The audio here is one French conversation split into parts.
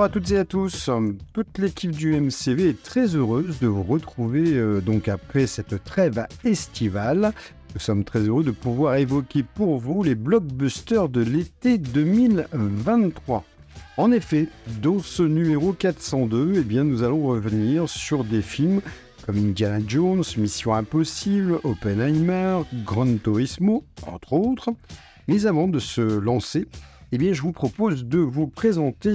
Bonjour à toutes et à tous. Toute l'équipe du MCV est très heureuse de vous retrouver euh, donc après cette trêve estivale. Nous sommes très heureux de pouvoir évoquer pour vous les blockbusters de l'été 2023. En effet, dans ce numéro 402, eh bien, nous allons revenir sur des films comme Indiana Jones, Mission Impossible, Oppenheimer, Gran Turismo, entre autres. Mais avant de se lancer, eh bien, je vous propose de vous présenter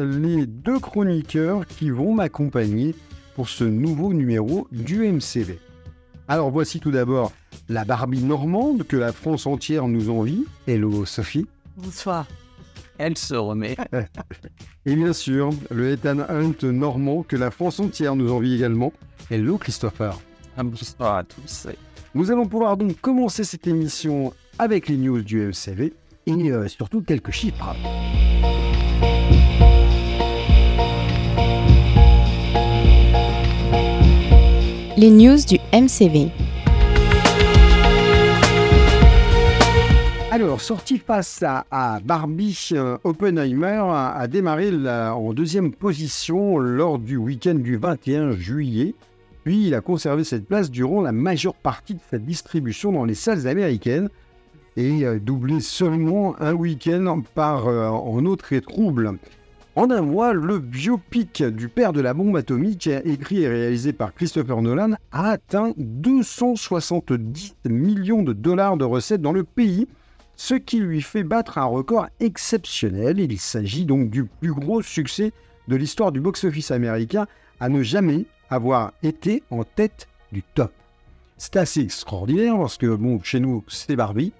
les deux chroniqueurs qui vont m'accompagner pour ce nouveau numéro du MCV. Alors voici tout d'abord la Barbie normande que la France entière nous envie. Hello Sophie. Bonsoir. Elle se remet. Et bien sûr, le Ethan Hunt normand que la France entière nous envie également. Hello Christopher. Bonsoir à tous. Nous allons pouvoir donc commencer cette émission avec les news du MCV et euh, surtout quelques chiffres. Les news du MCV. Alors, sorti face à, Barbie, euh, Oppenheimer a, démarré en deuxième position lors du week-end du 21 juillet. Puis il a conservé cette place durant la majeure partie de sa distribution dans les salles américaines et doublé seulement un week-end par euh, en autre et trouble. En un mois, le biopic du père de la bombe atomique, écrit et réalisé par Christopher Nolan, a atteint 270 millions de dollars de recettes dans le pays, ce qui lui fait battre un record exceptionnel. Il s'agit donc du plus gros succès de l'histoire du box-office américain à ne jamais avoir été en tête du top. C'est assez extraordinaire parce que, bon, chez nous, c'est Barbie,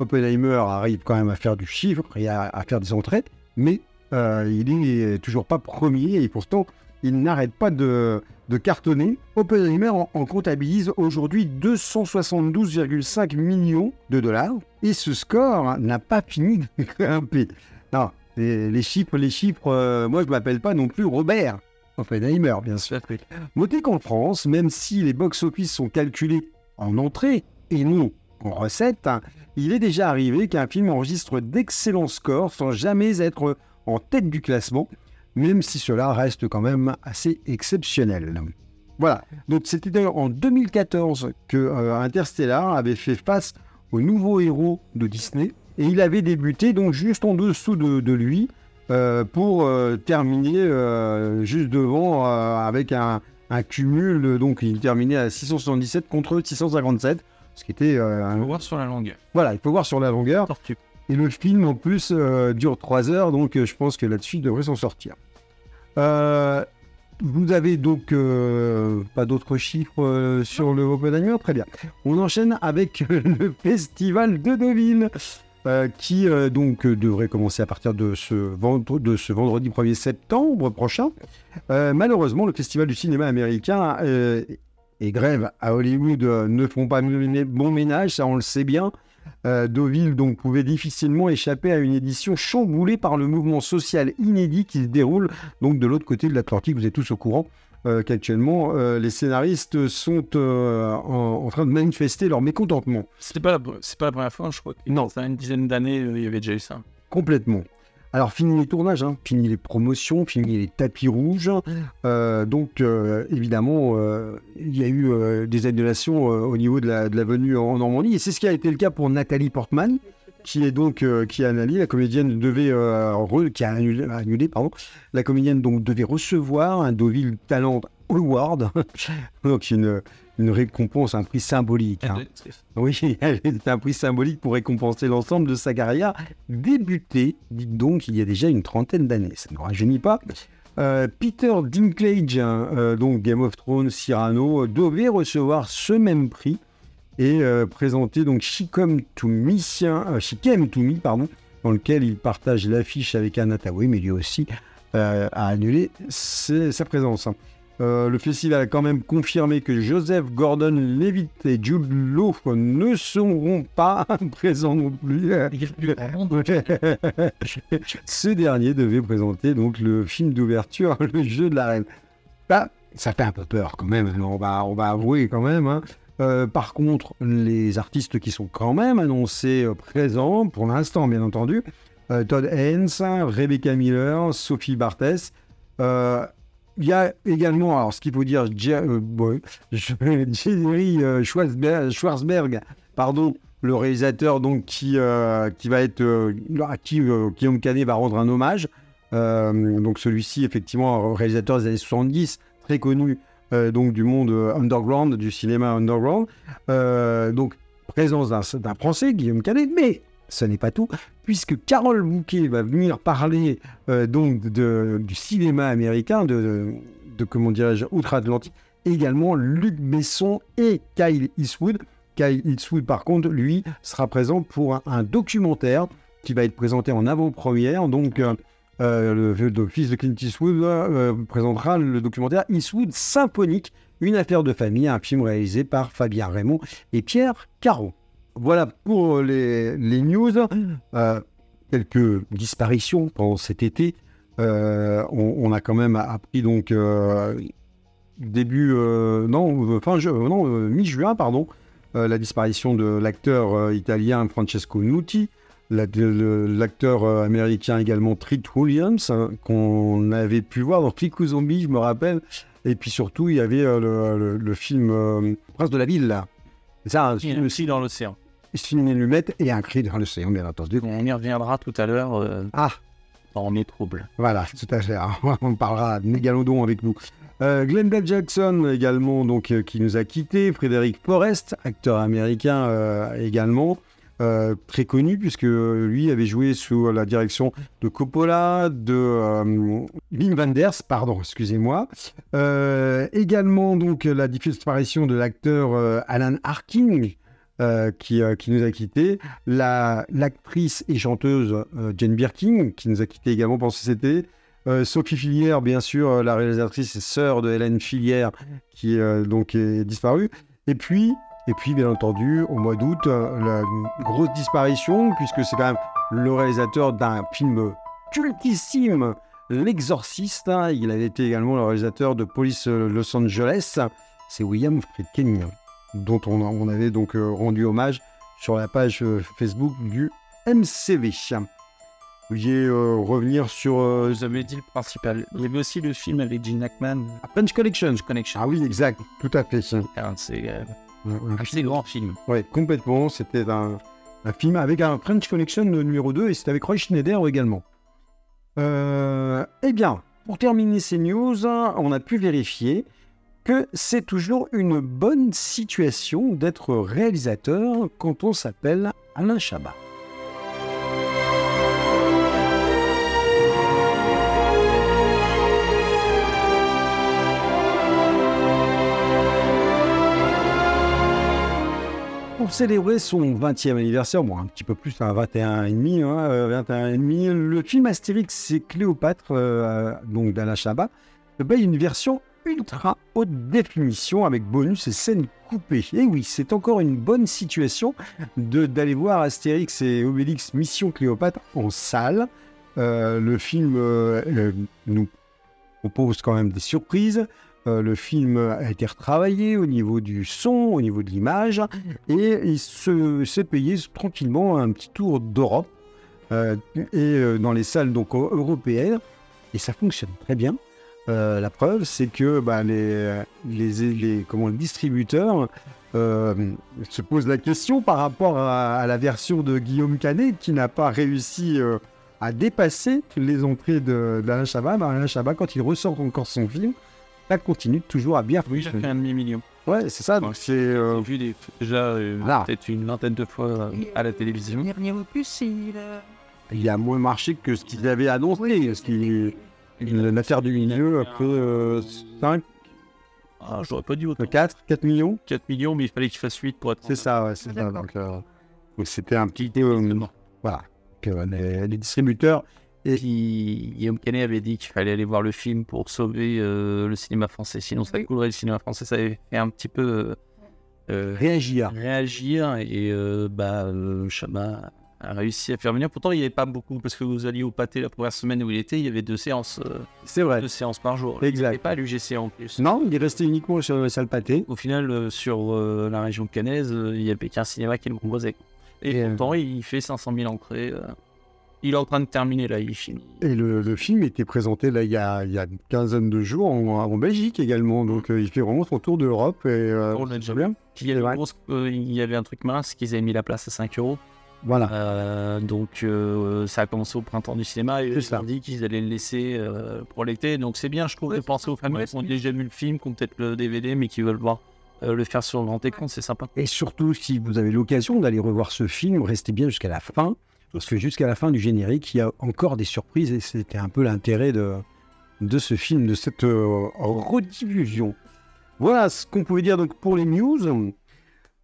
Oppenheimer arrive quand même à faire du chiffre et à, faire des entrées, mais euh, il n'est toujours pas premier et pourtant il n'arrête pas de, cartonner. Oppenheimer en, comptabilise aujourd'hui 272,5 millions de dollars et ce score n'a pas fini de grimper. Non, les, chiffres, les chiffres, euh, moi je ne m'appelle pas non plus Robert. Oppenheimer, bien sûr. Notez qu'en France, même si les box-office sont calculés en entrée et non recette, il est déjà arrivé qu'un film enregistre d'excellents scores sans jamais être en tête du classement, même si cela reste quand même assez exceptionnel. Voilà, donc c'était en 2014 que euh, Interstellar avait fait face au nouveau héros de Disney, et il avait débuté donc juste en dessous de, lui, euh, pour euh, terminer juste devant avec un, un, cumul, donc il terminait à 677 contre 657. Ce qui était. Euh, il faut voir sur la longueur. Voilà, il faut voir sur la longueur. Et le film, en plus, euh, dure 3 heures, donc euh, je pense que là-dessus, il devrait s'en sortir. vous avez donc pas d'autres chiffres sur le Oppenheimer? Très bien. On enchaîne avec le festival de Deauville. qui donc devrait commencer à partir de ce, de ce vendredi 1er septembre prochain. malheureusement, le Festival du cinéma américain et grève à Hollywood euh, ne font pas bon ménage, ça on le sait bien. Euh, Deauville donc pouvait difficilement échapper à une édition chamboulée par le mouvement social inédit qui se déroule donc de l'autre côté de l'Atlantique. Vous êtes tous au courant euh, qu'actuellement les scénaristes sont en, train de manifester leur mécontentement. C'est pas c'est pas la première fois, je crois. Non, ça une dizaine d'années, il y avait déjà eu ça. Complètement. Alors, fini les tournages, hein, fini les promotions, fini les tapis rouges. Euh, donc, euh, évidemment, euh, il y a eu des annulations au niveau de la, venue en Normandie. Et c'est ce qui a été le cas pour Nathalie Portman, qui est donc qui a annulé. La comédienne devait qui a annulé, pardon. La comédienne donc devait recevoir un Deauville Talent Award, donc une une récompense, un prix symbolique. Hein. Oui, c'est un prix symbolique pour récompenser l'ensemble de sa carrière, débutée, dites donc, il y a déjà une trentaine d'années. Ça ne nous rajeunit pas. Euh, Peter Dinklage, hein, euh, donc Game of Thrones, Cyrano, devait recevoir ce même prix et euh, présenter donc She Come to Me, She Came to Me, pardon, dans lequel il partage l'affiche avec Anna Tawai, mais lui aussi a annulé sa présence. Euh, le festival a quand même confirmé que Joseph Gordon-Levitt et Jude Law ne seront pas présents non plus. Ce dernier devait présenter donc le film d'ouverture, le jeu de la reine. Bah, ça fait un peu peur quand même, on va, on va avouer quand même. Hein. Euh, par contre, les artistes qui sont quand même annoncés euh, présents, pour l'instant bien entendu, Todd Haynes, Rebecca Miller, Sophie Barthès. Il y a également, alors ce qu'il faut dire, Jerry Schwarzberg, pardon, le réalisateur donc qui, qui va être à qui Guillaume Canet va rendre un hommage. donc celui-ci, effectivement, réalisateur des années 70, très connu donc du monde underground, du cinéma underground. donc présence d'un Français, Guillaume Canet, mais ce n'est pas tout, puisque Carole Bouquet va venir parler donc du cinéma américain, de, comment dirais-je, outre-Atlantique, également Luc Besson et Kyle Eastwood. Kyle Eastwood, par contre, lui, sera présent pour un, documentaire qui va être présenté en avant-première. Donc, euh, euh, le, fils de Clint Eastwood euh, présentera le documentaire Eastwood Symphonique, une affaire de famille, un film réalisé par Fabien Raymond et Pierre Caro. Voilà pour les, news. quelques disparitions pendant cet été. On, a quand même appris donc début non fin non mi-juin pardon euh, la disparition de l'acteur euh, italien Francesco Nuti, l'acteur euh, américain également Treat Williams, hein, qu'on avait pu voir dans Flic ou Zombie, je me rappelle. Et puis surtout, il y avait le, film Prince de la Ville, là. C'est ça, un film aussi dans l'océan. Une lumette et un cri dans l'océan, bien entendu. On y reviendra tout à l'heure. ah Dans Mes Troubles. Voilà, tout à fait. On parlera de Mégalodon avec vous. Euh, Glenda Jackson également, donc, euh, qui nous a quitté. Frédéric Forrest, acteur américain euh, également, très connu puisque lui avait joué sous la direction de Coppola, de Wim Wenders, pardon, excusez-moi. également donc la disparition de l'acteur Alan Arkin. qui, qui, nous a quitté, l'actrice et chanteuse Jane Birkin, qui nous a quitté également pendant cet été, euh, Sophie Filière, bien sûr, euh, la réalisatrice et sœur de Hélène Filière, qui euh, donc est disparue. Et puis, et puis, bien entendu, au mois d'août, la grosse disparition, puisque c'est quand même le réalisateur d'un film cultissime, L'Exorciste. Hein. Il avait été également le réalisateur de Police Los Angeles. C'est William Friedkin, dont on, on avait donc rendu hommage sur la page Facebook du MCV vouliez euh, revenir sur. Euh, Vous avez dit le principal. Il y avait aussi le film avec Gene Hackman. French Connection. Connection. Ah oui, exact, tout à fait. Ah, c'est euh, un grand film. Oui, complètement. C'était un, film avec un French Connection numéro 2 et c'était avec Roy Schneider également. eh bien, pour terminer ces news, on a pu vérifier que c'est toujours une bonne situation d'être réalisateur quand on s'appelle Alain Chabat. pour célébrer son 20e anniversaire, bon, un petit peu plus, un 21 et demi, hein, 21 euh, et demi, le film Astérix et Cléopâtre, euh, donc d'Alain Chabat, ben, une version ultra haute définition avec bonus et scènes coupées. Et oui, c'est encore une bonne situation d'aller voir Astérix et Obélix Mission Cléopâtre en salle. Euh, le film nous propose quand même des surprises. Euh, le film a été retravaillé au niveau du son, au niveau de l'image, et il s'est payé tranquillement un petit tour d'Europe euh, et euh, dans les salles donc européennes, et ça fonctionne très bien. La preuve, c'est que bah, les, les, comment, le distributeur se pose la question par rapport à, la version de Guillaume Canet qui n'a pas réussi à dépasser les entrées d'Alain Chabat. Bah, Alain Chabat, quand il ressort encore son film, ça continue toujours à bien Oui, j'ai fait un demi-million. Ouais, c'est ça. Donc c'est. Euh... vu des, déjà euh, peut-être une vingtaine de fois euh, à la télévision. Le dernier opus, il, il a moins marché que ce qu'il avait annoncé. Ce qui, l'affaire du milieu a pris 5. Ah, j'aurais pas dit autant. 4 4 millions 4 millions, mais il fallait qu'il fasse 8 pour être. C'est ça, ouais, c'est ça. Donc, euh, c'était un petit. voilà. les, les distributeurs et Guillaume Canet avait dit qu'il fallait aller voir le film pour sauver euh, le cinéma français. Sinon, ça coulerait le cinéma français. Ça avait fait un petit peu euh, euh, réagir. Réagir. Et bah, Chabat a réussi à faire venir. Pourtant, il n'y avait pas beaucoup parce que vous alliez au pâté la première semaine où il était. Il y avait deux séances. C'est vrai. Deux séances par jour. Exact. Il n'était pas à l'UGC en plus. Non, il est resté uniquement sur la salle pâté. Au final, sur la région canaise, il n'y avait qu'un cinéma qui le proposait. Et, pourtant, il fait 500 000 entrées. Il est en train de terminer là, il finit. Et le, le film était présenté là il y a, il y a une quinzaine de jours en, en Belgique également. Donc euh, il fait vraiment son tour d'Europe et euh, On l'a déjà bien. Y, avait euh, il y avait un truc mince qu'ils avaient mis la place à 5 euros. Voilà. Euh, donc euh, ça a commencé au printemps du cinéma et C'est ils ont dit qu'ils allaient le laisser euh, pour l'été. Donc c'est bien, je trouve, de penser aux familles qui ont déjà vu le film, qui ont peut-être le DVD, mais qui veulent voir euh, le faire sur le grand écran, c'est sympa. Et surtout, si vous avez l'occasion d'aller revoir ce film, restez bien jusqu'à la fin. Parce que jusqu'à la fin du générique, il y a encore des surprises et c'était un peu l'intérêt de, de ce film, de cette euh, rediffusion. Voilà ce qu'on pouvait dire donc pour les news.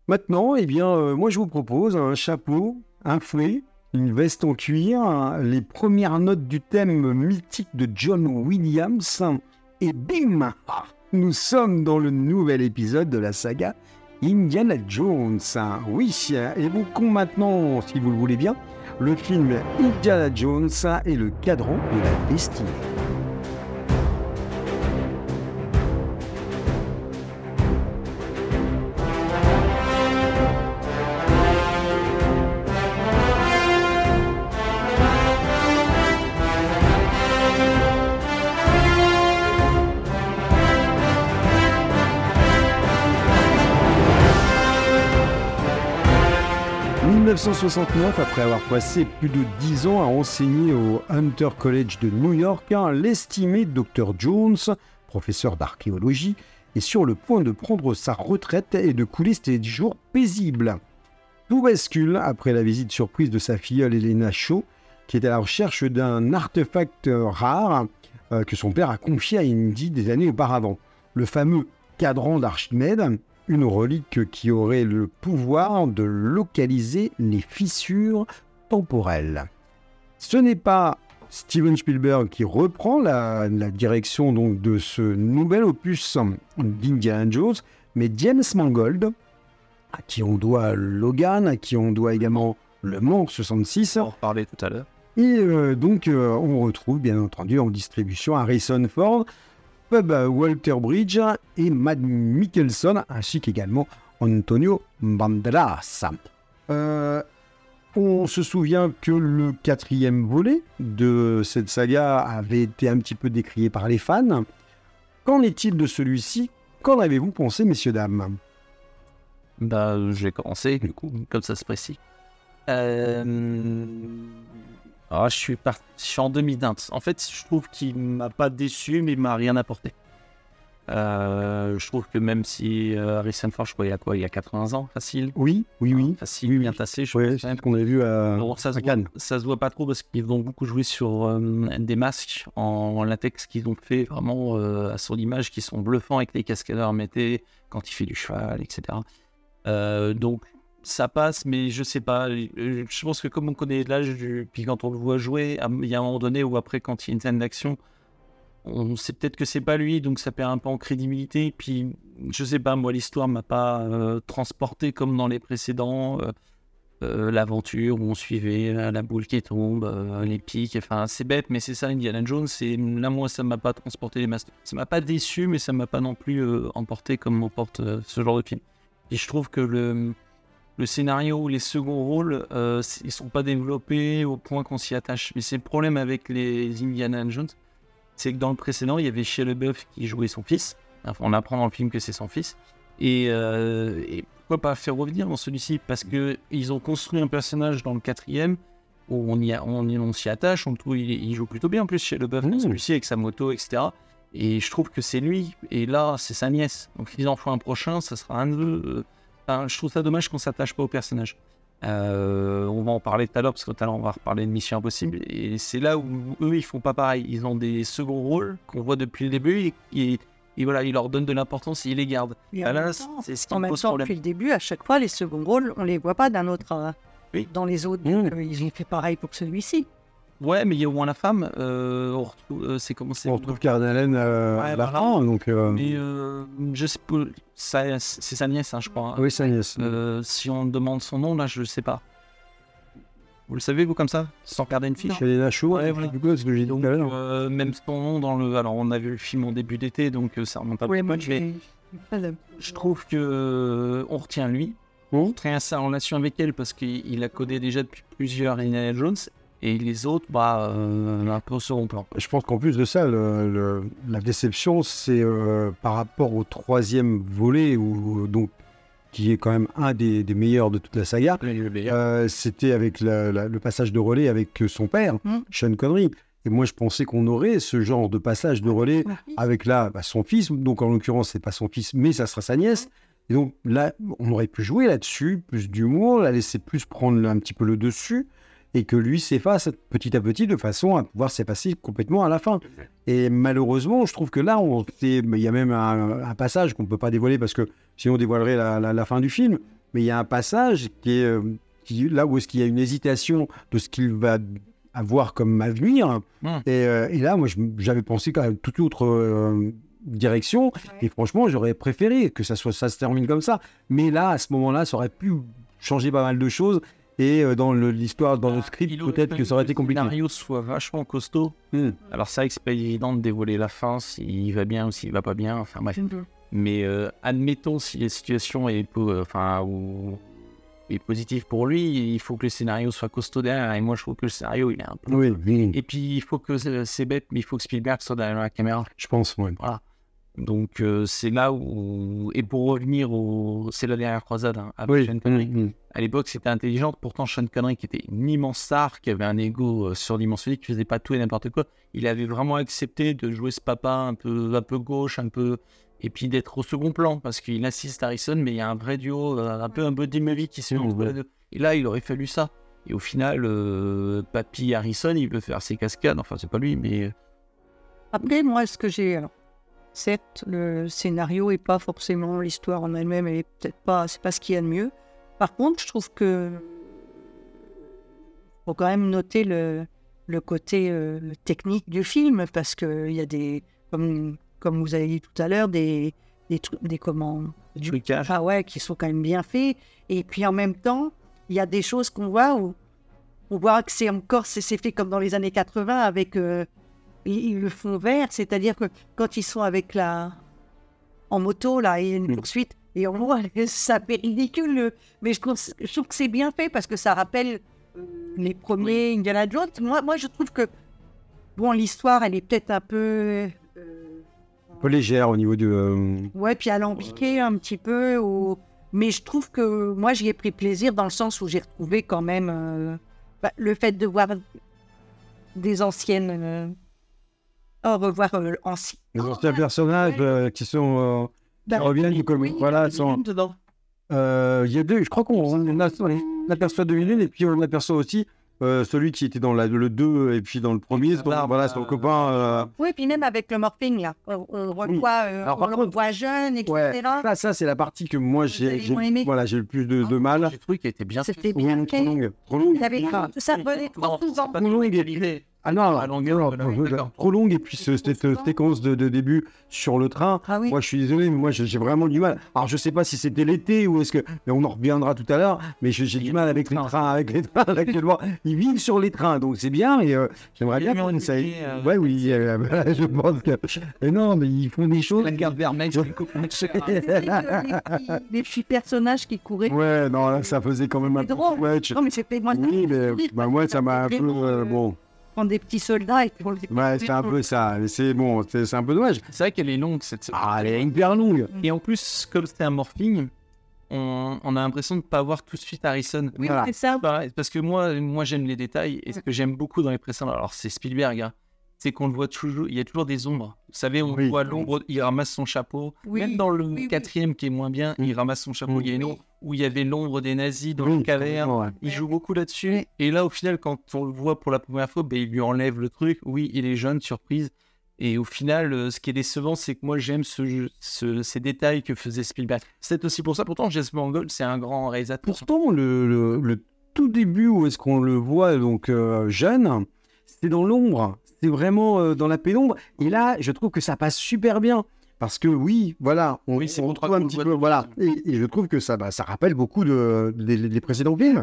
Maintenant, eh bien, euh, moi je vous propose un chapeau, un fouet, une veste en cuir, les premières notes du thème mythique de John Williams, et bim Nous sommes dans le nouvel épisode de la saga Indiana Jones. Oui, évoquons maintenant, si vous le voulez bien, le film Indiana Jones et le cadran de la destinée. 1969, après avoir passé plus de 10 ans à enseigner au Hunter College de New York, hein, l'estimé Dr Jones, professeur d'archéologie, est sur le point de prendre sa retraite et de couler ses jours paisibles. Tout bascule après la visite surprise de sa filleule Elena Shaw, qui est à la recherche d'un artefact rare euh, que son père a confié à Indy des années auparavant. Le fameux cadran d'Archimède, une relique qui aurait le pouvoir de localiser les fissures temporelles. Ce n'est pas Steven Spielberg qui reprend la, la direction donc de ce nouvel opus d'Indiana Jones, mais James Mangold, à qui on doit Logan, à qui on doit également Le Mans 66, On en reparlait tout à l'heure. et euh, donc, euh, on retrouve bien entendu en distribution Harrison Ford, Walter Bridge et Matt Mikkelsen, ainsi qu'également Antonio Banderas. Euh, on se souvient que le quatrième volet de cette saga avait été un petit peu décrié par les fans. Qu'en est-il de celui-ci? Qu'en avez-vous pensé, messieurs, dames? Bah, j'ai commencé, du coup, comme ça se précise. Euh... ah, je, suis parti... je suis en demi-teinte. En fait, je trouve qu'il m'a pas déçu, mais il m'a rien apporté. Euh, je trouve que même si euh, Harrison Ford, je crois, il y a quoi Il y a 80 ans, facile? Oui, oui, oui. Facile, Oui, bien oui. tassé, je pense c'est ce qu'on a vu à, Bon, ça, se voit, ça se voit pas trop parce qu'ils ont beaucoup joué sur euh, des masques en, latex qu'ils ont fait vraiment à son image, qui sont bluffants avec les cascadeurs métés quand il fait du cheval, etc. Donc ça passe, mais je sais pas. euh, Je pense que comme on connaît l'âge, puis quand on le voit jouer, il y a un moment donné où après, quand il y a une scène d'action, on sait peut-être que c'est pas lui, donc ça perd un peu en crédibilité. Puis je sais pas, moi l'histoire m'a pas euh, transporté comme dans les précédents. euh, l'aventure où on suivait la, boule qui tombe, les pics, enfin c'est bête, mais c'est ça Indiana Jones. Et là, moi, ça m'a pas transporté les masques. Ça m'a pas déçu, mais ça m'a pas non plus emporté comme m'emporte ce genre de film. Et je trouve que le, le scénario ou les seconds rôles, euh, ils sont pas développés au point qu'on s'y attache. Mais c'est le problème avec les Indiana Jones, c'est que dans le précédent, il y avait Shia LaBeouf qui jouait son fils. Enfin, on apprend dans le film que c'est son fils. Et, euh, et pourquoi pas faire revenir dans celui-ci? Parce que ils ont construit un personnage dans le quatrième où on y, a- on, y- on s'y attache. On trouve, il, il joue plutôt bien en plus chez LeBeouf dans Mmh. celui-ci avec sa moto, etc. Et je trouve que c'est lui. Et là, c'est sa nièce. Donc s'ils en font un prochain, ça sera un d'eux. Enfin, je trouve ça dommage qu'on s'attache pas au personnage. Euh, on va en parler tout à l'heure parce que tout à l'heure on va reparler de Mission Impossible et c'est là où eux ils font pas pareil. Ils ont des seconds rôles qu'on voit depuis le début et, et- et voilà ils leur donnent de l'importance et ils les gardent. Et en là, même temps, c'est ce qui en me même pose temps, problème. depuis le début, à chaque fois, les seconds rôles, on les voit pas d'un autre. euh, Oui. Dans les autres, Mmh. euh, ils ont fait pareil pour celui-ci. Ouais, mais il y a au moins la femme. euh, on retrouve, euh, c'est comment c'est On retrouve Cardinalen euh, Ouais, à la fin, donc... euh, Mais euh, je sais pas, ça- c'est sa nièce, hein, je crois. Oui, ça y est. Euh, si on demande son nom, là, je sais pas. Vous le savez, vous, comme ça Sans regarder une fiche Chez les Nacho, Ouais, voilà. du coup, c'est ce que j'ai dit Donc, euh, même son nom dans le. Alors, on a vu le film en début d'été, donc euh, ça remonte à Oui, mais je trouve que euh, on retient lui. On retient sa relation avec elle parce qu'il il a codé déjà depuis plusieurs Indiana Jones. Et les autres, bah, euh, un peu au second plan. Je pense qu'en plus de ça, le- le- la déception, c'est euh, par rapport au troisième volet, où, donc, qui est quand même un des, des meilleurs de toute la saga. Euh, C'était avec la- la- le passage de relais avec son père, Mm. Sean Connery. Et moi, je pensais qu'on aurait ce genre de passage de relais avec là bah, son fils. Donc, en l'occurrence, c'est pas son fils, mais ça sera sa nièce. Et donc là, on aurait pu jouer là-dessus, plus d'humour, la laisser plus prendre un petit peu le dessus, et que lui s'efface petit à petit de façon à pouvoir s'effacer complètement à la fin. Et malheureusement, je trouve que là, on il y a même un, un passage qu'on ne peut pas dévoiler parce que sinon on dévoilerait la, la- la fin du film. Mais il y a un passage qui est euh, qui- là où est-ce qu'il y a une hésitation de ce qu'il va avoir comme avenir. Mm. Et, euh, et là, moi, j'avais pensé quand même toute autre euh, direction. Et franchement, j'aurais préféré que ça, soit, ça se termine comme ça. Mais là, à ce moment-là, ça aurait pu changer pas mal de choses. Et euh, dans le- l'histoire, dans le script, Il aurait peut-être que ça aurait été le compliqué. scénario soit vachement costaud. Hmm. Alors c'est vrai que c'est pas évident de dévoiler la fin, s'il va bien ou s'il va pas bien. Enfin bref. Mais euh, admettons si la situation est, euh, enfin, ou- est positive pour lui, il faut que le scénario soit costaud derrière. Et moi je trouve que le scénario il est un peu. Oui, oui, Et puis il faut que c'est bête, mais il faut que Spielberg soit derrière la caméra. je pense. ouais. Donc euh, c'est là où et pour revenir au c'est la dernière croisade hein, avec Oui, Sean Connery. À l'époque, c'était intelligent. Pourtant, Sean Connery, qui était une immense star, qui avait un ego euh, surdimensionné, qui faisait pas tout et n'importe quoi, il avait vraiment accepté de jouer ce papa un peu, un peu gauche, un peu. Et puis d'être au second plan, parce qu'il assiste Harrison, mais il y a un vrai duo, euh, un peu un buddy movie qui se Mmh, entre les deux. Et là, il aurait fallu ça. Et au final, euh, Papy Harrison, il veut faire ses cascades. Enfin, c'est pas lui, mais. Après, moi, ce que j'ai. alors, Certes, le scénario et pas forcément l'histoire en elle-même, elle est peut-être pas. C'est pas ce qu'il y a de mieux. Par contre, je trouve que. faut quand même noter le, le côté euh, technique du film, parce qu'il y a des. Comme, comme vous avez dit tout à l'heure, des, des trucs. Des comment. Du, trucage. ah ouais, qui sont quand même bien faits. Et puis en même temps, il y a des choses qu'on voit où on voit que c'est encore, c'est c'est fait comme dans les années 80 avec euh, ils, ils le font vert, c'est-à-dire que quand ils sont avec la en moto là, il y a une Mm. poursuite et on voit ça fait ridicule, mais je trouve, je trouve que c'est bien fait parce que ça rappelle euh, les premiers Indiana Jones. Moi, moi, je trouve que bon, l'histoire, elle est peut-être un peu euh, Un peu légère au niveau de. euh, Ouais, puis alambiqué un petit peu. Ou... Mais je trouve que moi, j'y ai pris plaisir dans le sens où j'ai retrouvé quand même euh, bah, le fait de voir des anciennes. Oh, revoir euh, anciens. les anciens personnages euh, qui sont. euh, Bah, reviennent comme- oui, voilà, il y a sont- euh, Il y a deux, je crois qu'on on a- on aperçoit deux minutes et puis on aperçoit aussi euh, celui qui était dans la- le 2 et puis dans le premier. voilà, son euh, copain. euh, Oui, puis même avec le morphing, là. On, on revoit, Oui. Alors, on le revoit jeune, etc. Ouais, ça, ça c'est la partie que moi j'ai voilà, j'ai le plus de, de mal. J'ai trouvé qu'il était bien. C'était bien trop longue. Trop longue. Il y avait- Ça revenait trop souvent. trop égalité. Ah non, À longueur, non, trop- longue. Et puis ce- cette séquence de, de début sur le train, Ah oui. moi je suis désolé, mais moi j'ai vraiment du mal. Alors je sais pas si c'était l'été ou est-ce que. Mais on en reviendra tout à l'heure, mais j'ai du mal avec les trains, avec les trains actuellement. Ils vivent sur les trains, donc c'est bien, mais euh, j'aimerais bien qu'on essaye. euh, Ouais, oui, euh, je pense que. Mais non, mais ils font des choses. La garde vermeille, je les coupe. C'était que les, petits, personnages qui couraient. Ouais, non, là, ça faisait quand même un peu drôle. swatch. Non, mais c'était moi. Oui, mais bah, moi, ça m'a un peu. Euh, bon, prendre des petits soldats et puis on les ouais, c'est un peu ça. mais C'est bon, c'est c'est un peu dommage. C'est vrai qu'elle est longue cette Ah, elle est hyper longue. Et en plus, comme c'est un morphing, on, on a l'impression de ne pas voir tout de suite Harrison. Oui, Voilà. c'est ça. Pareil, Parce que moi, moi j'aime les détails. Et ce que j'aime beaucoup dans les précédents, alors c'est Spielberg, hein, c'est qu'on le voit toujours, il y a toujours des ombres. Vous savez, on Oui. voit l'ombre, il ramasse son chapeau. Oui, Même dans le oui, oui. quatrième qui est moins bien, il ramasse son chapeau. Il y a une Oui. ombre où il y avait l'ombre des nazis dans le caverne. ouais. Il joue beaucoup là-dessus. Et là, au final, quand on le voit pour la première fois, ben, il lui enlève le truc. Oui, il est jeune, surprise. Et au final, euh, ce qui est décevant, c'est que moi, j'aime ce, jeu- ce- ces détails que faisait Spielberg. C'est aussi pour ça, pourtant, James Mangold, c'est un grand réalisateur. Pourtant, le, le- le tout début où est-ce qu'on le voit donc euh, jeune, c'est dans l'ombre. Vraiment euh, dans la pénombre. Et là, je trouve que ça passe super bien. Parce que oui, voilà, on, Oui, on retrouve un petit peu, voilà. Et, et je trouve que ça, bah, ça rappelle beaucoup de, des, des précédents films.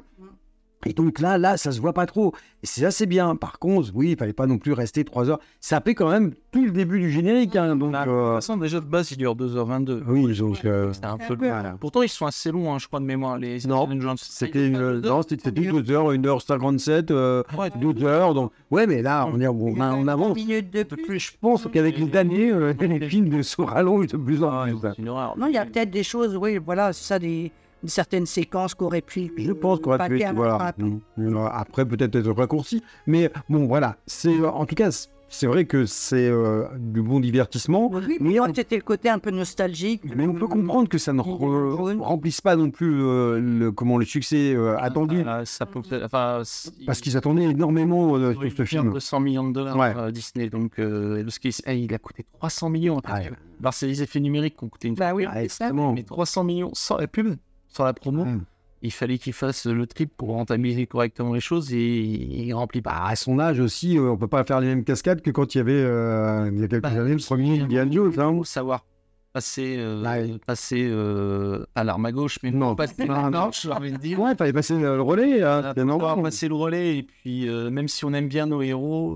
Et donc là, là, ça se voit pas trop. Et c'est assez bien. Par contre, oui, il fallait pas non plus rester 3 heures. Ça fait quand même tout le début du générique. hein, donc, Bah, De toute euh, façon, déjà de base, il dure 2h22. oui, donc. euh, C'est un peu le- Pourtant, ils sont assez longs, hein, je crois, de mémoire. Les Non. C'était une, durent pas non, c'était 12 heures, 1h57, euh, Ouais, 12 heures. Donc, ouais, mais là, on est on, on avance. minutes de de plus. Je pense qu'avec les années, euh, les films se rallongent de plus en Ah, plus. hein. c'est une horreur. Non, il y a peut-être des choses, oui, voilà, c'est ça, des, certaines séquences qu'aurait pu. Je pense qu'on aurait pu voilà. l'attrape. Mm. Euh, Après, peut-être être raccourci. Mais bon, voilà. C'est, euh, en tout cas, c'est vrai que c'est euh, du bon divertissement. Oui, Mais on- c'était le côté un peu nostalgique. Mais on peut comprendre que ça ne re- remplisse pas non plus euh, le, comment, le succès euh, attendu. Ah, ça peut peut-être- enfin, c- Parce qu'ils attendaient énormément euh, ils sur ce film. 200 millions de dollars Ouais. Disney, donc euh, eh, il a coûté 300 millions. Ah ouais. Alors c'est les effets numériques qui ont coûté une Bah oui, Ah, mais 300 millions sans la pub, sans la promo. Mm. Il fallait qu'il fasse le trip pour rentabiliser correctement les choses et il remplit pas. Bah, à son âge aussi, euh, on peut pas faire les mêmes cascades que quand il y avait, euh, il y a quelques Bah, années, le premier Indiana Jones. Hein. savoir passer, euh, Ouais. passer euh, à l'arme à gauche, mais Non, non, passer non, à non. gauche, j'ai envie de dire. Ouais, il fallait passer le relais. hein, On va c'est normal. passer le relais et puis euh, même si on aime bien nos héros,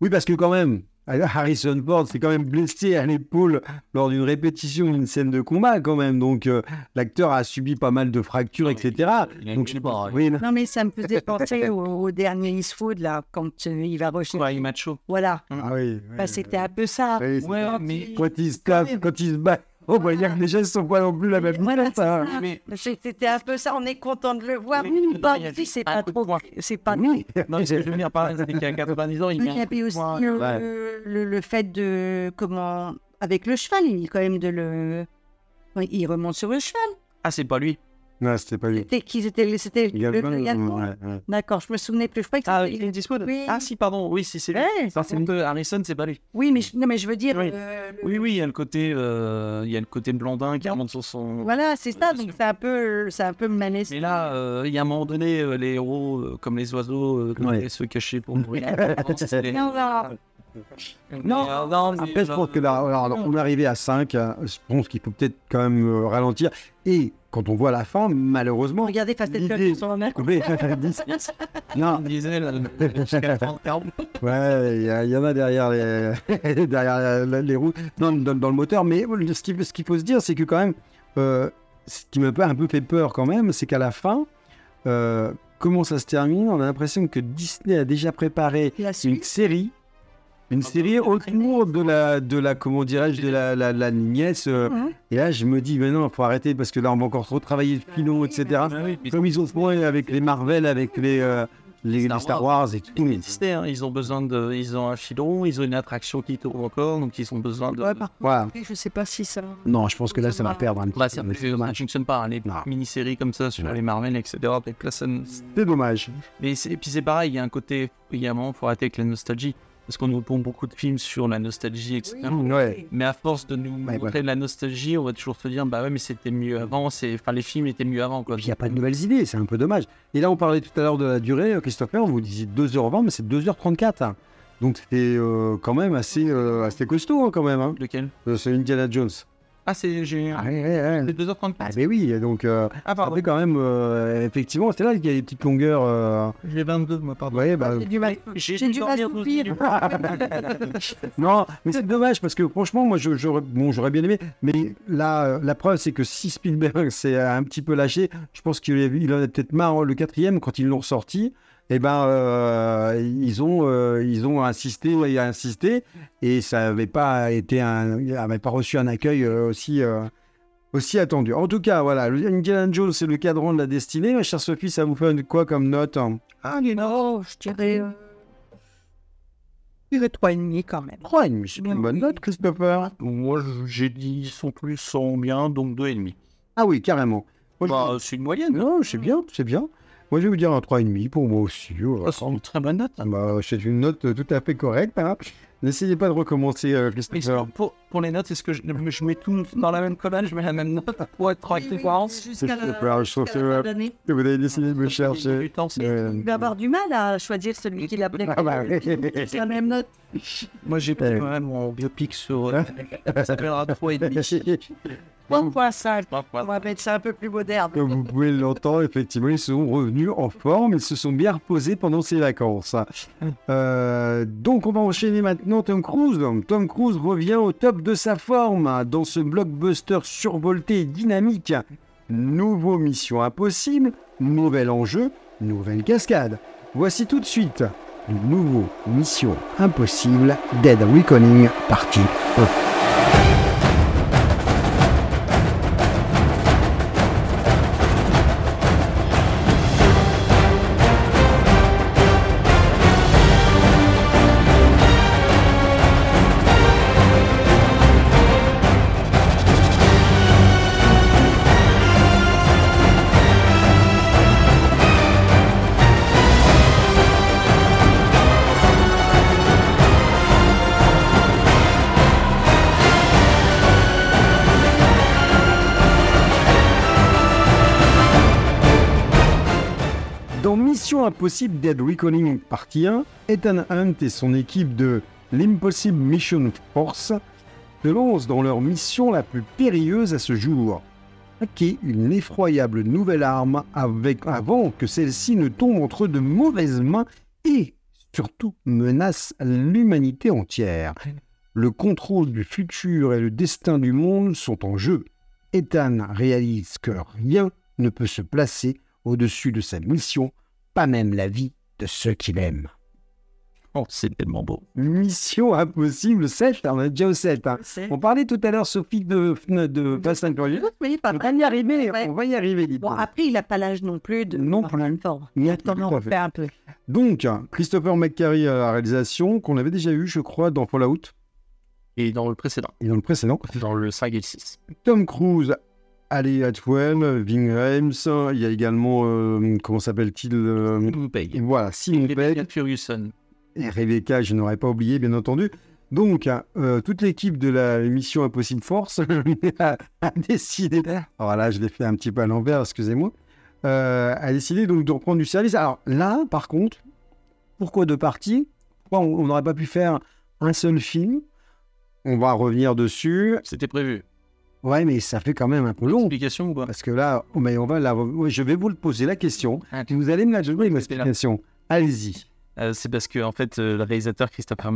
Oui, parce que quand même, Harrison Ford s'est quand même blessé à l'épaule lors d'une répétition d'une scène de combat quand même. Donc euh, l'acteur a subi pas mal de fractures, etc. il a une Donc je pas. oui, Non, mais ça me faisait penser au, au dernier Eastwood, là, quand euh, il va rechercher. Ouais, il macho? Voilà, ah oui. Bah, c'était un peu ça. Oui, Ouais, Quand mais- il- Quand il se tape, quand il se bat, on voit bien que les gestes sont pas non plus la même Voilà, hein. ça. Mais C'était un peu ça, on est content de le voir. Oui, mais a si c'est pas trop. C'est pas. Oui. non, je veux venir par là, c'est qu'à 90 ans, il y avait aussi point. le, Ouais. le, le fait de. Comment. Avec le cheval, il quand même de le. Il remonte sur le cheval. Ah, c'est pas lui. Non, c'était pas lui. C'était qui? C'était c'était le. D'accord, je me souvenais plus. Je croyais que Ah, c'était- il est Oui. Ah, si, pardon. Oui, si, c'est lui. Ouais, Ça, c'est un peu Harrison, c'est pas lui. Oui, mais je, non, mais je veux dire. Oui. euh, le- Oui, oui, il y a le côté, euh, il y a le côté blondin qui remonte sur son. Voilà, c'est ça. Donc c'est un peu, c'est un peu. Mais là, euh, il y a un moment donné, euh, les héros, euh, comme les oiseaux, euh, se cacher pour mourir. Non, non. Non, Euh, non, mais Après, je pense que là, alors, on est arrivé à 5. Je pense qu'il faut peut-être quand même euh, ralentir. Et quand on voit la fin, malheureusement. Regardez Fast and Furious sur la mer. Oui, non, Diesel, jusqu'à 30 40. Ouais, il y, a- il y en a derrière les, derrière la- la- les roues, non, dans, dans le moteur. Mais ce qu'il ce qu'il faut se dire, c'est que quand même, euh, ce qui m'a un peu fait peur quand même, c'est qu'à la fin, euh, comment ça se termine? On a l'impression que Disney a déjà préparé La une série. Une série autour de la, de la comment dirais-je, de la, la, la nièce. euh, Mhm. et là, je me dis, mais non, il faut arrêter parce que là, on va encore trop travailler le filon, etc. Ah oui, mais Comme ils ont fait avec les Marvel, avec les, euh, les, Star les Star Wars et tout. Mais hein, ils ont besoin de, ils ont un filon, ils ont une attraction qui tourne encore, donc ils ont besoin de. Ouais, par contre, je sais pas si ça. Non, je pense que là, ça va perdre un petit Bah, peu. ça C'est ne dommage. fonctionne pas, hein, les Non. mini-séries comme ça sur Ouais. les Marvel, etc. Donc là, ça ne- C'est dommage. Mais c'est- et puis c'est pareil, il y a un côté, il y a un moment, il faut arrêter avec la nostalgie. Parce qu'on nous pond beaucoup de films sur la nostalgie, etc. Ouais. Mais à force de nous montrer de la nostalgie, on va toujours se dire, bah ouais, mais c'était mieux avant, c'est... enfin les films étaient mieux avant, quoi. Il n'y a pas de nouvelles idées, c'est un peu dommage. Et là, on parlait tout à l'heure de la durée, euh, Christopher, vous disiez 2h20, mais c'est 2h34. hein. Donc c'est euh, quand même assez, euh, assez costaud, hein, quand même. hein. Lequel? C'est Indiana Jones. Ah, c'est... J'ai... Ah, ouais, ouais, ouais. C'est 2h34 Ah, mais oui, et donc, euh, Ah, pardon. après, quand même, euh, effectivement, c'est là qu'il y a des petites longueurs. Euh, J'ai 22, moi, pardon. ouais, bah, J'ai du mal. J'ai du mal à soupir. Non, mais c'est dommage parce que franchement, moi, je- bon, j'aurais bien aimé. Mais là, la preuve, c'est que si Spielberg s'est un petit peu lâché, je pense qu'il il en a peut-être marre le quatrième quand ils l'ont sorti. Eh ben, euh, ils ont, euh, ils ont insisté et insisté, et ça n'avait pas été un, il avait pas reçu un accueil euh, aussi. euh, aussi attendu. En tout cas, voilà, le Indiana Jones, c'est le cadran de la destinée. Ma chère Sophie, ça vous fait une- quoi comme note hein? Ah, les non, je dirais. Je dirais 3,5 quand même. 3,5, c'est une bonne note, Christopher. Moi, j'ai dit, ils sont plus, sont bien, donc 2,5. Ah oui, carrément. Moi, Bah, c'est une moyenne. Non, c'est bien, c'est bien. Moi, je vais vous dire un 3,5 pour moi aussi. voilà. C'est une très bonne note. Bah, c'est une note euh, tout à fait correcte. hein. N'essayez pas de recommencer, euh, Christopher. pour, pour les notes, est-ce que je, je mets tout dans la même colonne, je mets la même note pour être correct et cohérent Jusqu'à la, que, la euh, fin d'année. Que vous avez décidé de me chercher. Du temps, Euh, Il va avoir du mal à choisir celui qui l'a préféré. Ah bah oui. C'est la même note. Moi, j'ai pris Euh. quand même mon biopic sur. euh, ça s'appellera 3,5. 3.5. On va mettre ça un peu plus moderne. Comme vous pouvez l'entendre, effectivement, ils sont revenus en forme, ils se sont bien reposés pendant ces vacances. Euh, donc on va enchaîner maintenant Tom Cruise. Tom Cruise revient au top de sa forme dans ce blockbuster survolté et dynamique. Nouveau Mission Impossible, nouvel enjeu, nouvelle cascade. Voici tout de suite le nouveau Mission Impossible Dead Reckoning partie 1. Impossible Dead Reckoning partie 1, Ethan Hunt et son équipe de l'Impossible Mission Force se lancent dans leur mission la plus périlleuse à ce jour. Hacker une effroyable nouvelle arme avant que celle-ci ne tombe entre de mauvaises mains et surtout menace l'humanité entière. Le contrôle du futur et le destin du monde sont en jeu. Ethan réalise que rien ne peut se placer au-dessus de sa mission, pas même la vie de ceux qu'il aime. Oh, c'est tellement beau. Mission Impossible 7, on est déjà au 7. hein. On parlait tout à l'heure, Sophie, de, de Fast and Furious. Oui, pas On va y arriver, Ouais. on va y arriver. Bon, après, il n'a pas l'âge non plus de. Non plus. Fort. Il y a Attends, tout on à fait. un peu. Donc, Christopher McQuarrie à la réalisation, qu'on avait déjà eu, je crois, dans Fallout Et dans le précédent, et dans le précédent. dans le 5 et le 6. Tom Cruise, Ali Atwell, Ving Rhames, il y a également, euh, comment s'appelle-t-il euh. Voilà, Simon Pegg. Ferguson. Et Rebecca, je n'aurais pas oublié, bien entendu. Donc, euh, toute l'équipe de la mission Impossible Force a, a décidé. Alors là, je l'ai fait un petit peu à l'envers, excusez-moi. euh, a décidé donc de reprendre du service. Alors là, par contre, pourquoi deux parties? Pourquoi on n'aurait pas pu faire un seul film? On va revenir dessus. C'était prévu. Ouais, mais ça fait quand même un peu long. Explication ou pas Parce que là, oh, mais on va là, je vais vous le poser la question. Ah, vous allez me la donner une explication. Allez-y. Euh, c'est parce que en fait, euh, le réalisateur Christopher,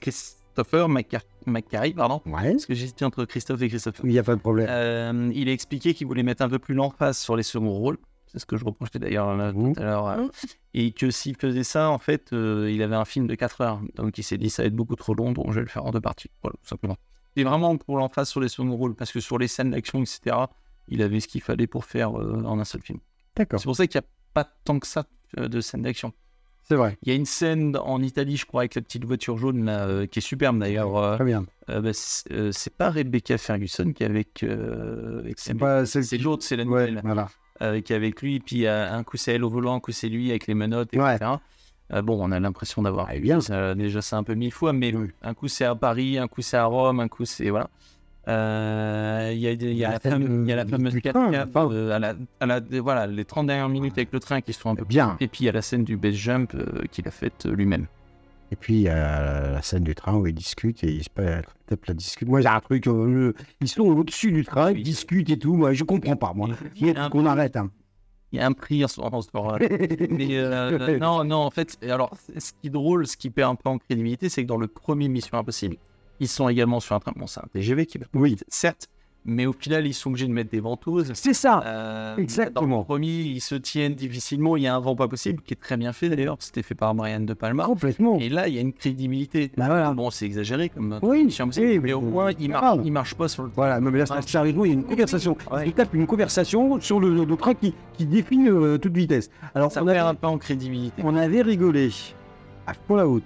Christopher McCar- McQuarrie, pardon, Ouais. parce que j'hésitais entre Christophe et Christopher. Il n'y a pas de problème. Euh, il a expliqué qu'il voulait mettre un peu plus l'emphase sur les seconds rôles. C'est ce que je reprochais d'ailleurs tout à l'heure. Et que s'il faisait ça, en fait, il avait un film de 4 heures. Donc il s'est dit ça va être beaucoup trop long, donc je vais le faire en deux parties. Voilà, tout simplement. C'est vraiment pour l'emphase sur les seconds rôles, parce que sur les scènes d'action, etc., il avait ce qu'il fallait pour faire euh, en un seul film. D'accord. C'est pour ça qu'il n'y a pas tant que ça euh, de scènes d'action. C'est vrai. Il y a une scène en Italie, je crois, avec la petite voiture jaune, là, euh, qui est superbe d'ailleurs. euh, Très bien. euh, bah, c'est pas Rebecca Ferguson qui est avec. avec C'est pas celle c'est l'autre, c'est la Ouais, nouvelle, voilà. qui est avec lui. Puis un coup c'est elle au volant, un coup c'est lui avec les menottes, etc. Ouais. Euh, bon, on a l'impression d'avoir Ah, bien. ça, déjà c'est un peu mille fois, mais Oui. un coup c'est à Paris, un coup c'est à Rome, un coup c'est voilà. Euh, Il y a, y La y a fameuse du 4 train, x enfin. à la, à la- voilà, les 30 dernières minutes avec le train qui sont un peu Bien. Et puis il y a la scène du base jump euh, qu'il a faite euh, lui-même. Et puis, il y a la scène du train où ils discutent et ils se tapent la discute. Moi, j'ai un truc, euh, ils sont au-dessus du train, ils discutent et tout. Moi, je comprends pas, moi. Qu'on arrête, hein. Il y a un prix en ce moment. en ce moment. Mais euh, non, non, en fait, alors, ce qui est drôle, ce qui perd un peu en crédibilité, c'est que dans le premier Mission Impossible, ils sont également sur un train. Bon, c'est un TGV qui va Oui, certes, mais au final, ils sont obligés de mettre des ventouses. c'est ça. Euh, Exactement. Dans le premier, ils se tiennent difficilement. Il y a un vent pas possible qui est très bien fait d'ailleurs. C'était fait par Marianne de Palma. Complètement. Et là, il y a une crédibilité. Bah voilà. Bon, c'est exagéré comme Oui, Impossible, oui, mais au moins, il marche, il marche pas sur le Voilà, mais là, sérieusement, il y a une conversation. Ouais. Il tape une conversation sur le, le train qui, qui défile euh, toute vitesse. Alors, Ça on perd avait, un peu en crédibilité. on avait rigolé à Fallout.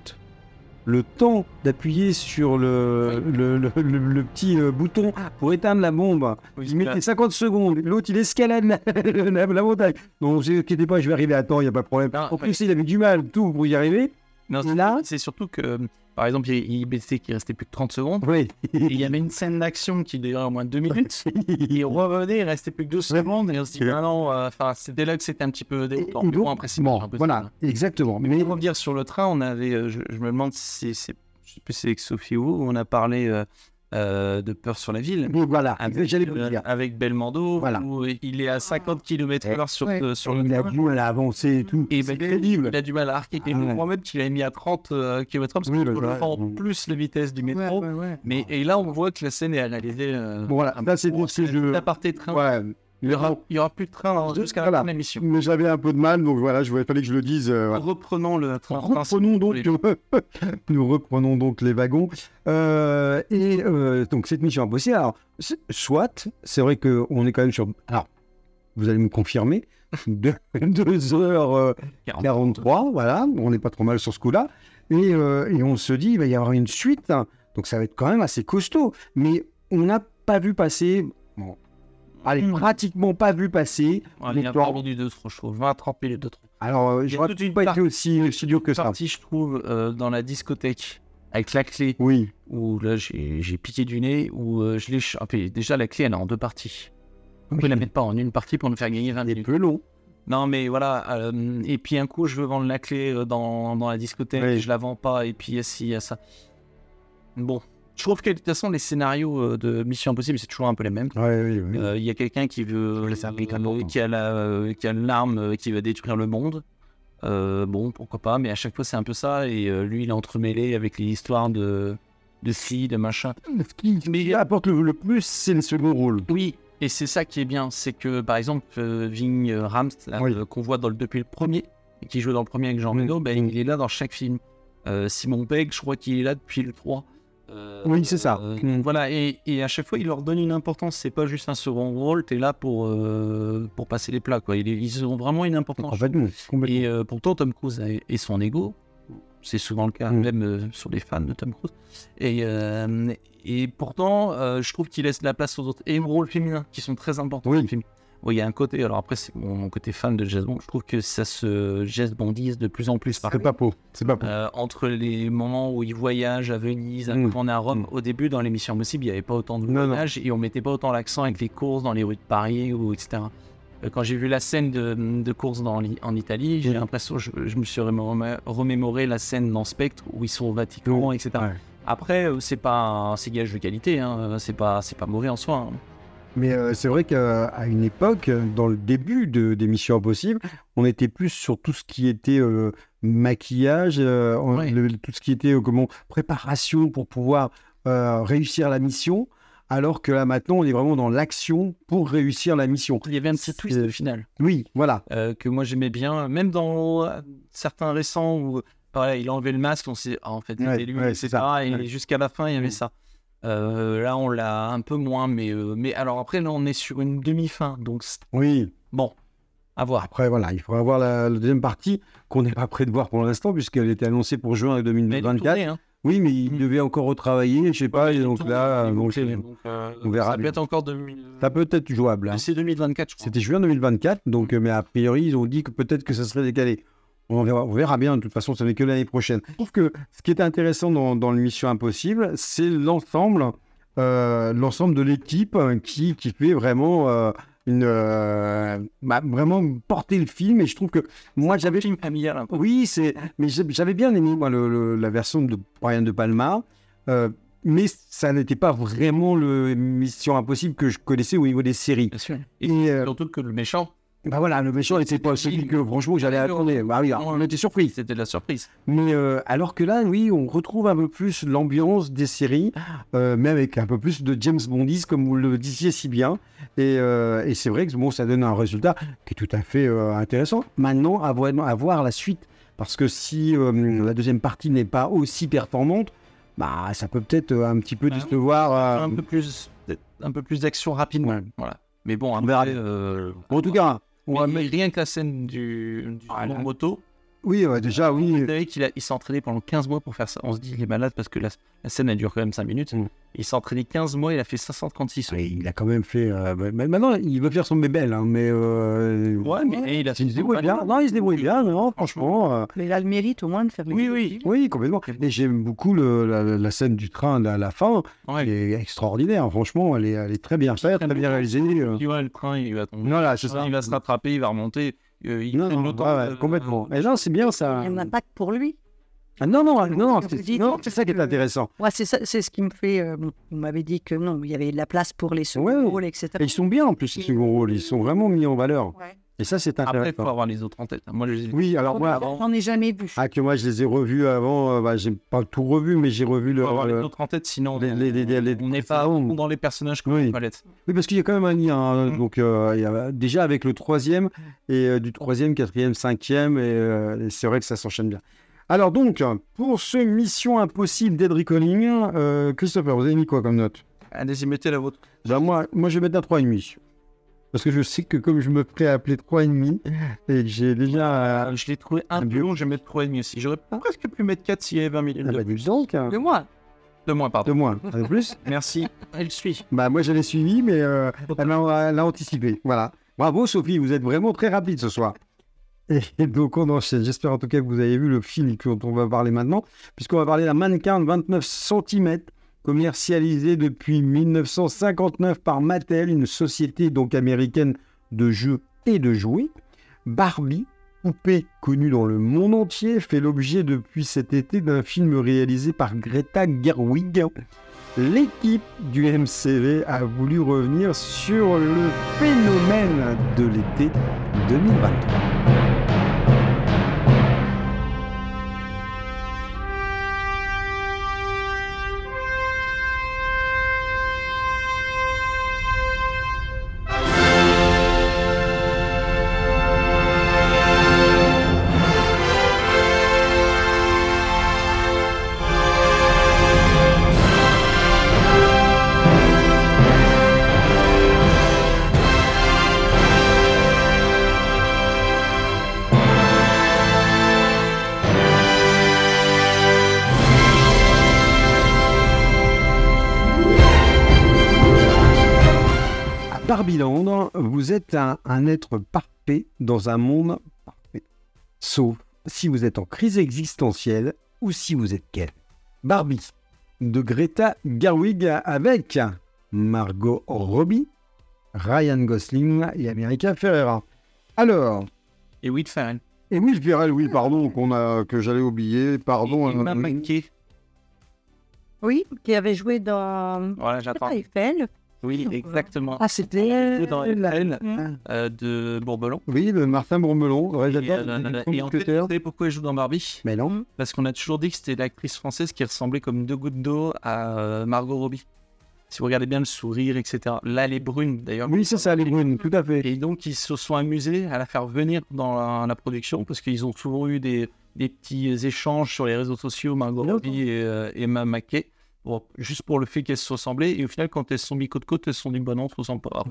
Le temps d'appuyer sur le, le, le- le- le petit euh, bouton pour éteindre la bombe, il mettait 50 secondes. L'autre, il escalade la, la- la montagne. Non, vous inquiétez pas, je vais arriver à temps, il n'y a pas de problème. Non, en plus, il avait du mal tout pour y arriver. Non, c'est- Là- c'est surtout que, par exemple, il, il baissait qu'il restait plus de 30 secondes. Oui. Il y avait une scène d'action qui durait au moins 2 minutes. il revenait, il restait plus que 12 secondes. Et on se dit, ah non, euh, enfin, c'était là que c'était un petit peu déroutant. Mais bon, après, bon, voilà, exactement. Mais pour revenir sur le train, on avait, euh, je, je me demande si c'est, je sais plus si c'est avec Sophie ou on a parlé euh, euh, de Peur sur la ville. Bon, voilà, Avec, j'allais vous euh, dire. avec Belmondo, Voilà. où il est à 50 km/h sur, Ouais. euh, sur le Il a du mal à avancer et tout. Et c'est ben, crédible. Il a du mal à arquer. Et Ah je ouais. crois même qu'il a mis à 30 euh, km/h parce Oui, qu'il le- le ouais. plus la vitesse du métro. Ouais, ouais, ouais. Mais et là, on voit que la scène est euh, Bon, voilà, un là, c'est peu- c'est c'est train. Ouais. Il n'y aura, plus de train hein, jusqu'à la Voilà. fin de l'émission. Mais j'avais un peu de mal, donc voilà, je voulais que je le dise. euh, voilà. Reprenons le train. Reprenons donc, nous reprenons donc les wagons. Euh, et euh, donc cette mission impossible, alors soit, c'est vrai qu'on est quand même sur. Alors, vous allez me confirmer, 2h43, voilà, on n'est pas trop mal sur ce coup-là. Et, et on se dit, il va y avoir une suite, hein. donc ça va être quand même assez costaud. Mais on n'a pas vu passer. Bon, allez, Hmm. pratiquement pas vu passer. Ouais, il y a. 20 minutes de trop chaud, 20-30 minutes de trop. Alors, euh, j'aurais une pas été aussi, aussi dur que ça. Partie, je trouve, euh, dans la discothèque, avec la clé, Oui, où là j'ai piqué du nez, où euh, je l'ai chopé. Déjà, la clé, elle est en deux parties. On peut la mettre pas en une partie pour nous faire gagner 20 un minutes. peu long. Non, mais voilà. euh, et puis un coup, je veux vendre la clé euh, dans, dans la discothèque, Oui. je la vends pas, et puis ci, il y a ça. Bon. Je trouve que de toute façon, les scénarios euh, de Mission Impossible, c'est toujours un peu les mêmes. Ouais, oui, oui. Euh, Il y a quelqu'un qui veut, euh, qui a la, euh, qui a l'arme euh, qui va détruire le monde. Euh, bon, pourquoi pas, mais à chaque fois c'est un peu ça. Et lui, il est entremêlé avec les histoires de de ci, de machin. Ce qui, ce qui apporte le, le plus, c'est le second rôle. Oui, et c'est ça qui est bien, c'est que par exemple, Ving Oui. euh, qu'on voit dans le, depuis le premier, et qui joue dans le premier avec Jean. Reno, ben, il est là dans chaque film. Simon Pegg, je crois qu'il est là depuis le 3. Euh, Oui, c'est ça. euh. Voilà, et, et à chaque fois, il leur donne une importance. C'est pas juste un second rôle, t'es là pour, euh, pour passer les plats. Quoi. Ils, ils ont vraiment une importance. Complètement. complètement. Et euh, pourtant, Tom Cruise a, et son ego, c'est souvent le cas, Mm. même euh, sur les fans de Tom Cruise. Et, euh, et pourtant, euh, je trouve qu'il laisse de la place aux autres. Et aux rôles féminins qui sont très importants Oui. dans le film. Il y a un côté, alors après, c'est mon, mon côté fan de Jazz Bond. Je trouve que ça se Jazz Bondise de plus en plus. C'est pas faux. C'est pas faux. euh, entre les moments où il voyage à Venise, à Mm. tourner à Rome, Mm. au début, dans l'émission Possible, il n'y avait pas autant de voyages et on mettait pas autant l'accent avec les courses dans les rues de Paris, ou etc. Euh, Quand j'ai vu la scène de, de course dans, en Italie, j'ai Mm. l'impression, je, je me suis remé- remémoré la scène dans Spectre où ils sont au Vatican, etc. Ouais. Après, euh, c'est pas c'est gage de qualité, hein, c'est pas, c'est pas mauvais en soi. hein. Mais euh, c'est vrai qu'à une époque, dans le début de, des Missions Impossibles, on était plus sur tout ce qui était euh, maquillage, euh, on- Ouais. le- tout ce qui était comment préparation pour pouvoir réussir la mission. Alors que là maintenant, on est vraiment dans l'action pour réussir la mission. Il y avait un petit twist au final. Oui, voilà. que moi j'aimais bien, même dans certains récents où voilà, il a enlevé le masque, on s'est ah, en fait Ouais, ouais, c'est ça. Et jusqu'à la fin il y avait Mm. ça. Euh, là on l'a un peu moins, mais euh, mais alors après là on est sur une demi-fin, donc Oui. bon, à voir. Après, voilà, il faudra voir la, la deuxième partie qu'on n'est pas prêt de voir pour l'instant, puisqu'elle était annoncée pour juin Mais elle est 2024. tournée, hein. Oui, mais il Mm. devait encore retravailler, je sais pas, et donc tournée, là, donc, euh, donc, euh, on verra Ça peut être encore 2000. ça peut être jouable. hein. C'est 2024, je crois. C'était juin 2024, donc, euh, mais a priori, ils ont dit que peut-être que ça serait décalé. On verra, on verra bien, de toute façon, ce n'est que l'année prochaine. Je trouve que ce qui est intéressant dans, dans le Mission Impossible, c'est l'ensemble euh, l'ensemble de l'équipe euh, qui, qui fait vraiment, euh, une, euh, bah, vraiment porter le film. Et je trouve que moi, j'avais film familial un peu. oui, c'est. Mais j'avais bien aimé moi le- le- la version de Brian de Palma, euh, mais ça n'était pas vraiment le Mission Impossible que je connaissais au niveau des séries. Bien sûr. Et Et euh, surtout que le méchant, bah voilà, le méchant n'était pas celui que franchement j'allais attendre. Bah oui, on était surpris. c'était de la surprise. Mais euh, alors que là, oui, on retrouve un peu plus l'ambiance des séries, euh, mais avec un peu plus de James Bondis, comme vous le disiez si bien. Et, euh, et c'est vrai que bon, ça donne un résultat qui est tout à fait euh, intéressant. Maintenant, à voir, à voir la suite, parce que si la deuxième partie n'est pas aussi performante, bah ça peut peut-être un petit peu Ah décevoir. un peu plus, un peu plus d'action rapidement. Ouais. Voilà. Mais bon, On verra après, euh, bon, en tout cas, va mais rien que la scène du, du Ah, là. moto. Oui, ouais, déjà, Vous oui. savez qu'il il s'est entraîné pendant 15 mois pour faire ça. On se dit, il est malade parce que la, la scène, elle dure quand même 5 minutes. Mm. Il s'est entraîné 15 mois, il a fait 536 Oui, Il a quand même fait. euh, bah, maintenant, il veut faire son bébel, hein, mais. euh, Ouais, mais il a fait Il se débrouille bien. Non, il se débrouille bien, non, franchement. euh, Mais il a le mérite au moins de faire les Oui, oui. oui, complètement. Et j'aime beaucoup le- la, la scène du train à la fin. Ouais. Elle est extraordinaire, franchement. Elle est, elle est très bien faite, très bien réalisée. euh. Tu vois, le train, il va tomber. Voilà, c'est ça. Il va se rattraper, il va remonter. Euh, il Non, non, ouais, ouais, de- complètement. Et là, c'est bien ça. Il n'y en a pas que pour lui. Ah, non, non, non, non, c'est non, ça qui est intéressant. Moi, c'est ça, c'est ce qui me fait. euh, vous m'avez dit que non, il y avait de la place pour les seconds Ouais. rôles, etc. Et ils sont bien en plus, ces second rôles. Ils sont vraiment mis en valeur. Ouais. Et ça, c'est Après, il faut intéressant. avoir les autres en tête. Moi, je les ai- Oui, alors moi, avant- J'en ai jamais vu. ah, que moi, je les ai revus avant. euh, bah, j'ai pas tout revu, mais j'ai revu le. faut avoir les euh, autres en tête, sinon les- les- les- les- les- on n'est pas dans les personnages comme Oui. une palette. Oui, parce qu'il y a quand même un lien. hein. Mhm. Donc, euh, il y a- déjà avec le troisième, et euh, du troisième, quatrième, cinquième, et, euh, et c'est vrai que ça s'enchaîne bien. Alors, donc, pour ce Mission Impossible Dead Reckoning, euh, Christopher, vous avez mis quoi comme note? Allez-y, mettez la vôtre. Ben, moi, moi, je vais mettre un 3,5. Parce que je sais que comme je me ferais appeler 3,5, et que j'ai déjà. Euh, je l'ai trouvé un un peu long, je vais mettre 3,5 aussi. J'aurais presque pu mettre 4 s'il y avait 20 minutes Ah de, bah, donc, hein. De moi. de moins. de Pardon. moins. Un de plus Merci. Elle suit. Bah, moi, je l'ai suivi, mais euh, elle, a, elle a anticipé. Voilà. Bravo, Sophie, vous êtes vraiment très rapide ce soir. Et donc, on enchaîne. J'espère en tout cas que vous avez vu le film dont on va parler maintenant, puisqu'on va parler d'un mannequin de 29 cm commercialisé depuis 1959 par Mattel, une société donc américaine de jeux et de jouets. Barbie, poupée connue dans le monde entier, fait l'objet depuis cet été d'un film réalisé par Greta Gerwig. L'équipe du MCV a voulu revenir sur le phénomène de l'été 2023. À Barbieland, vous êtes un, un être parfait dans un monde parfait. Sauf si vous êtes en crise existentielle ou si vous êtes Ken. Barbie de Greta Gerwig avec Margot Robbie, Ryan Gosling et America Ferrera. Alors, Et Will Ferrell. et Will Ferrell, oui, pardon, qu'on a, que j'allais oublier, pardon. Et Emma euh. Oui, qui avait joué dans. Voilà, j'attends. Eiffel. Oui, exactement. Ah, c'était. dans euh, la- Eiffel, Hum. euh, de Bourbelon. Oui, le Martin Bourmelon, Et, réalisateur euh, et en fait, vous savez pourquoi elle joue dans Barbie? Mais non. Parce qu'on a toujours dit que c'était l'actrice française qui ressemblait comme deux gouttes d'eau à euh, Margot Robbie. Si vous regardez bien le sourire, etc. Là, elle est brune, d'ailleurs. Oui, c'est ça, les brunes, tout à fait. Et donc, ils se sont amusés à la faire venir dans la, la production parce qu'ils ont souvent eu des, des petits échanges sur les réseaux sociaux, Margot. Robbie et euh, Emma Mackey. Bon, juste pour le fait qu'elles se ressemblaient. Et au final, quand elles se sont mis côte à côte, elles se sont dit, bah non, on se ressemble pas.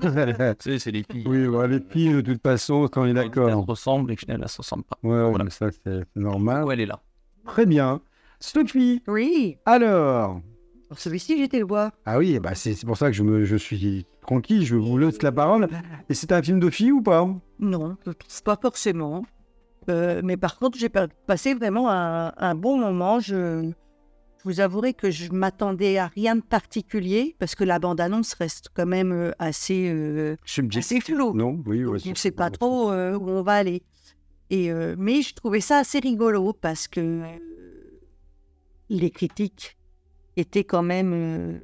Tu sais, c'est les filles. oui, bah, les filles, de toute façon, quand on est Elles d'accord. se ressemblent et au final, elles se ressemblent pas. Ouais, ouais, Voilà. mais ça, c'est normal. Où elle est là. Très bien. Sophie, Oui. alors. Pour celui-ci, j'étais le voir. Ah oui, bah c'est c'est pour ça que je, me, je suis tranquille, je vous laisse la parole. Et c'est un film de filles ou pas? Non, je trouve pas forcément. Euh, mais par contre, j'ai pa- passé vraiment un, un bon moment. Je, je vous avouerai que je m'attendais à rien de particulier parce que la bande-annonce reste quand même euh, assez, euh, assez floue. Non, oui, Donc, ouais, on ne sait pas trop euh, où on va aller. Et, euh, mais je trouvais ça assez rigolo parce que les critiques étaient quand même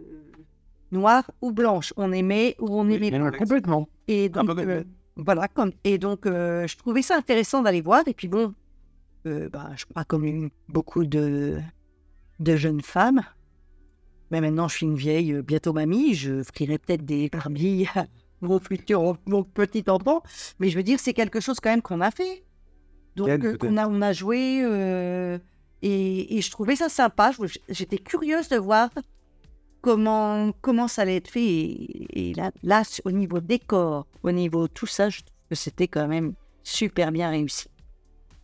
noires ou blanches. On aimait ou on n'aimait pas. complètement. Et donc, comme euh, voilà, comme, et donc je trouvais ça intéressant d'aller voir. Et puis bon, bah, je crois comme beaucoup de, de jeunes femmes, mais maintenant je suis une vieille, euh, bientôt mamie, je frierai peut-être des Barbie à mon futur, mon petit enfant. Mais je veux dire, c'est quelque chose quand même qu'on a fait. Donc euh, qu'on a, on a joué euh, et, et je trouvais ça sympa. J'étais curieuse de voir comment, comment ça allait être fait. Et, et là, là, au niveau décor, au niveau tout ça, je trouve que c'était quand même super bien réussi.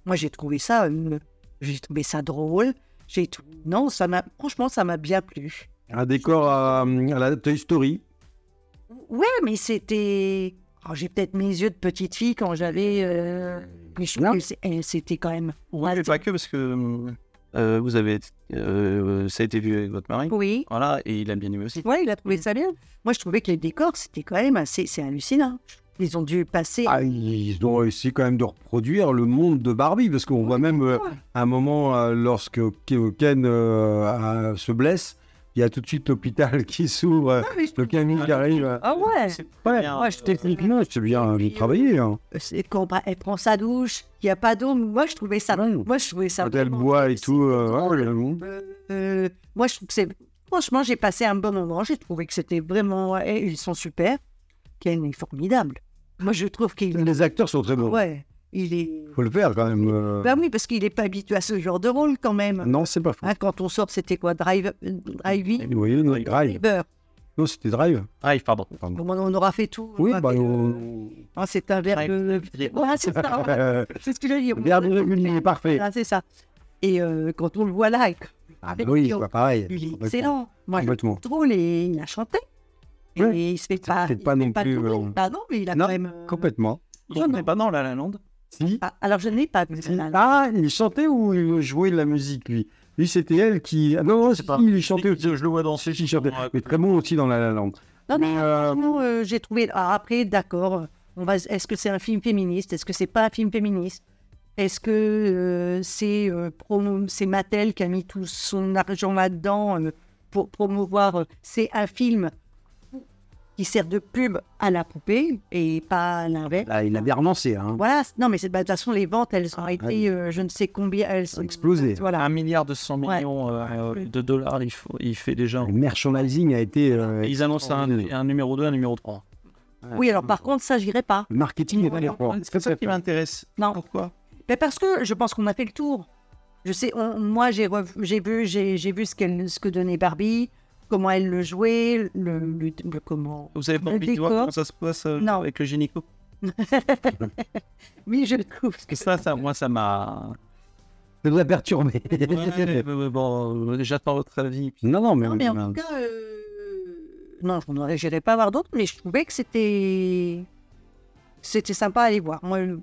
Moi, j'ai trouvé ça, euh, j'ai trouvé ça drôle. J'ai tout... Non, ça m'a, franchement, ça m'a bien plu. Un décor à, à la Toy Story. Ouais, mais c'était. oh, j'ai peut-être mes yeux de petite fille quand j'avais. euh, Mais je trouve que eh, c'était quand même. Oui, mais pas que parce que euh, vous avez, euh, ça a été vu avec votre mari. Oui. Voilà, et il a bien aimé aussi. Ouais, il a trouvé ça bien. Moi, je trouvais que les décors, c'était quand même assez. C'est hallucinant. Ils ont dû passer. Ah, ils ont réussi quand même de reproduire le monde de Barbie, parce qu'on voit même euh, un moment, euh, lorsque Ke- Ken euh, a- se blesse, il y a tout de suite l'hôpital qui s'ouvre, Ah, le camion qui arrive. Ah ouais. Ouais, bien, ouais, je techniquement, c'est bien travaillé. Hein. C'est quand bah, elle prend sa douche, il n'y a pas d'eau. Moi, je trouvais ça. Ouais. Moi, je trouvais ça. Quand elle boit et tout. euh, c'est- Euh, euh, moi, je trouve que c'est. Franchement, j'ai passé un bon moment. J'ai trouvé que c'était vraiment. ouais, ils sont super. Ken est formidable. Moi, je trouve qu'il. Les acteurs sont très bons. Ouais, il est. Faut le faire quand même. euh. Bah oui, parce qu'il n'est pas habitué à ce genre de rôle quand même. Non, c'est pas faux. Hein, quand on sort, c'était quoi Drive, euh, Drive Vous voyez, non, Drive. Driver. Non, c'était Drive. Drive, pardon. Pardon. Bon, on aura fait tout. Oui, bah, on... Ah, c'est un verbe. Ouais, c'est ça. ouais. Euh, C'est ce que je dis. Verbe irrégulier, parfait. Ah, c'est ça. Et euh, quand on le voit là, Ah, bah oui, bah, pareil. il est excellent. Moi, je trouve drôle et il a chanté. Et Ouais. il se fait pas. peut-être pas non plus, tourner. euh, Ah non, mais il a Non, quand même. euh, Complètement. Il n'est pas dans La La Land. Si. Ah, alors je n'ai pas Si. Ah, il chantait ou il jouait de la musique, lui? Lui, c'était elle qui. Ah, non, non, c'est pas. Il chantait aussi. Je le vois danser. Il chantait. Mais très bon aussi dans La La Land. Non, non, Mais, euh, euh, j'ai trouvé. Alors après, d'accord. On va. Est-ce que c'est un film féministe? Est-ce que c'est pas un film féministe? Est-ce que euh, c'est euh, promo- c'est Mattel qui a mis tout son argent là-dedans euh, pour promouvoir C'est un film qui sert de pub à la poupée et pas à l'inverse. Là, il avait renoncé. Hein. Voilà, non, mais bah, de toute façon, les ventes, elles ont été, Ouais. euh, je ne sais combien, elles a sont explosé. Voilà. Un milliard de 100 Ouais. millions euh, euh, de dollars, il, faut, il fait déjà. Le merchandising a été. euh, Ils annoncent un, un numéro 2, un numéro 3. Oui, alors par contre, ça, j'irai pas. Le marketing est allé fort. C'est ça qui m'intéresse. Non. Pourquoi? Mais parce que je pense qu'on a fait le tour. Je sais, on- moi, j'ai vu, j'ai vu ce que donnait Barbie, comment elle le jouait, le, le- le- comment. Vous avez pas envie de voir comment ça se passe euh, Non. avec le gynéco? Oui, je trouve. Parce que ça, ça moi, ça m'a. Ça nous a perturbé. Ouais, mais bon, euh, j'attends votre avis. non, non, mais. Non, mais en tout cas, euh, non, je j'irai pas voir d'autres, mais je trouvais que c'était, c'était sympa à aller voir. Moi, le-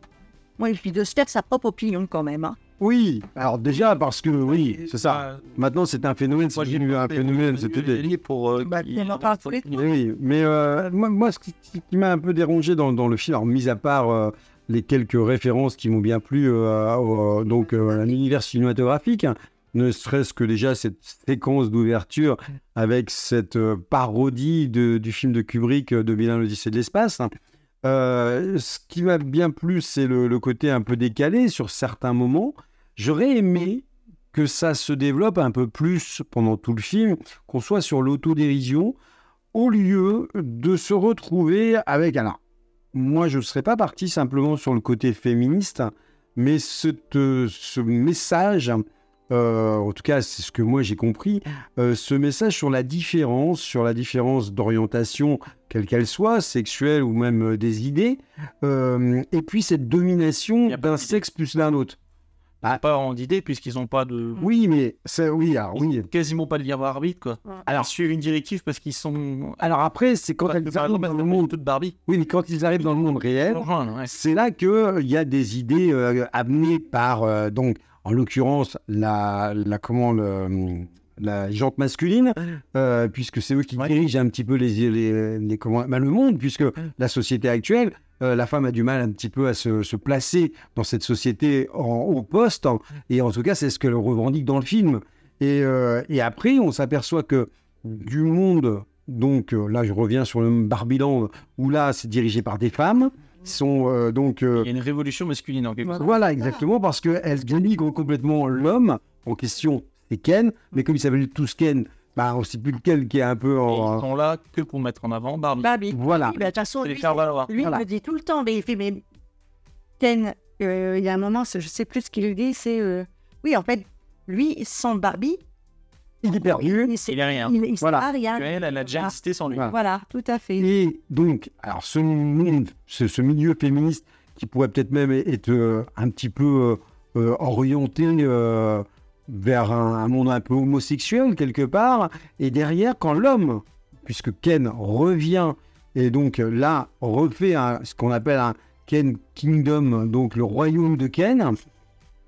moi, il suffit de se faire sa propre opinion quand même. hein. Oui, alors déjà parce que oui, c'est ça. Maintenant, c'est un phénomène. C'est devenu un phénomène. C'était pour. euh, Bah, deux. Oui, oui, mais euh, moi, moi, ce qui, m'a un peu dérangé dans, dans le film, alors mis à part euh, les quelques références qui m'ont bien plu euh, au- donc euh, à l'univers cinématographique, hein, ne serait-ce que déjà cette séquence d'ouverture avec cette euh, parodie de- du film de Kubrick de 2001 l'Odyssée de l'espace. hein. Euh, ce qui m'a bien plu, c'est le, le côté un peu décalé sur certains moments. J'aurais aimé que ça se développe un peu plus pendant tout le film, qu'on soit sur l'autodérision, au lieu de se retrouver avec... Alors, moi, je ne serais pas parti simplement sur le côté féministe, mais cette- ce message, euh, en tout cas, c'est ce que moi j'ai compris, euh, ce message sur la différence, sur la différence d'orientation, quelle qu'elle soit, sexuelle ou même euh, des idées, euh, et puis cette domination d'un sexe plus d'un autre. Pas en d'idée, puisqu'ils n'ont pas de. Oui, mais c'est oui, alors Ils oui. quasiment pas de libre arbitre, quoi. Alors, suivre une directive parce qu'ils sont. Alors après, c'est quand par arrivent dans le monde. toute Barbie. Oui, mais quand ils arrivent dans le monde réel, ouais. c'est là que il y a des idées euh, amenées par euh, donc en l'occurrence la, la comment le la jante masculine euh, puisque c'est eux qui Ouais. dirigent un petit peu les, les, les- comment ben, le monde puisque la société actuelle euh, la femme a du mal un petit peu à se, se placer dans cette société en haut poste hein, et en tout cas c'est ce qu'elle revendique dans le film. Et, euh, et après on s'aperçoit que du monde donc euh, là je reviens sur le Barbiland où là c'est dirigé par des femmes sont euh, donc euh, Il y a une révolution masculine en quelque sorte. voilà, exactement, parce qu'elles dénigrent complètement l'homme. En question, c'est Ken, mais comme ils s'appellent tous Ken, bah, on ne sait plus lequel qui est un peu Et Ils en. sont là que pour mettre en avant Barbie. Barbie. Voilà. Bah, de toute façon, lui, faire valoir. lui, Voilà. il me dit tout le temps, mais il fait, mais Ken, euh, il y a un moment, je sais plus ce qu'il lui dit, c'est, euh, oui, en fait, lui, sans Barbie, Il est perdu. il, Il est rien. il, il sait Voilà. pas rien. Elle, elle a déjà existé sans lui. Voilà. Voilà, tout à fait. Et donc, alors ce monde, ce, ce milieu féministe qui pourrait peut-être même être euh, un petit peu orienté euh, vers un, monde un peu homosexuel quelque part, et derrière, quand l'homme, puisque Ken revient et donc là refait ce qu'on appelle un Ken Kingdom, donc le royaume de Ken,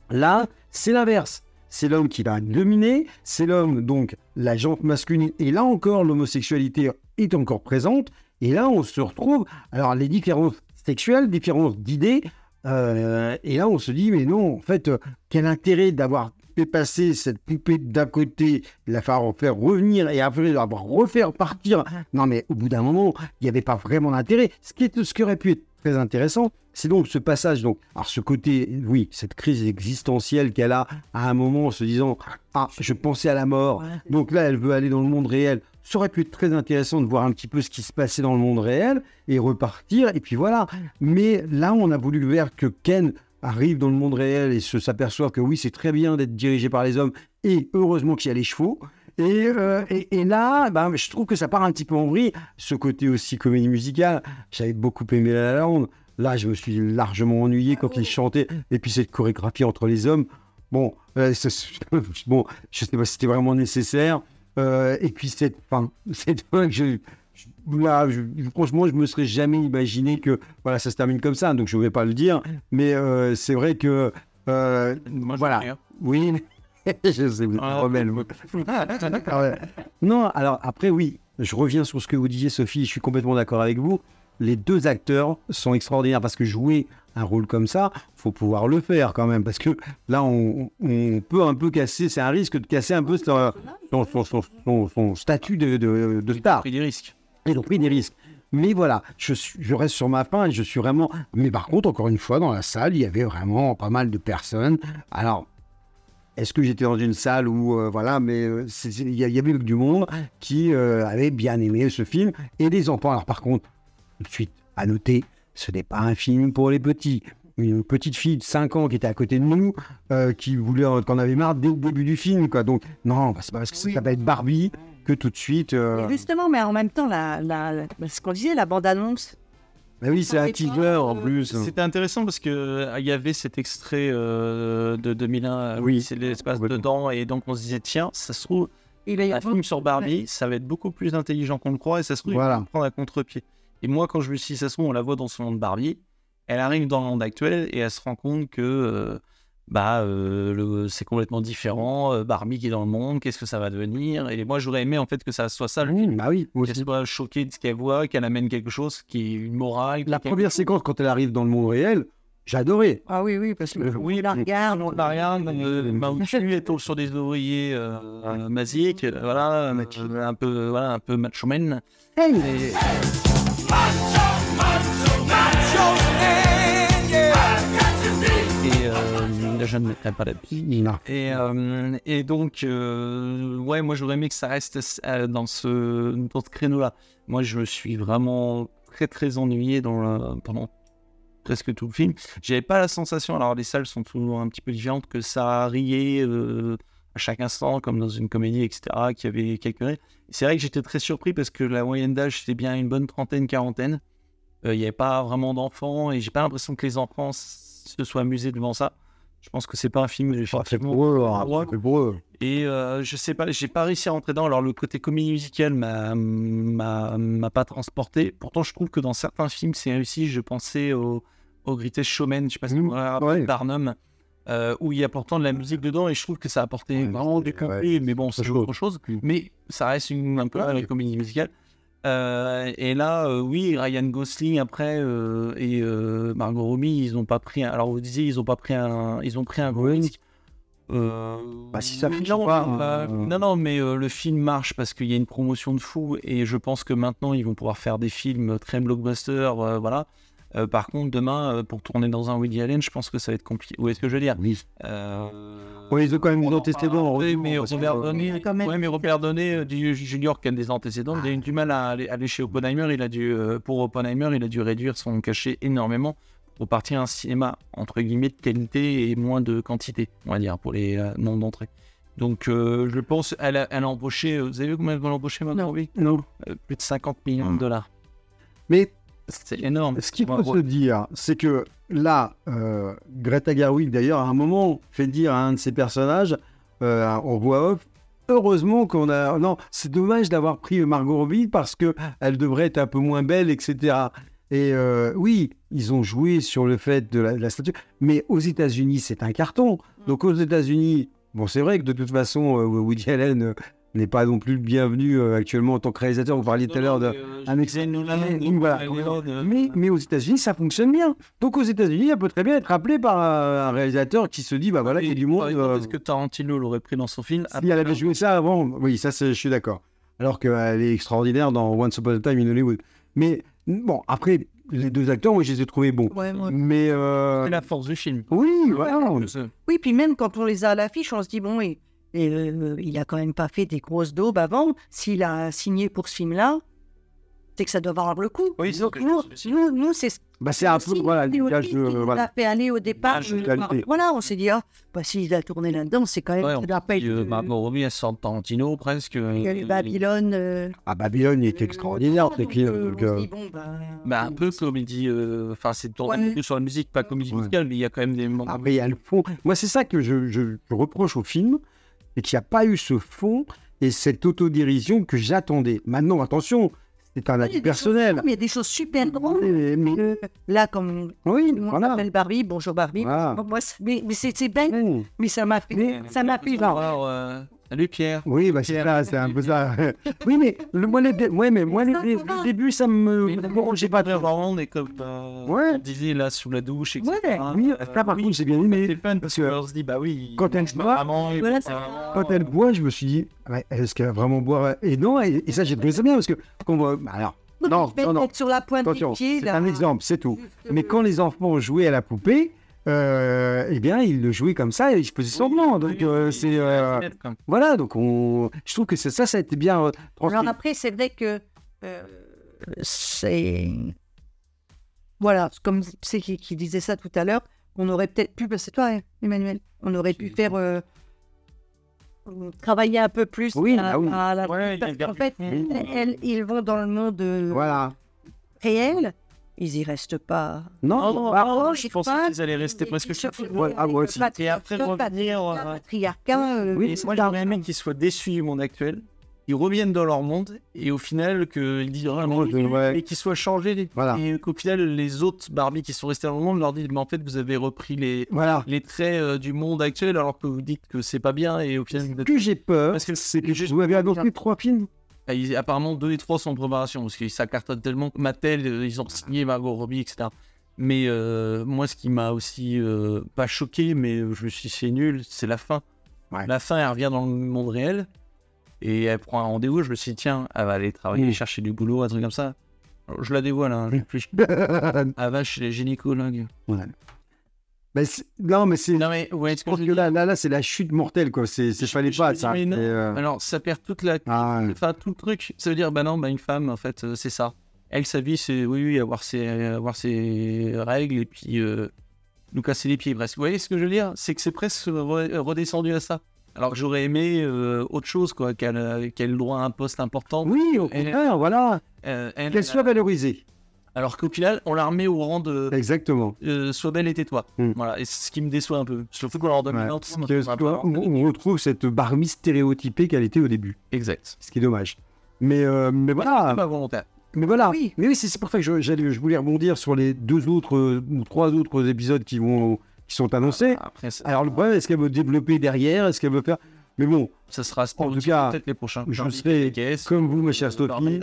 là c'est l'inverse. C'est l'homme qui va dominer, c'est l'homme, donc la jante masculine, et là encore l'homosexualité est encore présente, et là on se retrouve, alors les différences sexuelle, différence d'idées. Euh, et là, on se dit, mais non, en fait, euh, quel intérêt d'avoir passer cette poupée d'un côté, la faire, faire revenir et après la refaire partir. Non, mais au bout d'un moment, il n'y avait pas vraiment d'intérêt. Ce qui, est, ce qui aurait pu être très intéressant, c'est donc ce passage, donc, alors ce côté, oui, cette crise existentielle qu'elle a à un moment en se disant Ah, je pensais à la mort, donc là, elle veut aller dans le monde réel. Ça aurait pu être très intéressant de voir un petit peu ce qui se passait dans le monde réel et repartir, et puis voilà. Mais là, on a voulu faire que Ken arrive dans le monde réel et se s'aperçoit que oui, c'est très bien d'être dirigé par les hommes, et heureusement qu'il y a les chevaux. Et, euh, et, et, là, ben, je trouve que ça part un petit peu en vrille. Ce côté aussi comédie musicale, j'avais beaucoup aimé La La Land. Là, je me suis largement ennuyé quand ils chantaient. Et puis cette chorégraphie entre les hommes. Bon, euh, bon je sais pas si c'était vraiment nécessaire. Euh, et puis cette, enfin, c'est que je, là, je, franchement, je me serais jamais imaginé que voilà, ça se termine comme ça. Donc je ne vais pas le dire, mais euh, c'est vrai que euh, Moi, je voilà, sais, hein. oui. je sais, vous êtes Ah, rebelle. Non, alors après, oui, je reviens sur ce que vous disiez, Sophie, je suis complètement d'accord avec vous. Les deux acteurs sont extraordinaires parce que jouer un rôle comme ça, faut pouvoir le faire quand même. Parce que là, on, on peut un peu casser, c'est un risque de casser un peu son, son, son- son- son- son statut de, de, de star. pris des risques. Ils ont pris des risques. Mais voilà, je, reste sur ma fin et je suis vraiment. Mais par contre, encore une fois, dans la salle, il y avait vraiment pas mal de personnes. Alors, est-ce que j'étais dans une salle où, euh, voilà, mais euh, il y, avait du monde qui euh, avait bien aimé ce film et des enfants. Alors, par contre, tout de suite, à noter, ce n'est pas un film pour les petits. Une petite fille de 5 ans qui était à côté de nous, euh, qui voulait, qu'on avait marre dès le début du film, quoi. Donc, non, c'est pas parce que ça s'appelle Barbie que tout de suite. euh, justement, mais en même temps, la, la, la- ce qu'on disait, la bande-annonce, bah oui, c'est un teaser en euh, plus. C'était intéressant parce que euh, il y avait cet extrait euh, de 2001, Oui. oui, c'est l'espace dedans, et donc on se disait tiens, ça se trouve il un film sur Barbie, ça va être beaucoup plus intelligent qu'on le croit, et ça se trouve Voilà. il va prendre à contre-pied. Et moi, quand je me suis dit ça se trouve, on la voit dans son monde Barbie, elle arrive dans le monde actuel et elle se rend compte que euh, bah euh, c'est complètement différent. euh, Barbie qui est dans le monde, qu'est-ce que ça va devenir? Et moi, j'aurais aimé en fait que ça soit ça. le Oui, bah oui. moi qu'elle soit choquée de ce qu'elle voit, qu'elle amène quelque chose qui est une morale. La première chose. séquence, quand elle arrive dans le monde réel, j'adorais. Ah oui, oui, parce que Euh, oui, la regarde, on n'a rien. Euh, Maouchu est sur des ouvriers euh, euh, basiques, euh, voilà, euh, un peu, voilà, un peu macho. Et- Et la jeune n'aime pas la. Et, euh, et donc, euh, ouais, moi j'aurais aimé que ça reste euh, dans ce, dans ce créneau-là. Moi je me suis vraiment très très ennuyé dans pendant presque tout le film. J'avais pas la sensation, alors les salles sont toujours un petit peu différentes, que ça riait euh, à chaque instant, comme dans une comédie, etc., qu'il y avait quelques rires. C'est vrai que j'étais très surpris parce que la moyenne d'âge c'était bien une bonne trentaine, quarantaine. Euh, Il n'y avait pas vraiment d'enfants et j'ai pas l'impression que les enfants se soient amusés devant ça. Je pense que c'est pas un film effectivement pour eux. hein, Ouais. c'est pour eux. et euh, je sais pas, j'ai pas réussi à rentrer dedans. Alors le côté comédie musicale m'a pas transporté. Pourtant, je trouve que dans certains films, c'est réussi. Je pensais au, au Greatest Showman, je sais pas si Mmh, vous vous rappelez. Barnum, euh, où il y a pourtant de la musique dedans et je trouve que ça a apporté Ouais, vraiment du. Mais bon, c'est autre chose. autre chose. Mmh. Mais ça reste une, un peu la comédie musicale. Euh, et là, euh, oui, Ryan Gosling après euh, et Margot Robbie, ils ont pas pris. Un, alors vous disiez, ils ont pas pris un, ils ont pris un gros risque. Bah, si ça marche non, pas, bah, non, non, mais le film marche parce qu'il y a une promotion de fou et je pense que maintenant ils vont pouvoir faire des films très blockbusters, voilà. Euh, par contre, demain, euh, pour tourner dans un Woody Allen, je pense que ça va être compliqué. Vous voyez ce que je veux dire Oui. euh... Ouais, ils ont quand même des en antécédents. mais Robert même. ouais, mais Robert euh, du Junior qui a des antécédents, il a eu du mal à aller, aller chez Oppenheimer. Il a dû, euh, pour Oppenheimer, il a dû réduire son cachet énormément pour partir à un cinéma entre guillemets de qualité et moins de quantité, on va dire, pour les euh, nombres d'entrées. Donc, euh, je pense, elle a, elle a embauché. Vous avez vu combien elle a embauché, Margot Non. Non. Euh, Plus de 50 millions de dollars. Mais C'est énorme. ce qu'il faut ouais. se dire, c'est que là, euh, Greta Gerwig, d'ailleurs, à un moment, fait dire à un de ses personnages, euh, en voix off, heureusement qu'on a... Non, c'est dommage d'avoir pris Margot Robbie parce que elle devrait être un peu moins belle, etc. Et euh, oui, ils ont joué sur le fait de la, de la statue, mais aux États-Unis, c'est un carton. Donc aux États-Unis, bon, c'est vrai que de toute façon, euh, Woody Allen, euh, n'est pas non plus le bienvenu euh, actuellement en tant que réalisateur. Vous parliez tout à l'heure de. un excès voilà. Mais, mais aux États-Unis, ça fonctionne bien. Donc aux États-Unis, elle peut très bien être appelée par un un réalisateur qui se dit bah voilà, il y a du monde. euh, Est-ce que Tarantino l'aurait pris dans son film si elle avait joué ça avant, oui, ça, je suis d'accord. Alors qu'elle est extraordinaire dans Once Upon a Time in Hollywood. Mais bon, après, les deux acteurs, moi, je les ai trouvés bons. Ouais, moi- Mais euh, C'est la force du film. oui, voilà. Oui, puis même quand on les a à l'affiche, on se dit, bon, et, et, euh, il a quand même pas fait des grosses daubes avant. S'il a signé pour ce film-là, c'est que ça doit valoir le coup. Oui, c'est nous, nous, nous, c'est Bah, c'est un peu, voilà, théorie de. Voilà. a fait aller au départ. Ah, euh, voilà, on s'est dit, ah, bah, s'il a tourné là-dedans, c'est quand même. Ouais, ça on doit pas euh, euh, sort de Tarantino presque. il y a eu euh, Babylone. euh, Ah, Babylone, il était euh, extraordinaire, donc, ce film. euh, donc, on se euh, dit, bon, bah, Bah, un peu comédie. euh, Enfin, c'est tourné Ouais. sur la musique, pas comédie Ouais. musicale, mais il y a quand même des moments. Après, il y a le fond. Moi, c'est ça que je, je- je reproche au film, et qu'il n'y a pas eu ce fond et cette autodérision que j'attendais. Maintenant, attention, c'est un avis personnel. choses- mais il y a des choses super grandes. Mais- mais- Euh, là, comme oui, on voilà. s'appelle Barbie, bonjour Barbie. Voilà. Moi, mais, mais c'est bête, Mmh. mais ça m'a fait, Mais- ça m'a fait Salut Pierre. Oui, bah c'est ça, c'est un peu ça. oui, mais le, moi, les, dé- ouais, mais moi, dé- va. le début, ça me. Bon, j'ai pas vraiment, on est comme euh, Ouais. on disait là sous la douche, etc. Ouais, Oui, Euh, ça, par oui, contre, j'ai bien aimé. c'est fun parce parce que qu'on se dit bah oui. quand elle boit, voilà, c'est- vraiment, Quand elle boit, je me suis dit, ah ouais, est-ce qu'elle va vraiment boire Et non, et, et ça, j'ai trouvé ça bien parce que. Quand on voit- bah, alors, non, non, non. être sur la pointe Attention, des pieds. c'est là. un exemple, c'est tout. Juste, Mais euh, quand les enfants jouaient à la poupée, euh, eh bien, ils le jouaient comme ça et faisais semblant. Donc, Oui, euh, oui, c'est. euh, quand même. voilà, donc on. Je trouve que c'est ça, ça a été bien euh. Alors après, c'est vrai que euh, c'est. Voilà, c'est comme c'est qui, qui disait ça tout à l'heure, on aurait peut-être pu, c'est toi, hein, Emmanuel, on aurait pu faire. euh, travailler un peu plus Oui, à, ah oui. à la- Ouais, il parce qu'en fait, elles, ils vont dans le monde euh, Voilà. réel, ils y restent pas. Non, Oh, non, bah, oh, oh, je j'ai pensais qu'ils allaient rester presque Ils sur se- Ouais, ah, moi aussi. Pas- Et après revenir. pas- euh, patriarcat, euh, Oui, moi, j'aimerais aimé qu'ils soient déçus du monde actuel, qu'ils reviennent dans leur monde, et au final, qu'ils disent ah, ouais. et qu'ils soient changés. Voilà. Et qu'au final, les autres Barbie qui sont restés dans le monde leur disent Mais en fait, vous avez repris les, Voilà. les traits euh, du monde actuel, alors que vous dites que c'est pas bien, et au final, que j'ai peur, Parce que c'est vous m'avez annoncé trois films. Ils- apparemment, deux et trois sont en préparation, parce que ça cartonne tellement que Mattel, euh, ils ont signé Margot Robbie, etc. Mais euh, moi, ce qui m'a aussi euh, pas choqué, mais je me suis dit, c'est nul, c'est la fin. Ouais. La fin, elle revient dans le monde réel et elle prend un rendez-vous. Je me suis dit, tiens, elle va aller travailler, Mm. chercher du boulot, un truc comme ça. Alors, je la dévoile, hein, je. Elle va chez les gynécologues. Mais non, mais c'est. Non, mais ouais, que là, là, là c'est la chute mortelle, quoi. C'est, c'est Je- fallait pas ça. Et, euh, Alors, ça perd toute la. ah, ouais. Enfin, tout le truc. Ça veut dire, bah non, bah une femme, en fait, euh, c'est ça. Elle, sa vie, c'est, oui, oui, avoir ses, avoir ses règles et puis euh, nous casser les pieds presque. Vous voyez ce que je veux dire? C'est que c'est presque re- redescendu à ça. Alors que j'aurais aimé euh, autre chose, quoi, qu'elle, qu'elle ait le droit à un poste important. Oui, au contraire, voilà. Elle- Qu'elle soit valorisée. Alors qu'au final, on la remet au rang de Exactement. euh, sois belle et tais-toi. Hmm. Voilà, et c'est ce qui me déçoit un peu. Surtout qu'on leur donne Ouais. que, on, on retrouve cette Barbie stéréotypée qu'elle était au début, Exact. ce qui est dommage. Mais, euh, mais voilà. Pas volontaire. Mais voilà. Oui. Mais oui, c'est, pour ça que je, je voulais rebondir sur les deux autres euh, ou trois autres épisodes qui vont qui sont annoncés. Après, ça, Alors le problème, est-ce qu'elle veut développer derrière? Est-ce qu'elle veut faire Mais bon, ça sera en tout cas, peut-être les prochains. je serai comme vous, ma chère Sophie,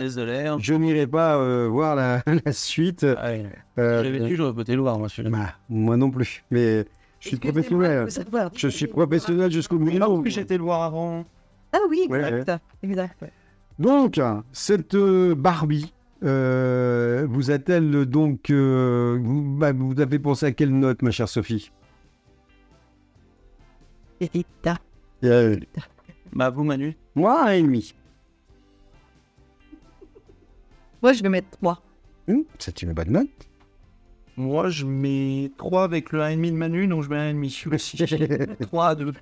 je n'irai pas euh, voir la, la suite. Ah ouais. Euh, J'avais vécu, j'aurais peut-être le voir, moi, celui-là. bah, moi non plus. Mais je suis professionnel. Je suis professionnel jusqu'au bout. j'étais le voir avant. Ah oui, Ouais, exact. exact. Donc, cette euh, Barbie euh, vous a-t-elle donc. euh, vous, bah, vous avez pensé à quelle note, ma chère Sophie? Rita. Euh, Bah, vous, Manu Moi, un et demi. Moi, je vais mettre 3. Hum, c'est une bonne note. Moi, je mets 3 avec le 1,5 de Manu, donc je mets 1,5. 3 à 2.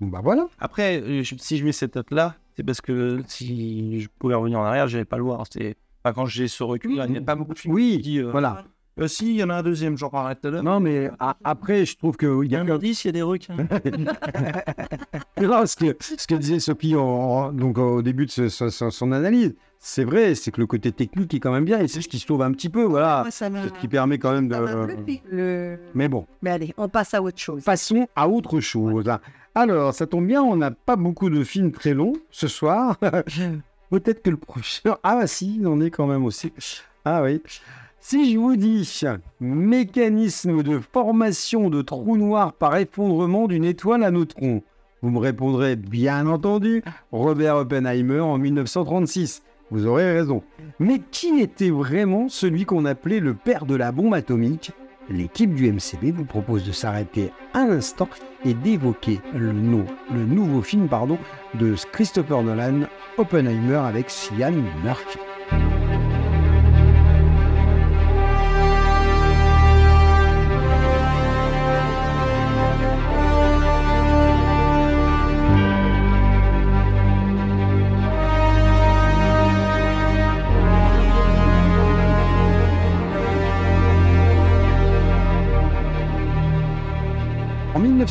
bah voilà. Après, euh, je- si je mets cette note-là, c'est parce que si je pouvais revenir en arrière, je n'allais pas le voir. C'est... Enfin, quand j'ai ce recul, il n'y a pas beaucoup de films Oui, qui, euh, Voilà. Euh, si, il y en a un deuxième, j'en parlerai tout à l'heure. Non, mais a- après, je trouve qu'il Il y a un indice, il y a des requins. Non, ce que, ce que disait Sophie en- en- donc, au début de ce- ce- ce- son analyse, c'est vrai, c'est que le côté technique est quand même bien et c'est ce qui se sauve un petit peu, voilà. Moi, ça m'a- C'est ce qui permet quand même de. ça m'a bluffé, le- Mais bon, Mais allez, on passe à autre chose. passons à autre chose. Alors, ça tombe bien, on n'a pas beaucoup de films très longs ce soir. Peut-être que le prochain. Ah, bah si, il en est quand même aussi. Ah oui. Si je vous dis mécanisme de formation de trou noir par effondrement d'une étoile à neutrons, vous me répondrez bien entendu Robert Oppenheimer en 1936. Vous aurez raison. Mais qui était vraiment celui qu'on appelait le père de la bombe atomique? L'équipe du MCB vous propose de s'arrêter un instant et d'évoquer le, nouveau film de Christopher Nolan, Oppenheimer avec Cillian Murphy.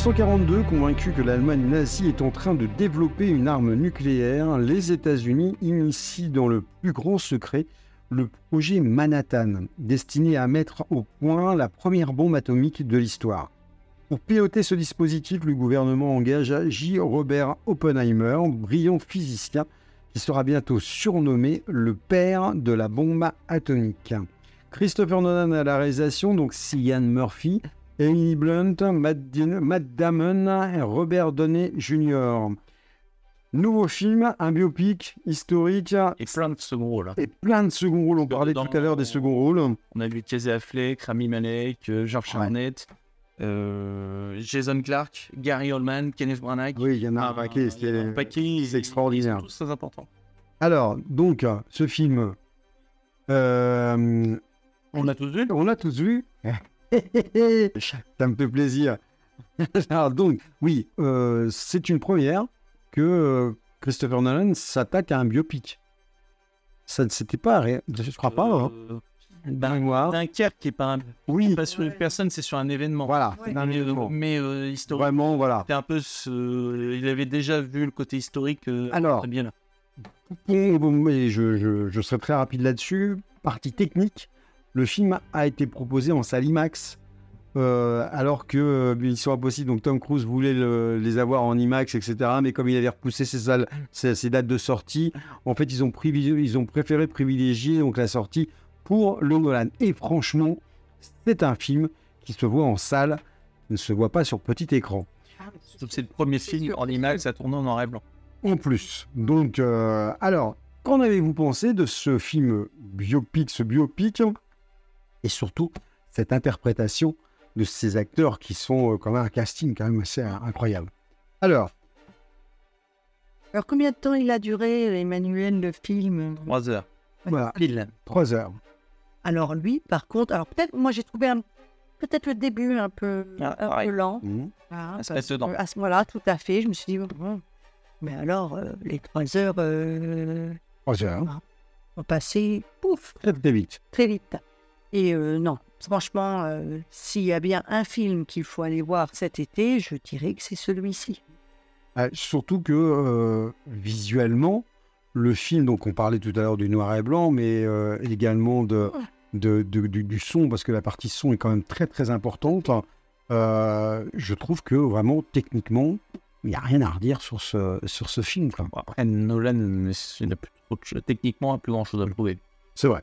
1942, convaincu que l'Allemagne nazie est en train de développer une arme nucléaire, les États-Unis initient dans le plus grand secret le projet Manhattan, destiné à mettre au point la première bombe atomique de l'histoire. Pour piloter ce dispositif, le gouvernement engage J. Robert Oppenheimer, brillant physicien, qui sera bientôt surnommé le père de la bombe atomique. Christopher Nolan à la réalisation, donc Cillian Murphy, Emily Blunt, Matt, Damon et Robert Downey Jr. Nouveau film, un biopic historique Et plein de second rôles. hein. et plein de second rôles. On parlait Dans- tout à l'heure des second rôles. On a vu Casey Affleck, Rami Malek, euh, George Ouais. Arnett, euh, Jason Clark, Gary Oldman, Kenneth Branagh. Oui, il y en a un Ah, paquet. a c'est extraordinaire. Tous très importants. Alors, donc, ce film, euh, On l'a tous vu? on l'a tous vu. Ça me fait plaisir. Alors, donc, oui, euh, c'est une première que euh, Christopher Nolan s'attaque à un biopic. Ça ne s'était pas, ré- je crois pas, hein. Euh, Dun- mémoire. Dunkerque qui est pas, un- Oui, pas sur une personne, c'est sur un événement. voilà, Ouais. un Mais, euh, événement. mais euh, historique. Vraiment, voilà. C'était un peu ce... Il avait déjà vu le côté historique euh, Alors, très bien là. Et bon, mais je, je- je serai très rapide là-dessus. Partie technique, le film a été proposé en salle IMAX, euh, alors que euh, Mission Impossible, donc Tom Cruise voulait le- les avoir en IMAX, etc. Mais comme il avait repoussé ses, salles, ses, ses dates de sortie, en fait, ils ont, ils ont préféré privilégier donc, la sortie pour le Nolan. Et franchement, c'est un film qui se voit en salle, ne se voit pas sur petit écran. Donc, C'est le premier film en c'est image à tourner en noir et blanc. En plus. Donc, euh, alors, qu'en avez-vous pensé de ce film biopic, ce biopic, et surtout cette interprétation de ces acteurs qui sont euh, quand même un casting quand même assez euh, incroyable. Alors, Alors, combien de temps il a duré, Emmanuel, le film? Trois heures. voilà, Pile. trois heures. Alors, lui, par contre, alors peut-être, moi, j'ai trouvé un- peut-être le début un peu, Ah, un pareil. peu lent. Hein, À ce moment-là, tout à fait. Je me suis dit, mais alors, euh, les trois heures euh, Trois heures. ont passé, pouf, Très très vite. très vite. Et euh, non, franchement, euh, s'il y a bien un film qu'il faut aller voir cet été, je dirais que c'est celui-ci. Euh, surtout que euh, visuellement, le film, donc on parlait tout à l'heure du noir et blanc, mais euh, également de, de- de- du, du son, parce que la partie son est quand même très très importante. Euh, je trouve que vraiment techniquement, il n'y a rien à redire sur ce, sur ce film. quoi. Après, Nolan, il n'a plus techniquement, grand chose à prouver. C'est vrai.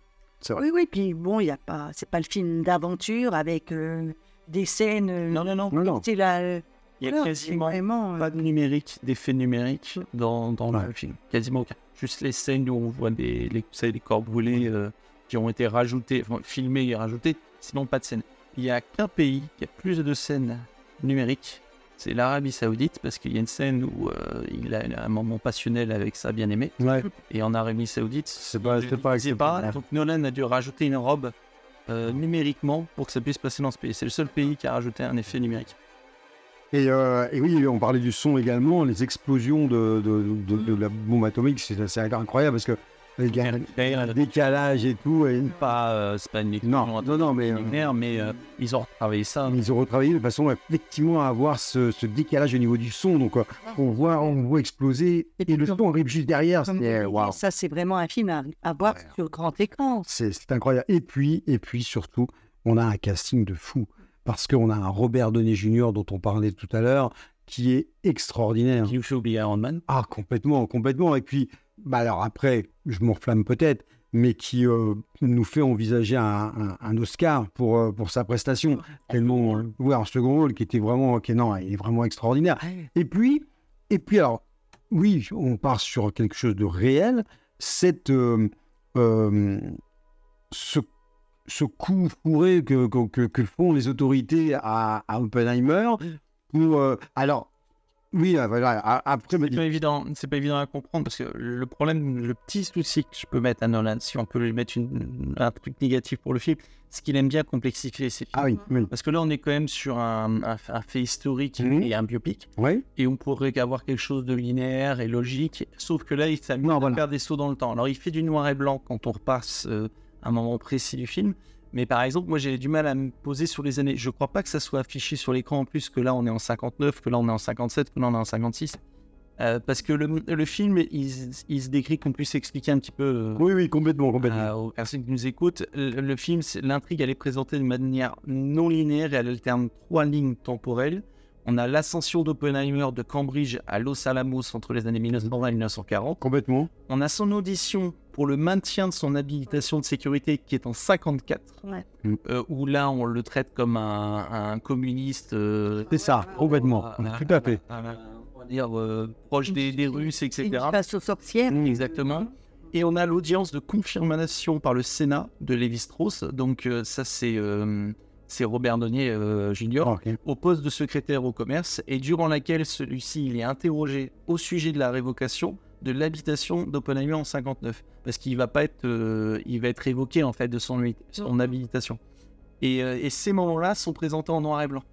Oui, oui, puis bon, il y a pas, c'est pas le film d'aventure avec euh, des scènes. euh, Non, non, non. Non, non. C'est la. Il y a quasiment vraiment. euh, pas de numérique, d'effets numériques dans, dans Ouais. le film. Quasiment aucun. Juste les scènes où on voit des, les, vous savez, les corps brûlés euh, qui ont été rajoutés, enfin, filmés et rajoutés, sinon pas de scène. Il n'y a qu'un pays qui a plus de scènes numériques, c'est l'Arabie Saoudite, parce qu'il y a une scène où euh, il a un moment passionnel avec sa bien-aimée. Ouais. Et en Arabie Saoudite, C'est pas- c'est pas. Donc Nolan a dû rajouter une robe euh, numériquement pour que ça puisse passer dans ce pays. C'est le seul pays qui a rajouté un effet numérique. Et, euh, et oui, on parlait du son également, les explosions de, de, de- de la bombe atomique, c'est c'est incroyable parce que Il y a un décalage et tout. Et... Pas, euh, c'est pas une Non, non, non, mais, euh, mais euh, ils ont retravaillé ça. Ils ont retravaillé de façon effectivement à avoir ce, ce décalage au niveau du son. Donc, euh, on voit, on voit exploser Et et, le son arrive juste derrière. C'est dites, Ça, c'est vraiment un film à, à voir Ouais. sur grand écran. C'est c'est incroyable. Et puis, et puis surtout, on a un casting de fou. Parce qu'on a un Robert Downey Jr. dont on parlait tout à l'heure, qui est extraordinaire. Qui nous fait oublier Iron Man. Ah, complètement, complètement. Et puis, bah alors après, je m'enflamme peut-être, mais qui euh, nous fait envisager un, un- un Oscar pour, euh, pour sa prestation. Tellement, euh, ouais, un second rôle qui était vraiment, qui non, il est vraiment extraordinaire. Et puis, et puis alors, oui, on part sur quelque chose de réel. Cette, euh, ce, ce coup fourré que, que, font les autorités à, à Oppenheimer pour, alors, oui, euh, voilà, après, C'est pas évident, c'est pas évident à comprendre parce que le problème, le petit souci que je peux mettre à Nolan, si on peut lui mettre une- un truc négatif pour le film, c'est qu'il aime bien complexifier ses films. ah oui, oui, Parce que là, on est quand même sur un, un- un fait historique Mhm. et un biopic, ouais, et on pourrait avoir quelque chose de linéaire et logique, sauf que là, il s'amuse Non, à voilà. faire des sauts dans le temps. Alors, il fait du noir et blanc quand on repasse euh, un moment précis du film, mais par exemple, moi, j'ai du mal à me poser sur les années. Je crois pas que ça soit affiché sur l'écran en plus, que là, on est en 59, que là, on est en 57, que là, on est en 56. Euh, parce que le, le film, il, il se décrit qu'on puisse expliquer un petit peu euh, oui, oui, complètement, complètement. aux personnes qui nous écoutent. Le, le film, l'intrigue, elle est présentée de manière non linéaire et elle alterne trois lignes temporelles. On a l'ascension d'Oppenheimer de Cambridge à Los Alamos entre les années 1920 et 1940. complètement. On a son audition pour le maintien de son habilitation de sécurité qui est en 54, Ouais. euh, où là, on le traite comme un, un communiste. euh, C'est ça, complètement. un- Tout à fait. on va dire euh, proche des, des Russes, etc. une chasse aux sorcières. Exactement. Et on a l'audience de confirmation par le Sénat de Lévi-Strauss. Donc euh, ça, c'est euh, c'est Robert Donnier euh, Jr. Ah, au poste de secrétaire au commerce et durant laquelle celui-ci il est interrogé au sujet de la révocation de l'habitation d'Oppenheimer en 59 parce qu'il va pas être euh, il va être révoqué en fait de son, son habilitation. Et, euh, et ces moments-là sont présentés en noir et blanc.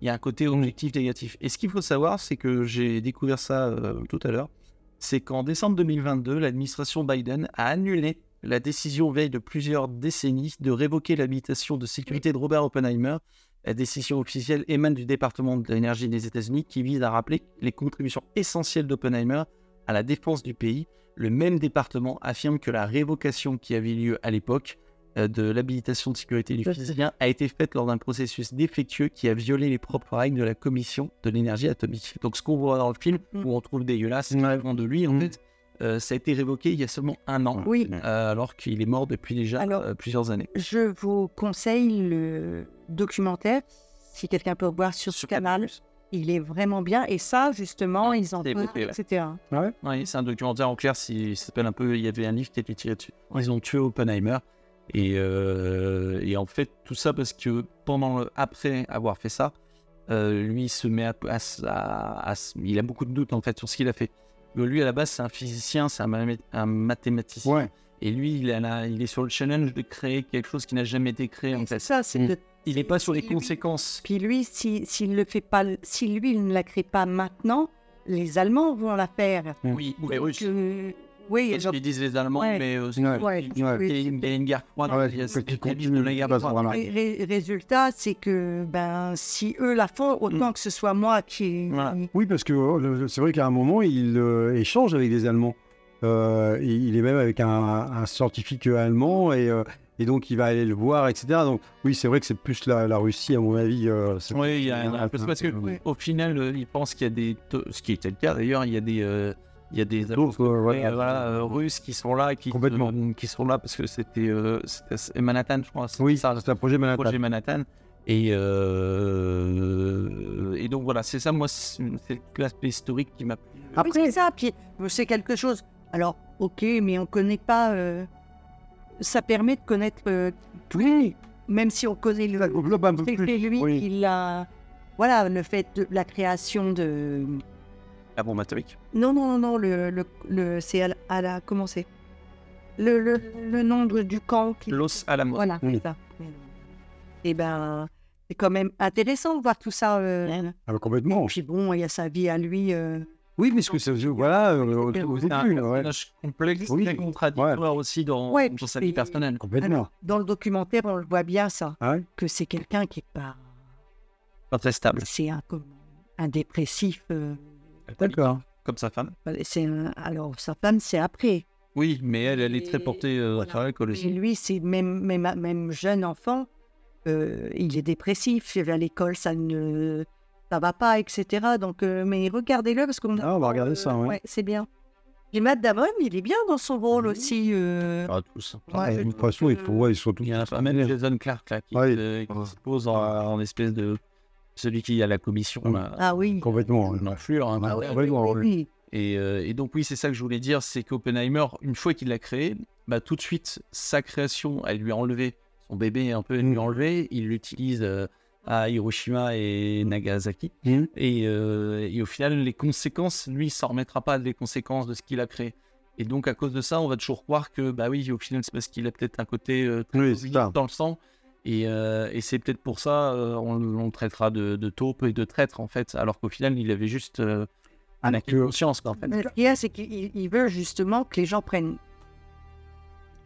Il y a un côté objectif négatif. Et ce qu'il faut savoir c'est que j'ai découvert ça euh, tout à l'heure c'est qu'en décembre 2022 l'administration Biden a annulé la décision veille de plusieurs décennies de révoquer l'habilitation de sécurité de Robert Oppenheimer la décision officielle émane du département de l'énergie des États-Unis qui vise à rappeler les contributions essentielles d'Oppenheimer à la défense du pays. Le même département affirme que la révocation qui avait lieu à l'époque euh, de l'habilitation de sécurité du physicien a été faite lors d'un processus défectueux qui a violé les propres règles de la Commission de l'énergie atomique. Donc ce qu'on voit dans le film, Mm. où on trouve dégueulasse, c'est de lui en Mm. fait, euh, ça a été révoqué il y a seulement un an, Oui. euh, alors qu'il est mort depuis déjà Alors- euh, plusieurs années. Je vous conseille le documentaire, si quelqu'un peut voir sur ce canal. Il est vraiment bien. Et ça, justement, ils en parlent, évoqué, ouais. etc. Oui, c'est un documentaire en clair, si- ça s'appelle un peu, il y avait un livre qui était tiré dessus. Ils ont tué Oppenheimer. Et, euh, et en fait, tout ça parce que pendant, le- après avoir fait ça, euh, lui il se met à, à s- à- à s- il a beaucoup de doutes en fait sur ce qu'il a fait. Lui à la base c'est un physicien, c'est un, mathématicien. Ouais. Et lui il, a la- il est sur le challenge de créer quelque chose qui n'a jamais été créé en fait. ça, c'est Mm. de- Il n'est pas sur les Lui- conséquences. Puis lui, si- s'il le fait pas, si lui il ne la crée pas maintenant, les Allemands vont la faire. Oui, ou les Russes. euh, oui, Parce genre, qu'ils disent les Allemands, Ouais. mais euh, c'est- Ouais. ouais, il y a Ouais. oui. une, il y a une guerre froide. Ouais, il y a de la guerre froide. voilà. Ré- ré- résultat, c'est que ben si eux la font, autant que ce soit moi qui. Voilà. Oui, parce que euh, le- c'est vrai qu'à un moment, il euh, échange avec des Allemands. Euh, il est même avec un, un scientifique allemand et, euh, et donc il va aller le voir, etc. Donc oui, c'est vrai que c'est plus la, la Russie, à mon avis. euh, c'est- Oui, il y a un, un parce que Oui. au final, euh, il pense qu'il y a des, ce qui était le cas d'ailleurs, il y a des, euh, il y a des euh, voilà. Russes qui sont là, qui, Complètement. euh, qui sont là parce que c'était, euh, Manhattan, je crois. Oui, ça, c'est un projet Manhattan. projet Manhattan. Et, euh, et donc voilà, c'est ça, moi, c'est l'aspect historique qui m'a plu. Oui, c'est ça. Puis c'est quelque chose. Alors, ok, mais on connaît pas. euh, Ça permet de connaître. euh, Oui, même si on connaît le. ça englobe un peu C'est plus. lui Oui. qui l'a. Voilà, le fait de la création de. La bombe atomique. Non, non, non, non, le, le, le- c'est à, la- à la. Comment c'est le, le, le nom de- du camp. Qui... Los Alamos. Voilà, Oui. c'est ça. Et ben, c'est quand même intéressant de voir tout ça. euh, Ah, bah, complètement. Puis bon, il y a sa vie à lui. euh, Oui, parce que ça, voilà, études, ouais. personnage complexe, Oui. très contradictoire aussi dans, Ouais, dans sa vie personnelle. Complètement. Alors, dans le documentaire, on le voit bien ça, Ah ouais que c'est quelqu'un qui est pas, Pas très stable, c'est un, comme un dépressif. euh, D'accord. comme sa femme. c'est un- alors sa femme, c'est après. Oui, mais elle, elle est très Et portée euh, voilà. sur l'alcool Et aussi. lui, c'est même, même, même jeune enfant, euh, il est dépressif. À l'école, ça ne ça va pas, etc. Donc, euh, mais regardez-le parce qu'on Ah, on va regarder ça, ouais. c'est bien. Et Matt Damon, il est bien dans son rôle aussi. euh, Pas tous. Ouais, de toute façon, il que- faut, ouais, ils sont tous. Il y a même Jason Clark là, qui, Ouais. euh, qui se pose en, en espèce de celui qui a la commission là, Ah oui. Complètement. une hein, Ah oui. Et, euh, et donc oui, c'est ça que je voulais dire, c'est qu'Oppenheimer, une fois qu'il l'a créé, bah, tout de suite, sa création, elle lui a enlevé son bébé un peu, elle lui a Mm. enlevé, il l'utilise euh, à Hiroshima et Nagasaki. Mhm. Et, euh, et au final, les conséquences, lui, il s'en remettra pas des conséquences de ce qu'il a créé. Et donc, à cause de ça, on va toujours croire que, bah oui, au final, c'est parce qu'il a peut-être un côté euh, très Oui, dans le sang. Et, euh, et c'est peut-être pour ça, euh, on, on le traitera de, de taupe et de traître, en fait. Alors qu'au final, il avait juste euh, un acquis de conscience, quoi, en fait. Mais Ce qu'il y a, c'est qu'il il veut justement que les gens prennent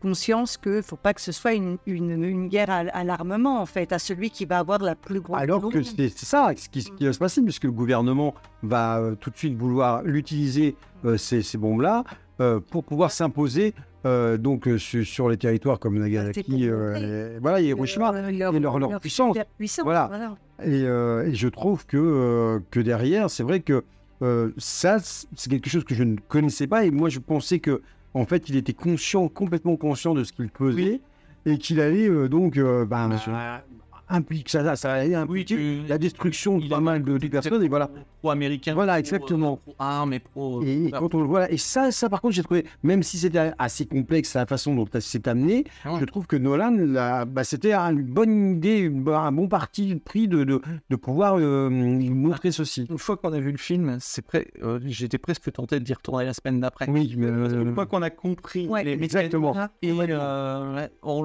conscience qu'il ne faut pas que ce soit une, une, une guerre à, à l'armement, en fait, à celui qui va avoir la plus grande. Alors que c'est c'est ça ce qui, ce qui va se passer, puisque le gouvernement va euh, tout de suite vouloir l'utiliser, euh, ces, ces bombes-là, euh, pour pouvoir s'imposer euh, donc euh, sur, sur les territoires comme Ah, Nagasaki, euh, et, voilà, et Hiroshima. Euh, et leur- leur puissance. Voilà. voilà. Et, euh, et je trouve que, euh, que derrière, c'est vrai que euh, ça, c'est quelque chose que je ne connaissais pas. Et moi, je pensais que, en fait, il était conscient, complètement conscient de ce qu'il faisait, et qu'il allait euh, donc, euh, ben, Impliquer, ça, ça impliquer tu- la destruction de pas mal de, de personnes. Et voilà. pro-américain. Voilà, pro- exactement. Pro-armes et pro. Et, et quand on voit, et ça, ça par contre, j'ai trouvé, même si c'était assez complexe la façon dont c'est amené, Ouais. je trouve que Nolan, là, bah, c'était une bonne idée, une- un bon parti pris de, de, de pouvoir euh, montrer ceci. Une fois qu'on a vu le film, c'est prêt. euh, J'étais presque tenté d'y retourner la semaine d'après. Oui, mais euh, qu'une fois qu'on a compris Ouais, les exactement. Voilà. Et euh, on,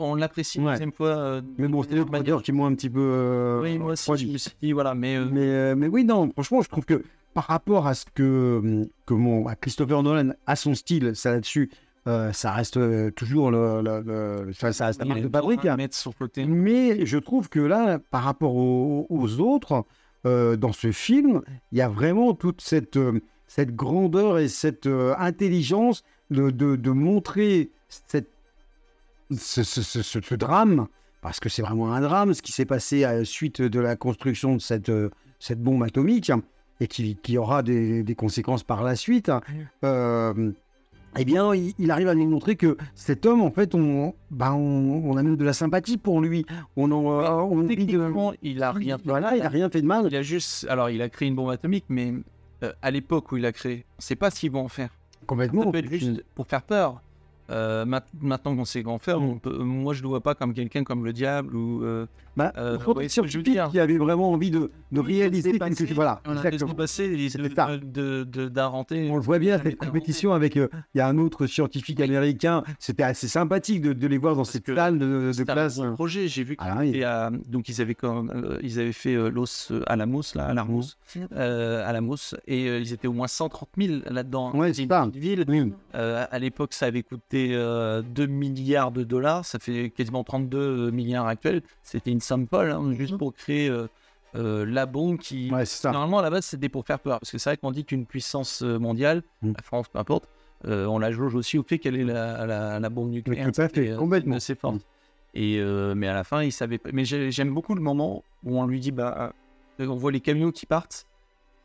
on, l'apprécie une Ouais. deuxième fois. euh, Mais bon, producteurs qui m'ont un petit peu. euh, Oui, moi aussi, je refroidi. me suis dit, voilà, mais. euh, Mais, euh, mais oui, non, franchement, je trouve que par rapport à ce que, que mon, à Christopher Nolan a son style, ça là-dessus, euh, ça reste toujours le, le- le- ça, ça reste la marque de fabrique. hein. mettre sur côté. Mais je trouve que là, par rapport aux, aux autres, euh, dans ce film, il y a vraiment toute cette, euh, cette grandeur et cette intelligence de, de, de montrer cette, ce, ce- ce- ce- ce drame, parce que c'est vraiment un drame, ce qui s'est passé à la suite de la construction de cette, euh, cette bombe atomique, et qui, qui aura des, des conséquences par la suite. Euh, eh bien, il, il arrive à nous montrer que cet homme, en fait, on, ben, on, on a même de la sympathie pour lui. On en, euh, on dit de- Techniquement, il a rien fait. Voilà, il a rien fait de mal. Il a juste. Alors, il a créé une bombe atomique, mais euh, à l'époque où il a créé, on ne sait pas ce qu'ils vont en faire. Complètement. Ça peut être juste pour faire peur. Euh, maintenant qu'on sait qu'en faire, Mm. on peut- moi je le vois pas comme quelqu'un comme le diable ou. euh, Bah, Euh, ce que je veux dire qui avait vraiment envie de, de Oui, réaliser quelque chose. Voilà, on a dépasser, de-. On le voit bien, cette compétition avec. euh, Il y a un autre scientifique américain. C'était assez sympathique de, de les voir dans cette salle de, de un classe. projet. J'ai vu Ah, qu'ils oui. à- donc ils avaient quand euh, ils avaient fait euh, Los euh, Alamos là, Alamos, euh, Alamos, et euh, ils étaient au moins 130 000 là-dedans. Ouais, c'est une ville. Euh, à l'époque, ça avait coûté euh, 2 milliards de dollars. Ça fait quasiment 32 milliards actuels. C'était une folle, hein, juste pour créer euh, euh, la bombe qui. Ouais, c'est ça. Normalement, à la base, c'était pour faire peur. Parce que c'est vrai qu'on dit qu'une puissance euh, mondiale, Mm. la France, peu importe, euh, on la jauge aussi au fait qu'elle est la, la, la bombe nucléaire. tout à fait, euh, complètement. de ses forces. Et, euh, mais à la fin, il savait pas. Mais j'ai- j'aime beaucoup le moment où on lui dit bah, euh, on voit les camions qui partent.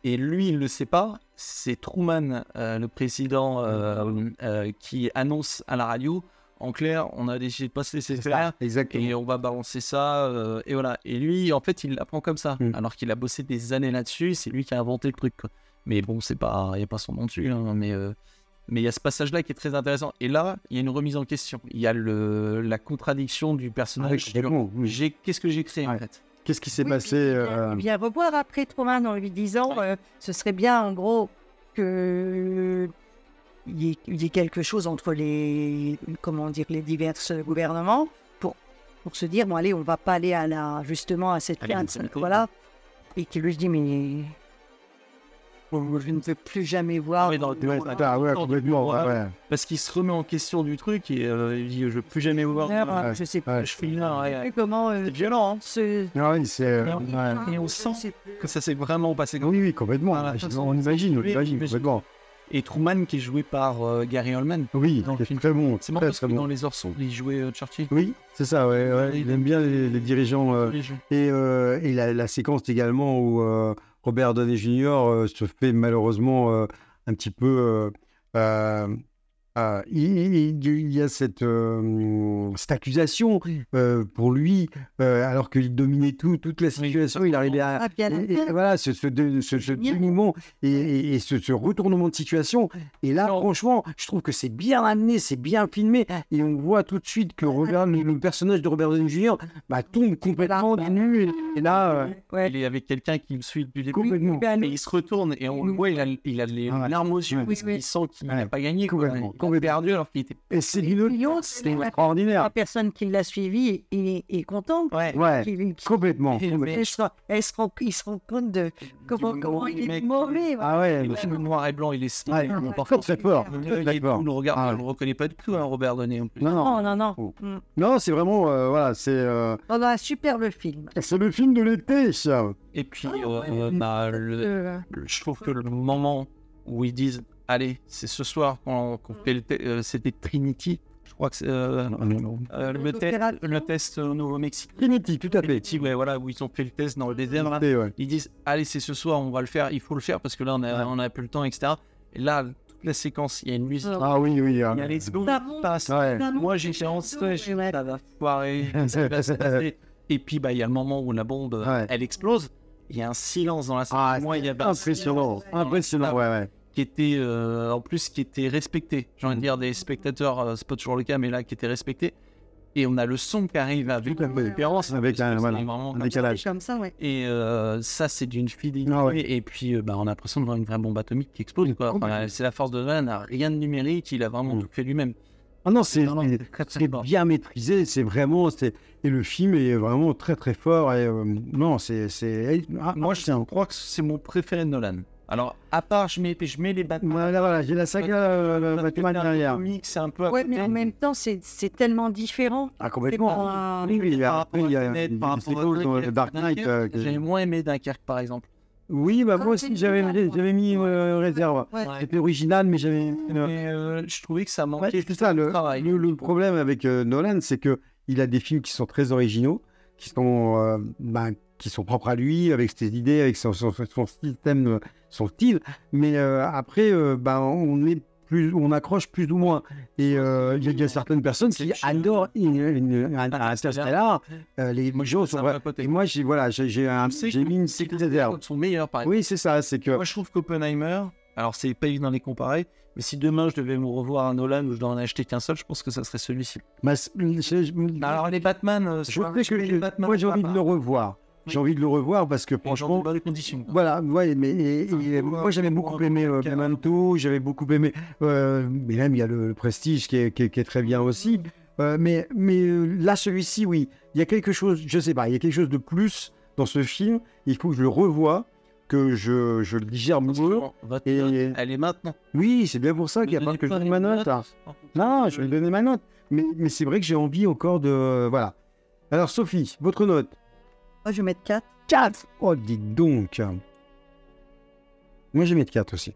Et lui, il ne le sait pas. C'est Truman, euh, le président, euh, euh, qui annonce à la radio en clair, on a décidé de pas se laisser C'est faire. ça, exactement. Et on va balancer ça, euh, et voilà. Et lui, en fait, il l'apprend comme ça, Mm. alors qu'il a bossé des années là-dessus. C'est lui qui a inventé le truc. quoi. Mais bon, c'est pas, il y a pas son nom dessus, hein, mais euh, mais il y a ce passage-là qui est très intéressant. Et là, il y a une remise en question. Il y a le, la contradiction du Ah, personnage. oui. j'ai, qu'est-ce que j'ai créé en fait? Qu'est-ce qui s'est Oui, passé puis il euh, vient- il vient revoir après Truman en lui disant euh, ce serait bien en gros que il y, ait, il y ait quelque chose entre les comment dire les divers gouvernements pour pour se dire bon allez on va pas aller à la justement à cette plainte voilà. et qu'il lui dit mais je ne veux plus jamais voir. Ouais, dans- Ouais, dans la- ah ouais, complètement. ouais. Parce qu'il se remet en question du truc et euh, il dit Je veux plus jamais voir. Ouais. Je sais Ouais. Je fais là, ouais, ouais. plus comment. euh, C'est violent, hein. ce- Ah oui, c'est. Et on- ouais. Et on je sent que ça s'est vraiment passé comme Oui, oui, complètement. On imagine, on imagine complètement. Et Truman qui est joué par euh, Gary Oldman. Oui, dans le c'est film. très bon. C'est marrant parce que bon. dans Les sombres, il jouait euh, Churchill. Oui, c'est ça, ouais, Il aime bien les, les dirigeants. euh, Les et euh, et la, la séquence également où euh, Robert Downey Jr. euh, se fait malheureusement euh, un petit peu. Euh, euh, il, il- il y a cette, euh, cette accusation euh, pour lui, euh, alors qu'il dominait tout, toute la situation, il arrivait à, Ah, et, et voilà, ce, ce, de- ce, dénouement et, et- et ce, ce retournement de situation. Et là, franchement, je trouve que c'est bien amené, c'est bien filmé. Et on voit tout de suite que Robert, le, le personnage de Robert Downey Jr. Bah, tombe complètement du nu. Et, et là, euh, ouais. Il est avec quelqu'un qui le suit depuis le début. Et il se retourne et on le voit, il a, il a les Ah larmes aux yeux Ouais. Oui, oui. qu'il sent qu'il Ouais. n'a pas gagné. Complètement. Il a perdu alors qu'il était. Et c'est extraordinaire. la personne qui l'a suivi est, est contente. Ouais. Ouais, complètement. Complètement. elle, se rend, elle se rend- il se rend compte de comment, il est mauvais. Ah ouais, Le film noir et blanc, il est ouais. Il Très, est- très fort. on le regarde, Ah on le reconnaît pas du tout, hein, Robert plus. Non, non, Non, non. Oh. Mm. c'est vraiment, euh, voilà, c'est euh, On a un superbe film. c'est le film de l'été, ça. Et puis, Ah, euh, bah, je trouve que le moment où ils disent Allez, c'est ce soir qu'on qu'on fait le te- euh, c'était Trinity. Je crois que c'est euh, euh, le, test, L'opération. le test au Nouveau-Mexique. Trinity, tout à fait. Trinity, ouais, voilà, où ils ont fait le test dans le désert. là. Et, ouais. Ils disent Allez, c'est ce soir, on va le faire, il faut le faire parce que là, on a, on a plus le temps, etc. Et là, toute la séquence, il y a une musique. Ah oui, oui. hein. Il y a les secondes qui passent. Ouais. Moi, j'ai ça en ouais, ouais. ça va foirer. ça va se passer. Et puis, bah, il y a le moment où la bombe, Ouais. elle explose. Il y a un silence dans la salle. Ah, Moi, il y a Impressionnant, impressionnant, ouais, ouais. Qui était euh, en plus qui était respecté. J'ai envie de dire des spectateurs, euh, c'est pas toujours le cas, mais là qui était respecté. Et on a le son qui arrive avec fait. différence, Avec un- voilà, un décalage. Comme ça, ouais. Et euh, ça, c'est d'une fidélité. Ah ouais. Et puis, euh, bah, on a l'impression de voir une vraie bombe atomique qui explose. quoi. Enfin, Complètement. c'est la force de Nolan, n'a rien de numérique, il a vraiment Mm. tout fait lui-même. Ah non, c'est Non, non, c'est- très, très c'est fort. bien maîtrisé, c'est vraiment, c'est et le film est vraiment très très fort et euh, non, c'est c'est ah, Moi, je tiens. crois que c'est mon préféré de Nolan. Alors, à part, je mets, je mets les Batman. Voilà, voilà, j'ai la saga euh, Batman derrière. comique, C'est un peu Ouais, mais en même temps, c'est c'est tellement différent. Ah complètement. un- Oui, oui, il y a, il y a par rapport Dark Knight. euh, J'ai moins aimé Dunkerque, par exemple. Oui, bah moi Ah, aussi c'est j'avais j'avais mis euh, réserve. Ouais. C'était original, mais j'avais. euh, Mais euh, je trouvais que ça manquait. Ouais, c'est ça, le, travail. le, le problème avec euh, Nolan, c'est que il a des films qui sont très originaux, qui sont, euh, ben, qui sont propres à lui, avec ses idées, avec son, son, son système, son style. Mais euh, après, euh, ben, on est plus, on accroche plus ou moins. Et euh, il y, a- certaines personnes qui adorent une, une- un- un Interstellar. Euh, les gens sont. Et moi, j'ai voilà, j'ai un- j'ai mis une autres sont meilleurs, par exemple. Oui, c'est ça. C'est que Moi, je trouve qu'Oppenheimer, alors c'est pas évident de les comparer, mais si demain je devais me revoir un Nolan ou je dois en acheter qu'un seul, je pense que ça serait celui-ci. bah, je- je- Alors les Batman, je sur- sais que les Batman, moi j'ai envie de le revoir. J'ai envie de le revoir parce que Franchement, dans bonnes conditions. Voilà, ouais, mais et- et moi j'avais beaucoup aimé euh, Memento, j'avais beaucoup aimé, euh, mais même il y a le, le Prestige qui est, qui est- qui est très bien aussi. Euh, mais mais euh, là, celui-ci, oui, il y a quelque chose, je sais pas, il y a quelque chose de plus dans ce film. Il faut que je le revoie, que je, je le digère mieux. Et- elle est maintenant. Oui, c'est bien pour ça qu'il n'y a pas que je donne ma note. hein. Non, je vais donner ma note. Mais, mais c'est vrai que j'ai envie encore de. Voilà. Alors, Sophie, votre note Moi, je vais mettre 4. 4 Oh, dites donc Moi, je vais mettre 4 aussi.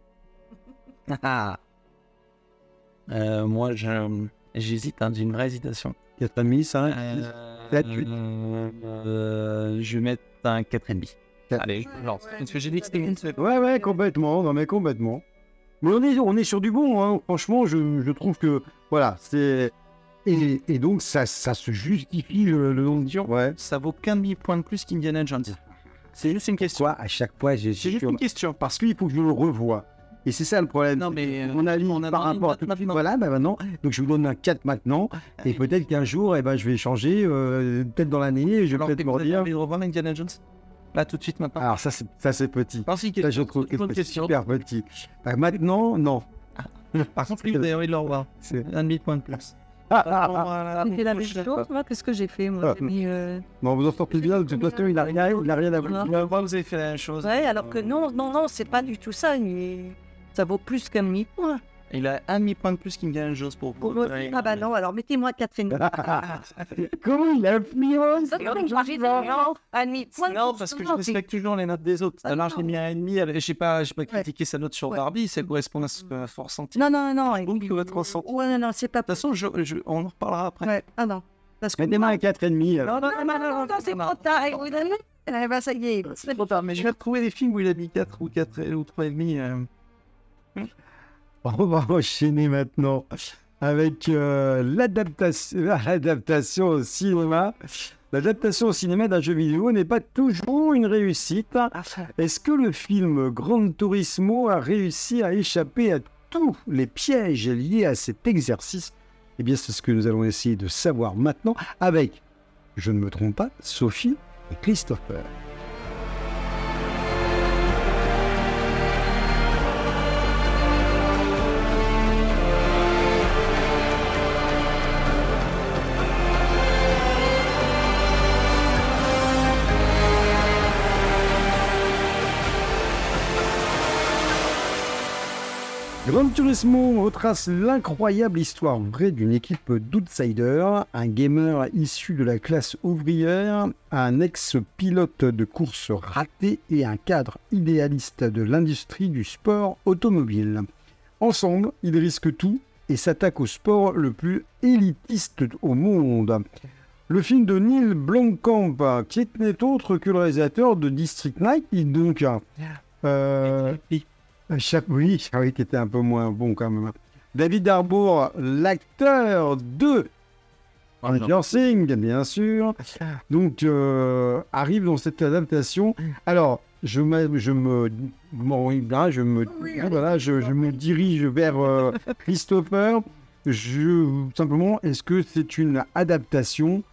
Euh, moi, je- j'hésite, hein, j'ai une vraie hésitation. 4,5, 5 Euh, Sept, huit. euh, je vais mettre un 4,5. Quatre. Allez, je lance. Parce que j'ai dit que c'était une seule. Ouais, ouais, complètement. Non, mais complètement. Mais on est, on est sur du bon, hein. Franchement, je, je trouve que. Voilà, c'est. Et, et donc, ça, ça se justifie le, le nom de. Ouais. Ça vaut qu'un demi-point de plus qu'Indiana Jones. C'est juste une question. Quoi, à chaque fois, j'ai. C'est juste une question. Parce qu'il faut que je le revoie. Et c'est ça le problème. Non, mais, euh, on a on a par rapport à tout. Voilà, bah maintenant. Donc je vous donne un 4 maintenant. Et peut-être qu'un jour, eh ben, je vais changer. euh, peut-être dans l'année, je vais peut-être me avez dire. envie de revoir Indiana Jones? Là, tout de suite, maintenant Alors ça, c'est ça, c'est petit. Alors, si, Ça, je trouve que c'est question. super petit. Bah, maintenant, non. Par contre, lui, vous avez envie de le revoir. C'est- Un demi-point de plus. J'ai fait la même chose, moi, qu'est-ce que j'ai fait moi Ah. J'ai mis, euh, Bon, vous en sortez bien, de toute façon, il n'a rien, il a rien à. Moi, vous avez fait la même chose. Ouais, alors que non, non, non, c'est pas du tout ça. Ça vaut plus qu'un demi-point. Il a un demi-point de plus qu'Indiana Jones pour vous. Pour moi, Ah bah non, alors mettez-moi 4 et demi. Comment il a mis Non, un demi-point. Non, parce que je respecte toujours les notes des autres. Ah, Alors, je l'ai mis à demi. Je n'ai pas, j'ai pas Ouais. critiqué sa note sur Ouais. Barbie. Ça correspond à ce son ressenti. Non, non, non. Vous, puis- votre ressenti. Ouais, non, non, c'est pas De toute façon, je- je- on en reparlera après. Ouais, ah non. Parce que. Mettez-moi un 4,5. alors. non, Non, non, non, non, c'est trop tard. Eh ben, ça y est. C'est trop tard, mais je vais retrouver des films où il a mis 4 ou 4 ou 3,5. On va enchaîner maintenant avec euh, l'adaptation, l'adaptation au cinéma. L'adaptation au cinéma d'un jeu vidéo n'est pas toujours une réussite. Est-ce que le film Gran Turismo a réussi à échapper à tous les pièges liés à cet exercice? Eh bien, c'est ce que nous allons essayer de savoir maintenant avec, je ne me trompe pas, Sophie et Christopher. Gran Turismo retrace l'incroyable histoire vraie d'une équipe d'outsiders, un gamer issu de la classe ouvrière, un ex-pilote de course raté et un cadre idéaliste de l'industrie du sport automobile. Ensemble, ils risquent tout et s'attaquent au sport le plus élitiste au monde. Le film de Neil Blomkamp, qui n'est autre que le réalisateur de District 9, donc euh, Chaque... Oui, ah oui, qui était un peu moins bon quand même. David Harbour, l'acteur de Stranger Things, bien sûr. Donc, euh, arrive dans cette adaptation. Alors, je me, je me, bon, oui, là, je me, voilà, je, je me dirige vers euh, Christopher. Je, simplement, est-ce que c'est une adaptation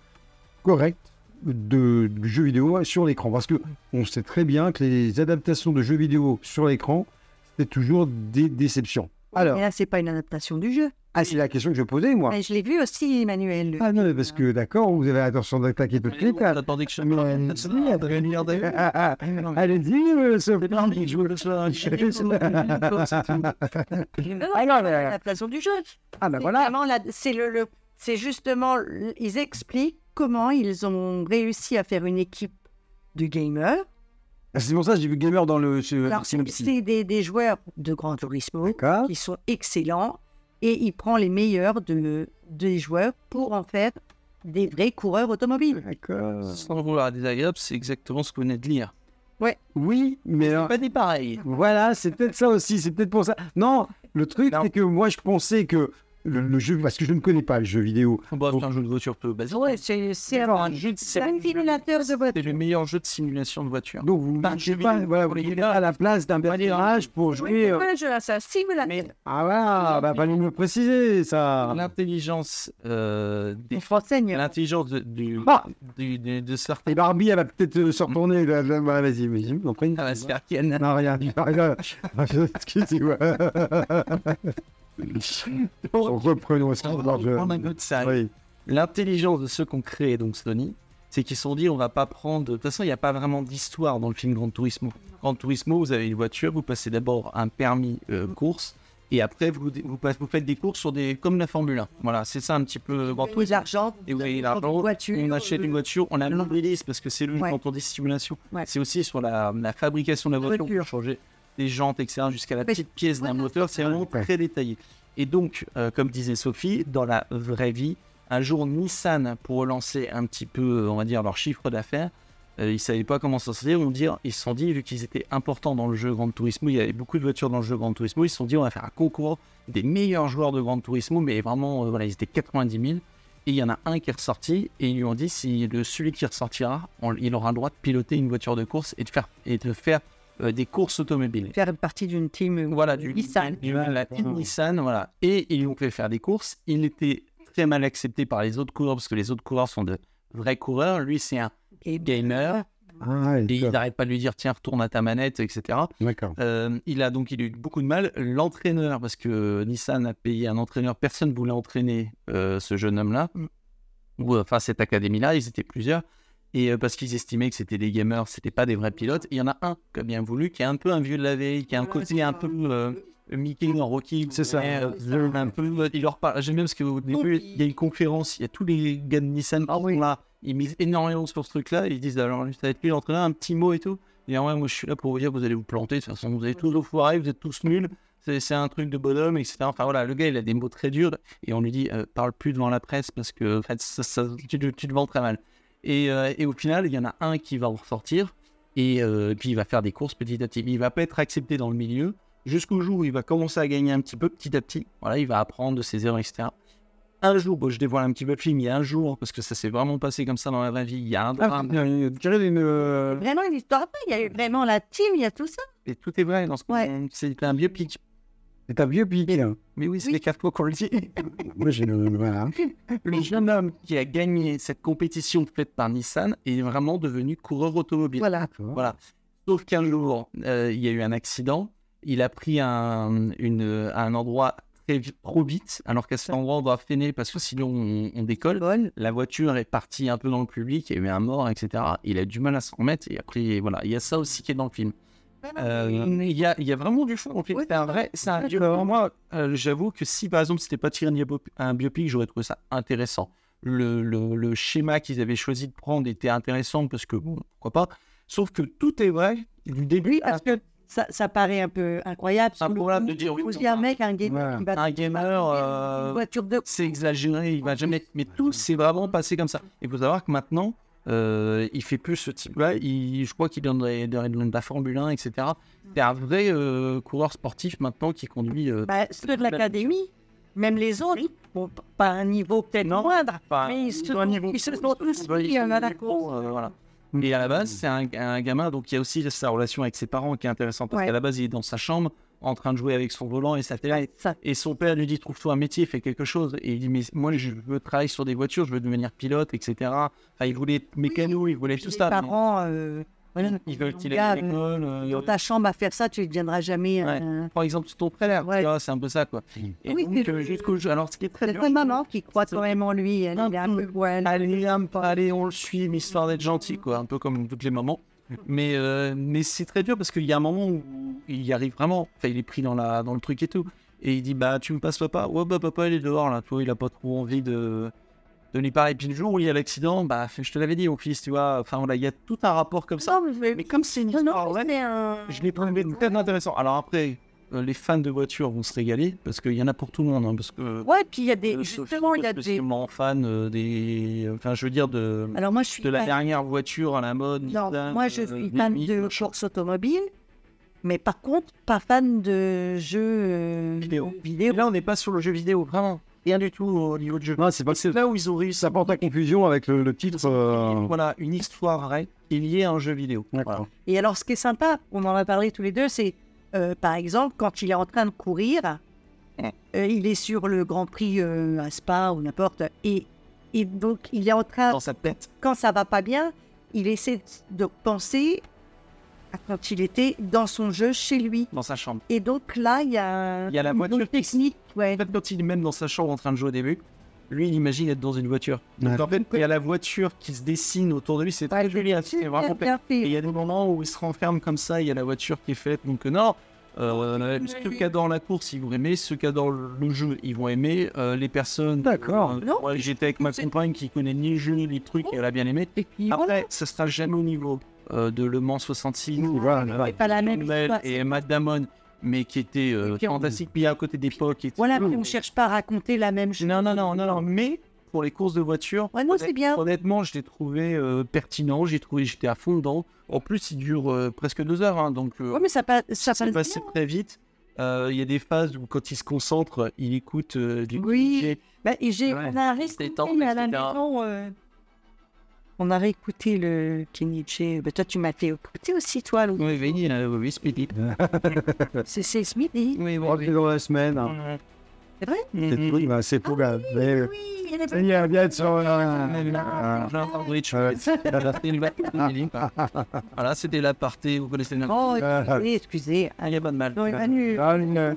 correcte de, du jeu vidéo sur l'écran? Parce que on sait très bien que les adaptations de jeux vidéo sur l'écran, c'est toujours des déceptions. Alors, Et là, c'est pas une adaptation du jeu. ah, c'est la question que je posais, moi. Mais je l'ai vu aussi, Emmanuel. Ah non, mais parce que d'accord, vous avez l'intention d'attaquer tout de suite. Attendez que je Mais, euh, ah. Allez-y, euh, Sophie. Je vous la- Ah non, mais l'adaptation du jeu. Ah ben voilà. c'est le, le- c'est justement, ils expliquent comment ils ont réussi à faire une équipe de gamers. Ah, C'est pour ça que j'ai vu Gamer dans le c'est des, des joueurs de Gran Turismo D'accord. qui sont excellents et il prend les meilleurs de, des joueurs pour en faire des vrais coureurs automobiles. D'accord. Sans vouloir désagréable, c'est exactement ce que vous venez de lire. Oui, mais Pas des pareils. voilà, c'est peut-être ça aussi, c'est peut-être pour ça. Non, le truc, c'est que moi, je pensais que le, le jeu, parce que je ne connais pas le jeu vidéo. Bon, c'est un jeu de voiture peu basique. Ouais, c'est c'est un, un jeu de c'est un simulateur de voiture. C'est le meilleur jeu de simulation de voiture. Donc, vous Pas ne un jeu pas, voilà, vous voulez à la place d'un personnage pour jouer. euh, Ouais, je- c'est un simulateur. Ah voilà, bah fallait me préciser ça. L'intelligence euh, des renseigne. l'intelligence de, du, Ah. du- de, de certains Et Barbie, elle va peut-être euh, se retourner. là, là, bah, Vas-y, vas-y, je t'en prie. Ah, va se faire ken. Non, rien, rien. Excusez-moi. Reprenons ce On qu'on va prendre un peu de ça. Oui. L'intelligence de ceux qui ont créé donc Sony, c'est qu'ils se sont dit on va pas prendre. De toute façon, il n'y a pas vraiment d'histoire dans le film Gran Turismo. Gran Turismo, vous avez une voiture, vous passez d'abord un permis euh, course. Et après, vous, vous, vous faites des courses sur des, comme la Formule 1. Voilà, c'est ça un petit peu Gran Oui, Turismo. l'argent. Et oui, une l'argent, voiture, on achète euh, une voiture, on la mobilise parce que c'est le Ouais. quand on dit simulation. Ouais. C'est aussi sur la, la fabrication de la voiture, changer des jantes, etc., jusqu'à la petite pièce d'un moteur. C'est vraiment très détaillé. Et donc, euh, comme disait Sophie, dans la vraie vie, un jour, Nissan, pour relancer un petit peu, on va dire, leur chiffre d'affaires, euh, ils ne savaient pas comment s'en sortir. On dire, ils se sont dit, vu qu'ils étaient importants dans le jeu Gran Turismo, il y avait beaucoup de voitures dans le jeu Gran Turismo, ils se sont dit, on va faire un concours des meilleurs joueurs de Gran Turismo, mais vraiment, euh, voilà, ils étaient 90 000. Et il y en a un qui est ressorti, et ils lui ont dit, si le, celui qui ressortira, on- il aura le droit de piloter une voiture de course et de faire, et de faire euh, des courses automobiles. Faire partie d'une team. Voilà, du Nissan. du- la team Nissan, voilà. Et ils lui ont fait faire des courses. Il était très mal accepté par les autres coureurs parce que les autres coureurs sont de vrais coureurs. Lui, c'est un Et gamer. Ah, Et il n'arrête pas de lui dire tiens, retourne à ta manette, etc. D'accord. Euh, il a donc il a eu beaucoup de mal. L'entraîneur, parce que Nissan a payé un entraîneur, personne ne voulait entraîner euh, ce jeune homme-là, ou enfin cette académie-là, ils étaient plusieurs. Et euh, parce qu'ils estimaient que c'était des gamers, c'était pas des vrais pilotes. Il y en a un qui a bien voulu, qui est un peu un vieux de la veille, qui a un côté un peu euh, Mickey dans Rocky. C'est ça. euh, un peu, euh, il leur parle. J'aime bien parce qu'au début, il y a une conférence, il y a tous les gars de Nissan qui sont là. Ils misent énormément sur ce truc-là. Ils disent alors, ça va être lui l'entraîneur, un petit mot et tout. Et ouais, moi je suis là pour vous dire que vous allez vous planter. De toute façon, vous avez tous au foiré, vous êtes tous nuls. C'est un truc de bonhomme, etc. Enfin voilà, le gars il a des mots très durs et on lui dit euh, parle plus devant la presse parce que en fait, ça, ça- tu te vends très mal. Et, euh, et au final, il y en a un qui va en ressortir et euh, puis il va faire des courses petit à petit. Il va pas être accepté dans le milieu jusqu'au jour où il va commencer à gagner un petit peu petit à petit. Voilà, il va apprendre de ses erreurs, etc. Un jour, bon, je dévoile un petit peu le film, il y a un jour, parce que ça s'est vraiment passé comme ça dans la vraie vie, il y a un Ah, drame, il y a une- je dirais une, euh, Vraiment une histoire. Il y a eu vraiment la team, il y a tout ça. et tout est vrai dans ce Ouais. C'est un biopic. C'est un vieux là. Mais oui, c'est Oui. les quatre mots qu'on le dit. Moi, j'ai le. Voilà. Le jeune homme qui a gagné cette compétition faite par Nissan est vraiment devenu coureur automobile. Voilà. Voilà. Sauf qu'un jour, euh, il y a eu un accident. Il a pris un, une, un endroit très trop vite, alors qu'à cet endroit, on doit freiner parce que sinon on, on décolle. La voiture est partie un peu dans le public, il y a eu un mort, etc. Il a du mal à se remettre et après, voilà, il y a ça aussi qui est dans le film. Euh, il, y a, il y a vraiment du film. Oui, c'est un vrai, c'est un moi, euh, j'avoue que si par exemple c'était pas tiré un, bio- un biopic, j'aurais trouvé ça intéressant. Le, le- le schéma qu'ils avaient choisi de prendre était intéressant parce que bon, pourquoi pas. Sauf que tout est vrai du début Oui, à la parce que ça, ça paraît un peu incroyable. le Improbable de dire, oui, Aussi mais un mec, un gamer, Un gamer, euh, une voiture de. c'est exagéré, il va jamais. Mais tout s'est vraiment passé comme ça. Il faut savoir que maintenant, euh, il fait plus ce type-là. Je crois qu'il dans de la Formule 1, etc. C'est un vrai euh, coureur sportif maintenant qui conduit. euh, Bah, ceux de l'académie, même les autres, bon, pas à un niveau peut-être moindre, pas- mais ils se, niveau- ils se sont tous un sont à la course. euh, voilà. Et à la base, c'est un, un gamin, donc il y a aussi sa relation avec ses parents qui est intéressante. Parce Ouais. qu'à la base, il est dans sa chambre, en train de jouer avec son volant et sa télé. Ça. Et son père lui dit Trouve-toi un métier, fais quelque chose. Et il dit Mais moi, je veux travailler sur des voitures, je veux devenir pilote, etc. Enfin, il voulait être mécano, il voulait tout Les ça. parents, euh, voilà, Ils veulent qu'il à l'école. euh, dans ta chambre à faire ça, tu ne deviendras jamais. Ouais. Par exemple, ton frère, Ouais. c'est un peu ça, quoi. Et Oui, donc, c'est- euh, jusqu'au jeu. Alors, ce qui est très C'est dur, ta maman qui croit quand même en lui. Elle, est un peu. ouais, elle- Allez, un peu, allez, on le suit, mais histoire d'être gentil, quoi, un peu comme toutes les mamans. Mais, euh, mais c'est très dur parce qu'il y a un moment où il y arrive vraiment. Enfin, il est pris dans, la, dans le truc et tout. Et il dit Bah, tu me passes papa Ouais, bah, papa, il est dehors là. Toi, il a pas trop envie de, de lui parler. Et puis le jour où il y a l'accident, bah, je te l'avais dit, mon fils, tu vois. Enfin, voilà, il y a tout un rapport comme ça. Non, mais, Mais comme c'est une non, histoire, non, c'est un. je l'ai trouvé très intéressant. Alors après, les fans de voitures vont se régaler parce qu'il y en a pour tout le monde. hein, parce que Ouais, puis il y a des. euh, Justement, il y a des. spécialement fan euh, des. Enfin, je veux dire, de, Alors moi, je suis. de la fan- dernière voiture à la mode. Non, Nissan, moi je euh, suis fan de course automobile, mais par contre, pas fan de jeux euh, Vidéo. là, on n'est pas sur le jeu vidéo, vraiment. Rien du tout au niveau de jeu. Non, c'est pas C'est là où ils ont réussi. ça porte à confusion avec le, le titre. euh, Voilà, une histoire vraie est liée à un jeu vidéo. D'accord. Et alors, ce qui est sympa, on en a parlé tous les deux, c'est euh, par exemple quand il est en train de courir, Ouais. euh, il est sur le Grand Prix euh, à Spa ou n'importe, et, et donc il est en train, Dans sa tête. quand ça va pas bien, il essaie de penser à quand il était dans son jeu chez lui. Dans sa chambre. Et donc là, il y a, Il y a la voiture technique. Ouais. En fait, quand il est même dans sa chambre en train de jouer au début, lui, il imagine être dans une voiture. Donc, Ouais. en fait, il y a la voiture qui se dessine autour de lui. C'est très joli. hein, C'est vraiment bien Et il y a des moments où il se renferme comme ça, il y a la voiture qui est faite. Donc, non, euh, ceux qui adorent la course, ils vont aimer. Ceux qui adorent le jeu, ils vont aimer. Euh, les personnes. D'accord. euh, j'étais avec ma compagne qui connaît ni le jeu ni les trucs et elle a bien aimé. Et puis Après, voilà, ça sera jamais au niveau euh, de Le Mans 66. Voilà. c'est pas la même et Matt Damon, mais qui était euh, puis fantastique. Puis à côté d'époque. et- Voilà, mais on cherche pas à raconter la même chose. Non, non, non, non, non. Mais pour les courses de voiture, Ouais, non, c'est bien. Honnêtement, je l'ai trouvé euh, pertinent. J'ai trouvé, j'étais à fond dedans. En plus, il dure euh, presque deux heures, hein, donc euh, Ouais, mais ça, pa- ça passe passé bien. très vite. Euh, Il y a des phases où, quand il se concentre, il écoute euh, du Oui. Bah, et j'ai, Ouais. on a tendre, à la maison. On a réécouté le Kenichi. Bah, toi, tu m'as fait écouter aussi, toi. Lou. Oui, oui, euh, oui, Speedy. C'est, c'est ce midi. Oui, oui, On est dans la semaine. hein. oui. C'est vrai? C'est Mhm. tout, bah, c'est pour la- mais- Oui, est Ça y est, bien sur Ah, c'était famille, quoi. Voilà, c'était l'aparté, vous connaissez le Oh, Ah. excusez, excusez. Ah, il y a pas de mal. Non, Emmanuel. Ah,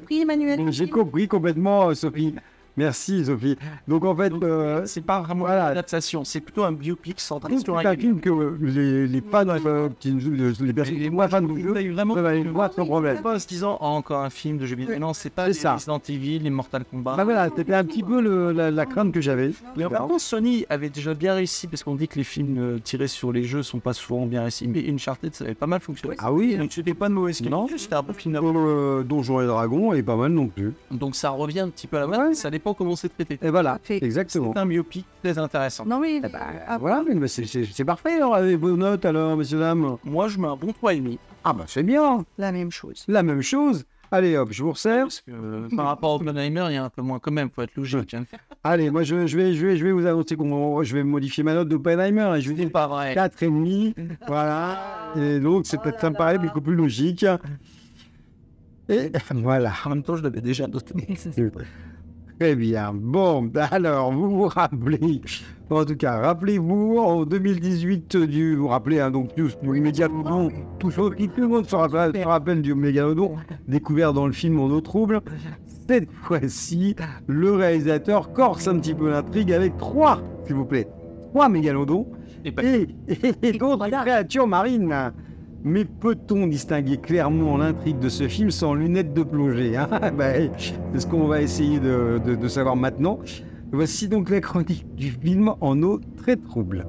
Oui, Emmanuel. J'ai compris complètement, euh, Sophie. Merci, Sophie. Donc, en fait, euh, C'est pas vraiment Voilà. une adaptation, c'est plutôt un biopic centré sur un film que euh, les, les fans, euh, qui, les personnes qui sont moins fans du jeu, vraiment voir sans problème. pas en se disant oh, encore un film de jeux vidéo. Non, c'est pas les ça. Resident Evil, les Mortal Kombat. Bah voilà, c'était un petit peu le- la, la crainte que j'avais. Mais par contre, Sony avait déjà bien réussi parce qu'on dit que les films euh, tirés sur les jeux sont pas souvent bien réussis. Mais Uncharted, ça avait pas mal fonctionné. Ah oui, Donc c'était pas de mauvaise Non. qualité, c'était un bon film euh, Donjons et Dragons est pas mal non plus. Donc ça revient un petit peu à la ça dépend comment c'est traité. Et voilà, exactement. C'est un biopic très intéressant. Non, oui. Eh ben, ah, voilà, mais mais c'est- parfait alors, avec vos notes alors, messieurs, dames. Moi, je mets un bon 3,5. Ah bah c'est bien, La même chose. la même chose. Allez hop, je vous resserre. Parce que euh, par rapport à Oppenheimer, il y a un peu moins quand même, faut être logique. hein. Allez, moi je, je vais, je, vais, je vais vous annoncer qu'on je vais modifier ma note d'Oppenheimer. et Je vais C'est dire pas vrai. 4,5. Voilà. Et donc c'est peut-être ça me paraît beaucoup plus logique. Et voilà. En même temps, je l'avais déjà noté. Très bien. Bon, alors, vous vous rappelez, en tout cas, rappelez-vous, en 2018, du, vous vous rappelez, hein, donc, tous, nous, immédiatement, tout, tout le monde se rappelle, se rappelle du Mégalodon, découvert dans le film En eau trouble. Cette fois-ci, le réalisateur corse un petit peu l'intrigue avec trois, s'il vous plaît, trois mégalodons Et et, et, et d'autres créatures marines. Mais peut-on distinguer clairement l'intrigue de ce film sans lunettes de plongée hein? Ben, C'est ce qu'on va essayer de savoir maintenant. Voici donc la chronique du film en eau très trouble.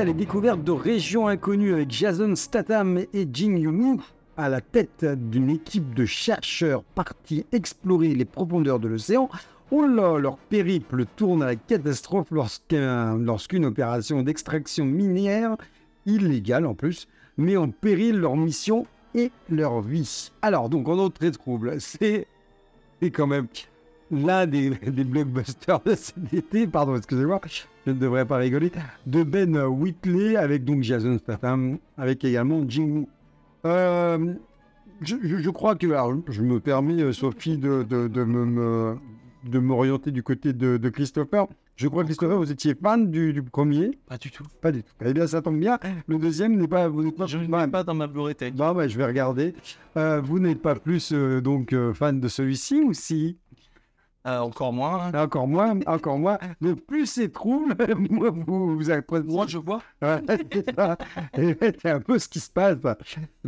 À la découverte de régions inconnues avec Jason Statham et Jin à la tête d'une équipe de chercheurs partis explorer les profondeurs de l'océan. Oh là, leur périple tourne à la catastrophe lorsqu'un- lorsqu'une opération d'extraction minière, illégale en plus, met en péril leur mission et leur vie. Alors donc, en autre très trouble, c'est c'est quand même l'un des, des blockbusters de cet été, pardon, excusez-moi, je ne devrais pas rigoler, de Ben Whitley avec donc Jason Statham, avec également Jing. Euh, je, je- je crois que, alors, je me permets, euh, Sophie, de, de, de me- de m'orienter du côté de, de Christopher. Je crois, Christopher, vous étiez fan du, du premier pas du tout. Pas du tout. Eh bien, ça tombe bien. Le deuxième n'est pas. Vous n'êtes pas Je ne pas dans ma Tech. Bon, bah, je vais regarder. Euh, vous n'êtes pas plus euh, donc fan de celui-ci ou si? Euh, encore moins. hein. Encore moins, encore moins. Le plus c'est trouble, moins vous vous appréciez. Moi, je vois. C'est un peu ce qui se passe. Bah,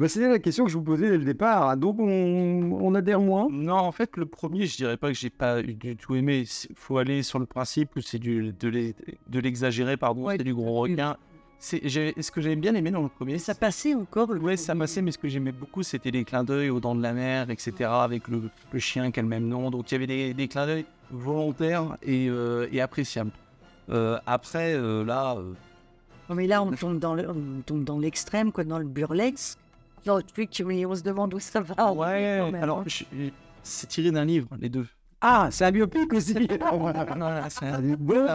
C'était la question que je vous posais dès le départ. Donc, on, on adhère moins? Non, en fait, le premier, je dirais pas que j'ai pas eu du tout aimé. Il faut aller sur le principe où c'est de l'e- de l'exagéré, pardon, Ouais. c'est du gros requin. C'est ce que j'avais bien aimé dans le premier. Ça passait encore. le Ouais, ça passait, mais ce que j'aimais beaucoup, c'était les clins d'œil aux dents de la mer, etc., avec le, le chien qui a le même nom. Donc il y avait des, des clins d'œil volontaires et, euh, et appréciables. Euh, après, euh, là, euh, Non, mais là, on tombe dans le- on tombe dans l'extrême, quoi, dans le burlesque. Dans le truc, on se demande où ça va. ouais, alors hein. c'est tiré d'un livre, les deux. Ah, c'est un biopic aussi. Voilà, c'est un- Bon,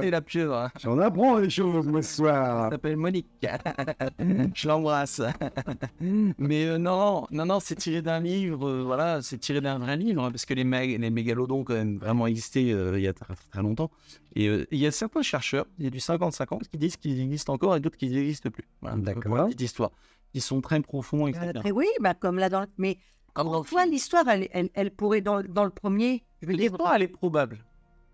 c'est la pieuvre. J'en apprends des choses moi, ce soir. Elle s'appelle Monique. Je l'embrasse. Mais euh, non, non, non, c'est tiré d'un livre. euh, voilà, c'est tiré d'un vrai livre hein, parce que les, les mégalodons quand même vraiment existé euh, il y a très, très longtemps. Et il y a certains chercheurs, il y a du 50-50 qui disent qu'ils existent encore et d'autres qui n'existent plus. Voilà, D'accord. petite histoire. Ils sont très profonds, etc. Oui, bah, comme là dans le... Mais Comme dans le toi, film. l'histoire, elle, elle, elle pourrait, dans, dans le premier, je veux dire, L'histoire, elle est probable.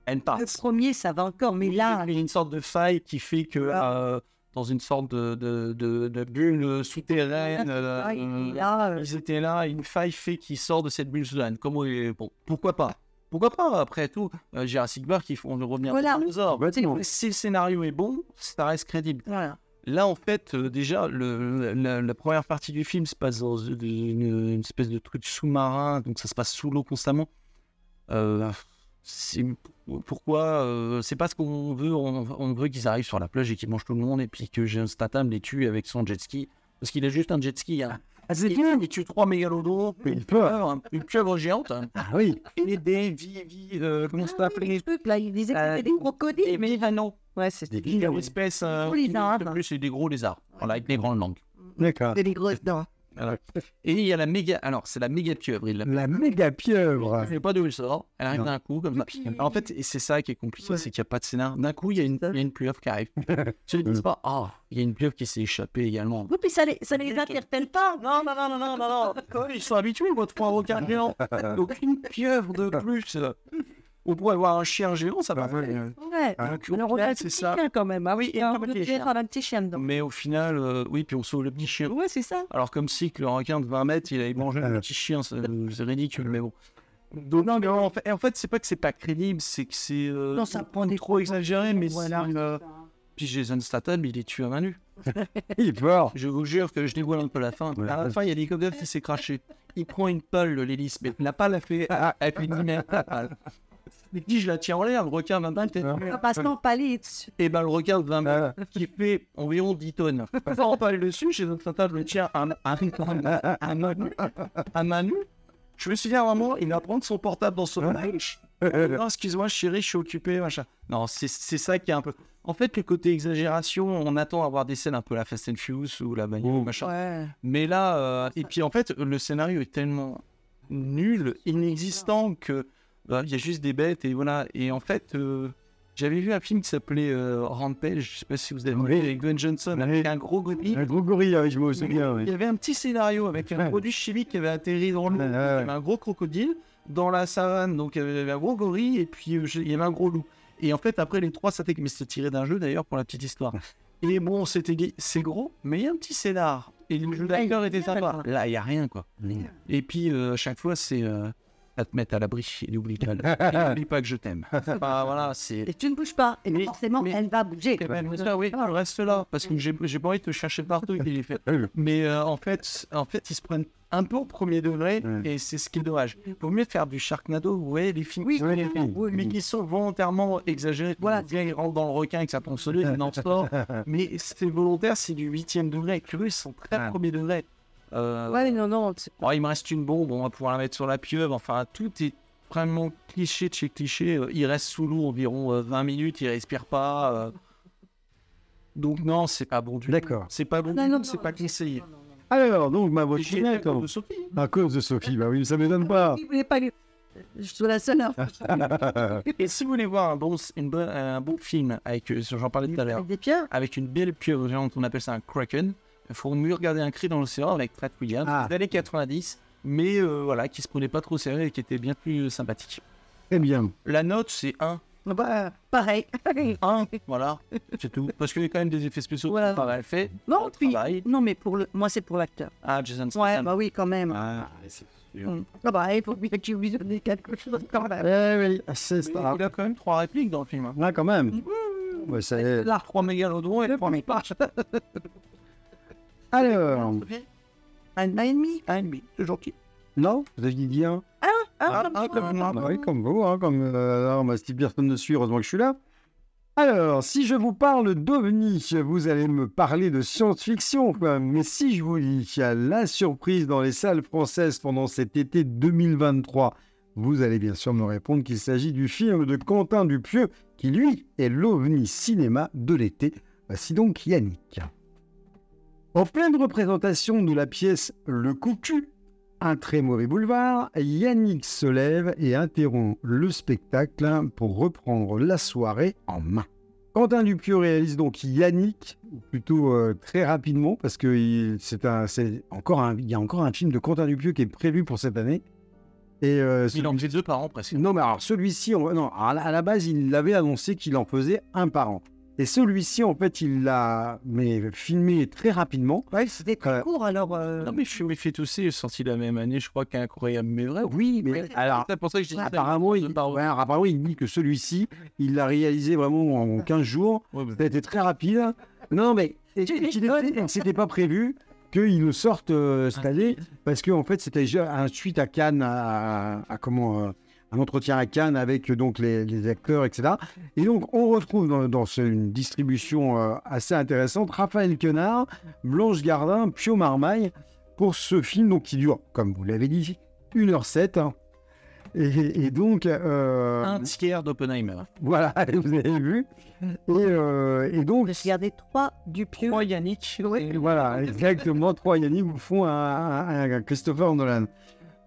Elle le passe. premier, ça va encore, mais là, il y a une sorte de faille qui fait que Voilà. euh, dans une sorte de, de, de, de bulle souterraine, euh, là, euh, là, euh, ils étaient là, une faille fait qui sort de cette bulle souterraine. Comment bon, pourquoi pas? Pourquoi pas Après tout, euh, Jurassic Park, ils font revenir Voilà. les dinosaures. Si le scénario est bon, ça reste crédible. voilà. Là, en fait, euh, déjà, la, première partie du film se passe dans une, espèce de truc sous-marin, donc ça se passe sous l'eau constamment. Euh, Pourquoi euh, C'est parce qu'on veut, on, on veut qu'ils arrivent sur la plage et qu'ils mangent tout le monde et puis que Jason Statham les tue avec son jet ski. Parce qu'il a juste un jet ski. Hein. C'est il, tue trois mégalodons, Une peur. pieuvre, hein, une pieuvre géante, hein, Ah oui. et des vi, vi, euh, comment ça Ah, s'appelle les trucs, là, il disait que Euh, c'était des crocodiles. Mais non, Ouais, c'est Des une guillemets. espèce euh, gros qui lézards, plus, c'est des gros lézards, voilà, avec des grandes langues. D'accord. des grosses dents. Et il y a la méga, alors c'est la méga pieuvre, il. La méga pieuvre. Je sais pas d'où elle sort. Elle arrive d'un coup, comme ça. puis- En fait, et c'est ça qui est compliqué, Ouais. c'est qu'il n'y a pas de scénar. D'un coup, il y, a une- il y a une pieuvre qui arrive. Tu ne dis pas, ah, il y a une pieuvre qui s'est échappée également. Oui, puis ça les, ça les interpelle pas. Non, non, non, non, non, non, non. Ils sont habitués, moi, de trois requins géants. Donc, une pieuvre de plus. On pourrait avoir un chien géant, ça va. Ah ouais. Ouais. Ah, on final, regarde c'est petit ça. chien quand même. Ah oui, et un on petit chien. un petit chien dedans. Mais au final, euh, oui, puis on sauve le petit chien. Ouais, c'est ça. Alors, comme si que le requin de 20 mètres, il avait mangé Ah. un petit chien, c'est ridicule, mais bon. Donc, non, mais en fait, en fait c'est pas que c'est pas crédible, c'est que c'est euh, Non, ça prend des trop exagéré, mais Voilà. c'est, euh, Puis Jason Statham, il est tué à main nue. Il est fort. Je vous jure que je dévoile un peu la fin. Ouais. À la fin, il y a l'hélicoptère qui s'est craché. Il prend une pelle, l'hélice, mais la pelle a fait. Elle fait une merde, la pelle. Il dit, je la tiens en l'air, le requin de 20 mètres. On passe pas en palais dessus. Et ben, le requin de 20 mètres, Ah. qui fait environ 10 tonnes. Pas en pelle dessus, Jason Statham le tient à, à, à, nue. Je me souviens à un moment, il va prendre son portable dans son manche. Non, excuse-moi, chérie, je suis occupé, machin. Non, c'est c'est ça qui est un peu. En fait, le côté exagération, on attend à voir des scènes un peu la Fast and Furious ou la bagnole, Oh. machin. Ouais. Mais là, euh, et puis en fait, le scénario est tellement nul, inexistant que il y a juste des bêtes et voilà. Et en fait, euh, j'avais vu un film qui s'appelait euh, Rampage, je sais pas si vous avez Oui. vu, avec Gwen Johnson, avec un gros gorille. Un gros gorille, je me souviens. Il Oui. y avait un petit scénario avec un Ouais. produit chimique qui avait atterri dans l'eau. Ouais, ouais, Il y avait un gros crocodile dans la savane, donc il y avait un gros gorille et puis euh, il y avait un gros loup. Et en fait, après les trois s'attaquent, mais c'était tiré d'un jeu d'ailleurs pour la petite histoire. Et bon, c'était dit, c'est gros, mais il y a un petit scénar. Et le jeu d'acteur était sympa. Là, il n'y a rien, quoi. Et puis, euh, à chaque fois, c'est à te mettre à l'abri et n'oublie pas, et n'oublie pas que je t'aime. Enfin, voilà, c'est. Et tu ne bouges pas. Et Mais- forcément, mais- elle va bouger. Eh ben, oui, je reste là, parce que j'ai j'ai pas envie de te chercher partout. et est fait. Mais euh, en, fait, en fait, ils se prennent un peu au premier degré, Ouais. et c'est ce qui est dommage. Il vaut mieux faire du Sharknado, vous voyez, les films Oui, mais qui sont volontairement exagérés. Voilà, le gars, il rentre dans le requin avec sa tronçonneuse, il en sort. mais c'est volontaire, c'est du huitième degré. Eux, ils sont très Ouais. premier degré. Euh, Ouais, non, non. Bon, il me reste une bombe, on va pouvoir la mettre sur la pieuvre. Enfin, tout est vraiment cliché de chez cliché. Euh, Il reste sous l'eau environ euh, 20 minutes, il respire pas. euh. Donc non, c'est pas bon du tout. D'accord. C'est pas bon Non, du non, tout, c'est pas conseillé. non, non, non. Alors, donc, ma J'ai voiture, fait de Sophie. à cause de Sophie, bah oui, ça m'étonne pas. Vous voulez pas Je suis la seule. Et si vous voulez voir un bon, une bonne- un bon film, avec, euh, j'en parlais tout à l'heure, Avec des pierres. avec une belle pieuvre géante, on appelle ça un kraken, il faut mieux regarder un cri dans l'océan avec Pratt Williams, Ah. des années 90, mais euh, voilà, qui se prenait pas trop au sérieux et qui était bien plus sympathique. Très bien. La note, c'est 1. Bah, pareil. 1, voilà, c'est tout. Parce qu'il y a quand même des effets spéciaux Voilà. pas mal faits. Non, puis, non, mais pour le, moi, c'est pour l'acteur. Ah, Jason Ouais, Statham. bah oui, quand même. Ah, c'est sûr. Mm. Ah bah, il faut bien que tu lui donnes quelque chose quand même. Eh oui, c'est ça. il a quand même trois répliques dans le film. hein. Là, quand même. Ouais, ça est. Là, trois mégalodons et trois pages. Alors, Un an et demi? Un et demi, c'est gentil. non, vous aviez dit un Ah, Ah, comme ah, comme moi. Ah bah oui, comme vous, hein, comme euh, alors, si personne ne suit, heureusement que je suis là. Alors, si je vous parle d'OVNI, vous allez me parler de science-fiction. Mais si je vous dis qu'il y a la surprise dans les salles françaises pendant cet été 2023, vous allez bien sûr me répondre qu'il s'agit du film de Quentin Dupieux, qui lui est l'OVNI cinéma de l'été. Voici donc Yannick. En pleine représentation de la pièce Le Cocu, un très mauvais boulevard, Yannick se lève et interrompt le spectacle pour reprendre la soirée en main. Quentin Dupieux réalise donc Yannick, ou plutôt euh, très rapidement, parce que il- c'est un, c'est encore un, il y a encore un film de Quentin Dupieux qui est prévu pour cette année. Et euh, Il en fait deux par an presque. non, mais alors celui-ci, on- non, à la base, il avait annoncé qu'il en faisait un par an. Et celui-ci, en fait, il l'a mais filmé très rapidement. Ouais, c'était très Euh, court alors. euh, Non, mais Fury fait aussi est sorti la même année, je crois, qu'Incroyable mais vrai. Oui, mais alors, C'est pour ça que je dis ça. apparemment, il, ouais, apparemment, il dit que celui-ci, il l'a réalisé vraiment en 15 jours. Ouais, mais- Ça a été très rapide. Non, mais c'était pas prévu qu'il le sorte euh, cette année, parce qu'en fait, c'était déjà un suite à Cannes, à, à comment, euh, un entretien à Cannes avec donc les, les acteurs, etc. Et donc, on retrouve dans, dans ce- une distribution euh, assez intéressante Raphaël Quenard, Blanche Gardin, Pio Marmaille pour ce film donc, qui dure, comme vous l'avez dit, 1h07. hein. Et, et donc, euh, Un tiers d'Oppenheimer. voilà, vous avez vu. Et, euh, et donc, J'ai regardé trois du. Trois Yannick. et voilà, exactement, trois Yannick vous font un, un- un Christopher Nolan.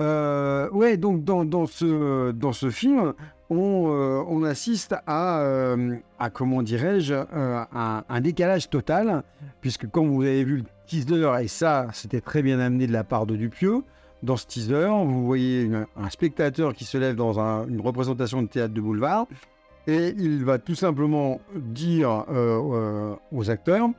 Euh, ouais, donc dans, dans ce, dans ce film, on, euh, on assiste à, euh, à comment dirais-je, euh, un, un décalage total, puisque quand vous avez vu le teaser, et ça, c'était très bien amené de la part de Dupieux, dans ce teaser, vous voyez un spectateur qui se lève dans un- une représentation de théâtre de boulevard, et il va tout simplement dire aux acteurs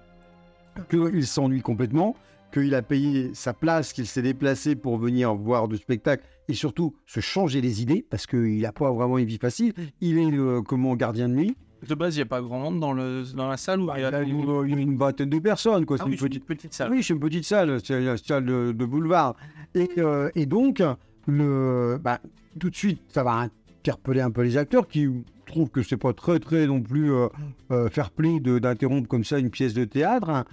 qu'il s'ennuie complètement, qu'il a payé sa place, qu'il s'est déplacé pour venir voir du spectacle et surtout se changer les idées parce qu'il n'a pas vraiment une vie facile. Il est euh, comment gardien de nuit. De base, il n'y a pas grand monde dans, le, dans la salle ou Il y a une, il y a une vingtaine de personnes. Quoi. Ah oui, une petite une petite salle. oui, c'est une petite salle, c'est une salle de, de boulevard. Et, euh, et donc, le, bah, tout de suite, ça va interpeller un peu les acteurs qui trouvent que c'est pas très, très non plus euh, euh, fair play de- d'interrompre comme ça une pièce de théâtre.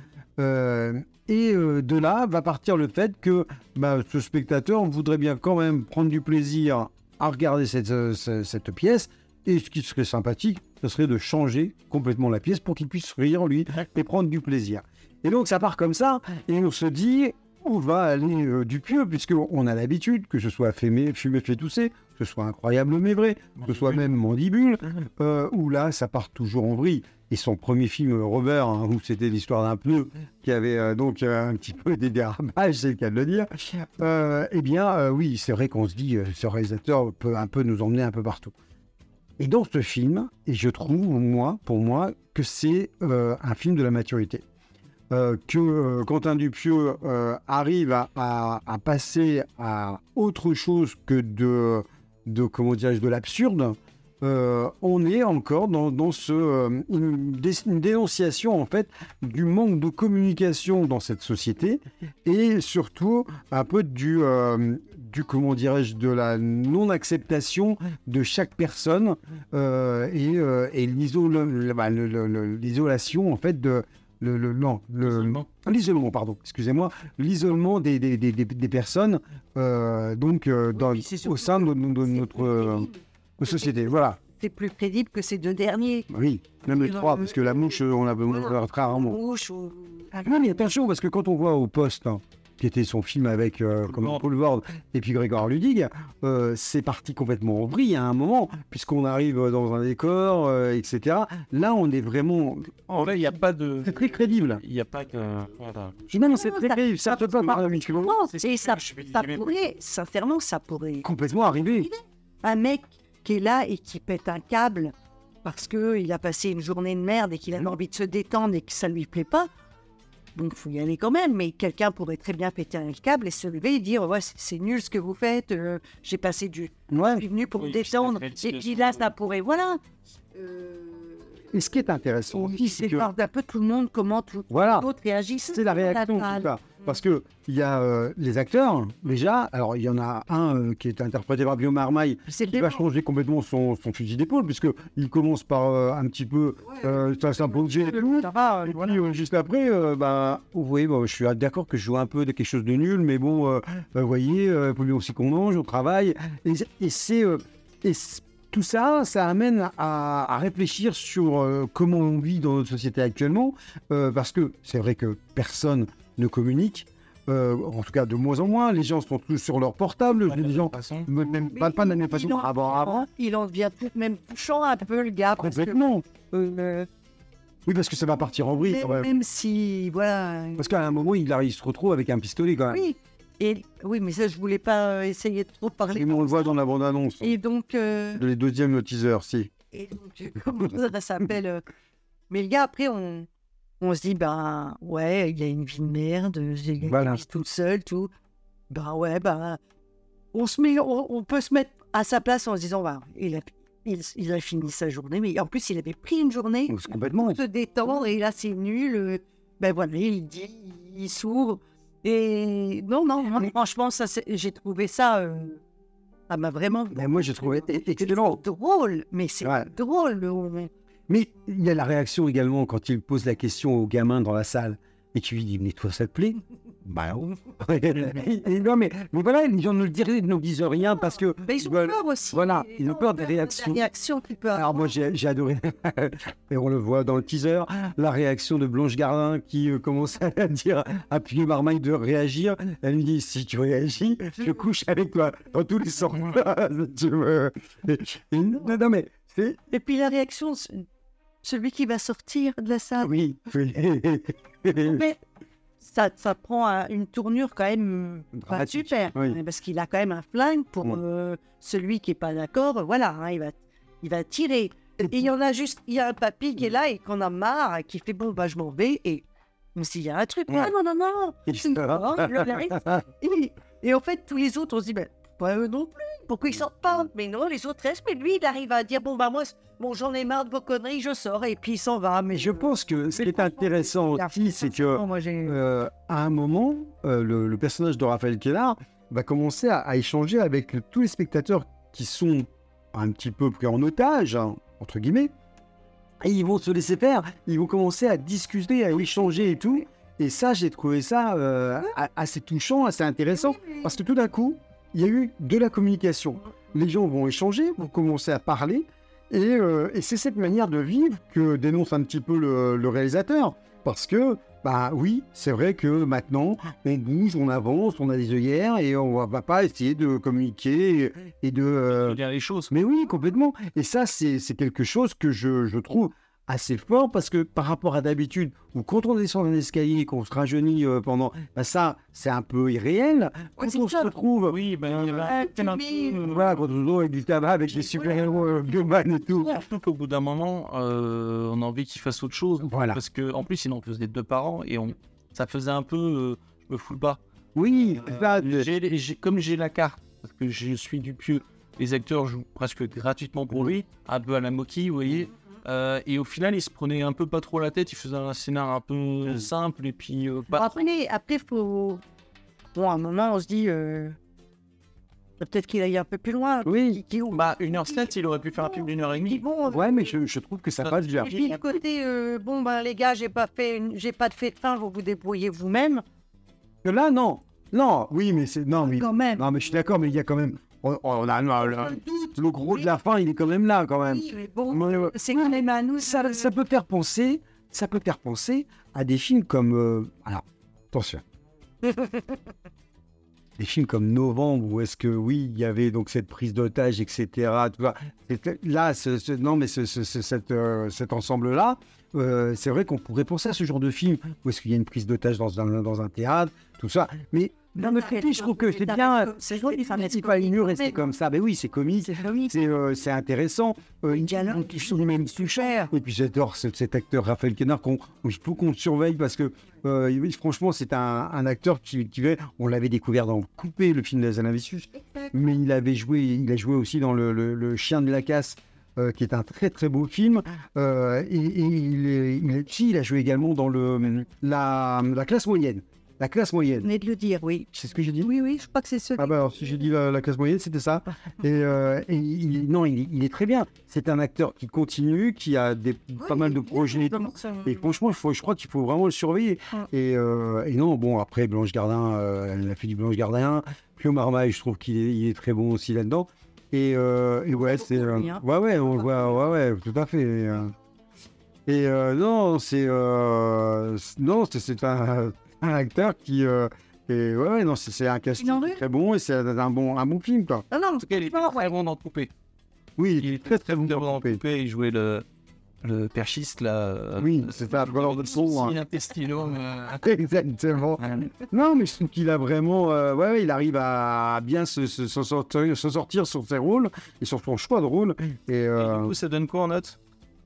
Et euh, de là va partir le fait que bah, ce spectateur voudrait bien quand même prendre du plaisir à regarder cette, euh, ce- cette pièce. Et ce qui serait sympathique, ce serait de changer complètement la pièce pour qu'il puisse rire, lui, et prendre du plaisir. Et donc ça part comme ça, et on se dit où va aller euh, Dupieux, puisqu'on a l'habitude que ce soit fumé, fumé fait tousser, que ce soit incroyable mais vrai, que ce soit même mandibule, euh, où là ça part toujours en vrille. Et son premier film, Robert, hein, où c'était l'histoire d'un pneu qui avait euh, donc euh, un petit peu des dérapages, c'est le cas de le dire, euh, eh bien oui, c'est vrai qu'on se dit, ce réalisateur peut un peu nous emmener un peu partout. Et dans ce film, et je trouve, moi, pour moi, que c'est un film de la maturité. Euh, que euh, Quentin Dupieux euh, arrive à, à- à passer à autre chose que de, de comment dirais-je, de l'absurde. Euh, on est encore dans, dans ce, euh, une, dé- une dénonciation en fait du manque de communication dans cette société et surtout un peu du, euh, du comment dirais-je de la non-acceptation de chaque personne et, et bah, l'isolation en fait de le, le- non, le- L'isolement. pardon excusez-moi l'isolement des, des, des- des- des personnes euh, donc euh, dans- surtout au sein de, de- de notre plus euh, société voilà C'est plus crédible que ces deux derniers. oui même les trois parce que la mouche on la la très rarement Mouche ou... non mais attention parce que quand on voit au poste hein, qui était son film avec euh, Paul comme Ward. Paul Ward et puis Grégoire Ludig, euh, c'est parti complètement en vrille à un moment, puisqu'on arrive dans un décor, euh, etc. Là, on est vraiment... En vrai, il n'y a pas de. C'est très crédible. Il n'y a pas que. Voilà. Non, c'est très ça- crédible. Ça peut pas Non, C'est ça, ça pourrait, sincèrement, ça pourrait. complètement arrivé. Un mec qui est là et qui pète un câble parce qu'il a passé une journée de merde et qu'il avait envie de se détendre et que ça lui plaît pas. Bon, faut y aller quand même, mais quelqu'un pourrait très bien péter un câble et se lever et dire ouais, c'est- nul ce que vous faites, euh, j'ai passé du. Je suis venu pour Oui, me détendre. Et puis là, ça pourrait. Voilà. Euh, Et ce qui est intéressant aussi, c'est c'est que... voir d'un peu tout le monde comment tout Voilà. l'autre réagissent. C'est la réaction, tout ça. Parce que il y a euh, les acteurs, déjà. Alors, il y en a un euh, qui est interprété par Guillaume Marmaille, qui va changer complètement son, son fusil d'épaule, puisqu'il commence par euh, un petit peu ça s'imposer et voilà. puis, juste après, bah, vous voyez, bon, je suis d'accord que je joue un peu de quelque chose de nul, mais bon, bah, vous voyez, il faut bien aussi qu'on mange, on travaille. Et, et c'est. tout ça, ça amène à, à réfléchir sur comment on vit dans notre société actuellement, parce que c'est vrai que personne ne communique, euh, en tout cas de moins en moins, les gens sont tous sur leur portable, les gens même pas, pas de la même façon Il en- avant, avant. Il en devient tout même touchant un peu, le gars. parce que, Complètement. euh, Oui, parce que ça va partir en vrille. même, quand même. si, voilà. Parce qu'à un moment, il, arrive, il se retrouve avec un pistolet quand même. Oui, et, oui, mais ça, je voulais pas euh, essayer de trop parler. Et on le voit dans la bande-annonce. Et donc, euh, De les deuxième teaser, si. et donc comment ça s'appelle Mais le gars, après, on, on se dit, ben ouais, il a une vie de merde, il a Voilà. toute seule, tout. Ben ouais, ben on se met, on, on peut se mettre à sa place en se disant, ben, il a, il, il a fini sa journée, mais en plus, il avait pris une journée complètement. se détendre et là c'est nul. Ben voilà, il dit, il s'ouvre. Et non, non, moi, franchement, ça, j'ai trouvé ça. euh, Ah bah vraiment. Mais moi, j'ai trouvé excellent. Drôle, mais c'est Ouais. drôle. le- Mais il y a la réaction également quand il pose la question au gamin dans la salle et tu lui dis Mais toi, ça te plaît? Bah non. Et non, mais, mais voilà, les gens ne le diraient, ne nous disent rien parce que. Mais ils ont Voilà. peur aussi. Voilà, ils ont peur des réactions. Qu'il peut Alors moi j'ai adoré, et on le voit dans le teaser, la réaction de Blanche Gardin qui euh, commence à dire à Pio Marmaille de réagir. Elle lui dit si tu réagis, je couche avec toi dans tous les sens. Si tu veux. Et- et- non, non, mais Et puis la réaction, celui qui va sortir de la salle. oui. oui. Mais ça, ça prend un- une tournure quand même pas Dramatique, super. oui. hein, Parce qu'il a quand même un flingue pour euh, celui qui est pas d'accord. Voilà, hein, il, va, il va tirer. Et il y en a juste, il y a un papy qui est là et qu'on a marre, qui fait bon, bah je m'en vais. Et s'il y a un truc, Ouais. ah, non, non, non, et, et en fait, tous les autres, on se dit, ben, pas eux non plus. Pourquoi ils sortent pas Mais non, les autres restent. Mais lui, il arrive à dire, bon, bah moi, bon, j'en ai marre de vos conneries, je sors. Et puis il s'en va. Mais Je pense que ce qui est intéressant aussi, c'est que euh, à un moment, euh, le, le personnage de Raphaël Kellar va commencer à, à échanger avec tous les spectateurs qui sont un petit peu pris en otage, hein, entre guillemets, et ils vont se laisser faire, ils vont commencer à discuter, à échanger et tout. Et ça, j'ai trouvé ça euh, assez touchant, assez intéressant, parce que tout d'un coup, il y a eu de la communication. Les gens vont échanger, vont commencer à parler, et, euh, et c'est cette manière de vivre que dénonce un petit peu le, le réalisateur. Parce que, bah oui, c'est vrai que maintenant, on bouge, on avance, on a des œillères, et on va pas essayer de communiquer et, de... euh, dire les choses. mais oui, complètement. Et ça, c'est c'est quelque chose que je, je trouve assez fort parce que par rapport à d'habitude, où quand on descend un escalier et qu'on se rajeunit euh, pendant, bah ça, c'est un peu irréel. Quand on se retrouve, Oui, ben, euh, voilà, quand on se retrouve avec du tabac, avec des super-héros, euh, Bioman et tout. Surtout qu'au bout d'un moment, euh, on a envie qu'il fasse autre chose. Voilà. Parce que en plus, il en faisait deux par an et on, ça faisait un peu, euh, je me fous le bas. Oui, Euh, j'ai- comme j'ai la carte, parce que je suis du pieux, les acteurs jouent presque gratuitement pour lui, un peu à la moquille, vous voyez. Euh, et au final, il se prenait un peu pas trop la tête, il faisait un scénar un peu simple et puis euh, Bon, pas après, après, faut. Bon, à un moment, on se dit. euh, Peut-être qu'il aille un peu plus loin. oui. Qui, qui, Bah, 1h07, il aurait pu faire un film d'une heure et demie. vont, Ouais, mais je, je trouve que ça passe bien. Et puis le côté, euh, bon ben les gars, j'ai pas fait, une- j'ai pas de fait de fin, vous vous débrouillez vous-même. Là, non. Non, oui, mais c'est. Non, mais. Quand même. Non, mais je suis d'accord, mais il y a quand même. On, on a, le, gros de la fin, il est quand même là, quand même. Oui, mais bon, Mais, c'est quand même à nous. ça, ça peut faire penser, ça peut faire penser à des films comme, euh, alors attention, des films comme Novembre où est-ce que oui, il y avait donc cette prise d'otage, etc. Tu vois, C'était- là, ce- ce- non, mais ce- euh, cet ensemble-là, euh, c'est vrai qu'on pourrait penser à ce genre de film où est-ce qu'il y a une prise d'otage dans un, dans un théâtre, tout ça. Mais d'un autre côté, je trouve que c'est bien. C'est joli, ça C'est pas une rester comme ça. Mais oui, c'est comique. C'est euh, intéressant. Euh, une dialogue. qui sont les mêmes sujets. Et puis j'adore ce- cet acteur Raphaël Quenard qu'on il faut qu'on surveille parce que euh, franchement c'est un, acteur qui, on l'avait découvert dans Coupé, le film d'Azan Avicius, mais il avait joué, il a joué aussi dans le, le- le Chien de la casse. euh, qui est un très très beau film. Euh, et, il, a joué également dans le, la classe moyenne. La classe Vous moyenne. venez de le dire, oui. C'est ce que j'ai dit Oui, oui, je crois que c'est ce. ah bah alors si j'ai dit la, la classe moyenne, c'était ça. Et, euh, et il, non, il, est- il est très bien. C'est un acteur qui continue, qui a des, pas mal de projets et tout. Et franchement, faut, je crois qu'il faut vraiment le surveiller. Et, euh, et non, bon, après, Blanche Gardin, euh, elle a fait du Blanche Gardin. Pio Marmaille, je trouve qu'il est, il est très bon aussi là-dedans. Et, euh, et ouais, c'est. euh, hein. ouais, ouais, on le voit, ouais, ouais, tout à fait. Et, euh, et, non, c'est. non, c'est un, un acteur qui. euh, et ouais, ouais, non, c'est un casting très bon et c'est un bon, un bon film, quoi. Non, non, En tout cas, il est très bon dans Coupé. Oui, Il est très très bon dans Coupé. Il jouait le, le perchiste là. euh, Oui, c'est ça, voleur de son. hein. Si, intestinaux. euh, Exactement. Non, mais je trouve qu'il a vraiment. euh, ouais, ouais, il arrive à bien se, se- se sortir, se sortir sur ses rôles et sur son choix de rôle. Et, Et du coup, ça donne quoi en note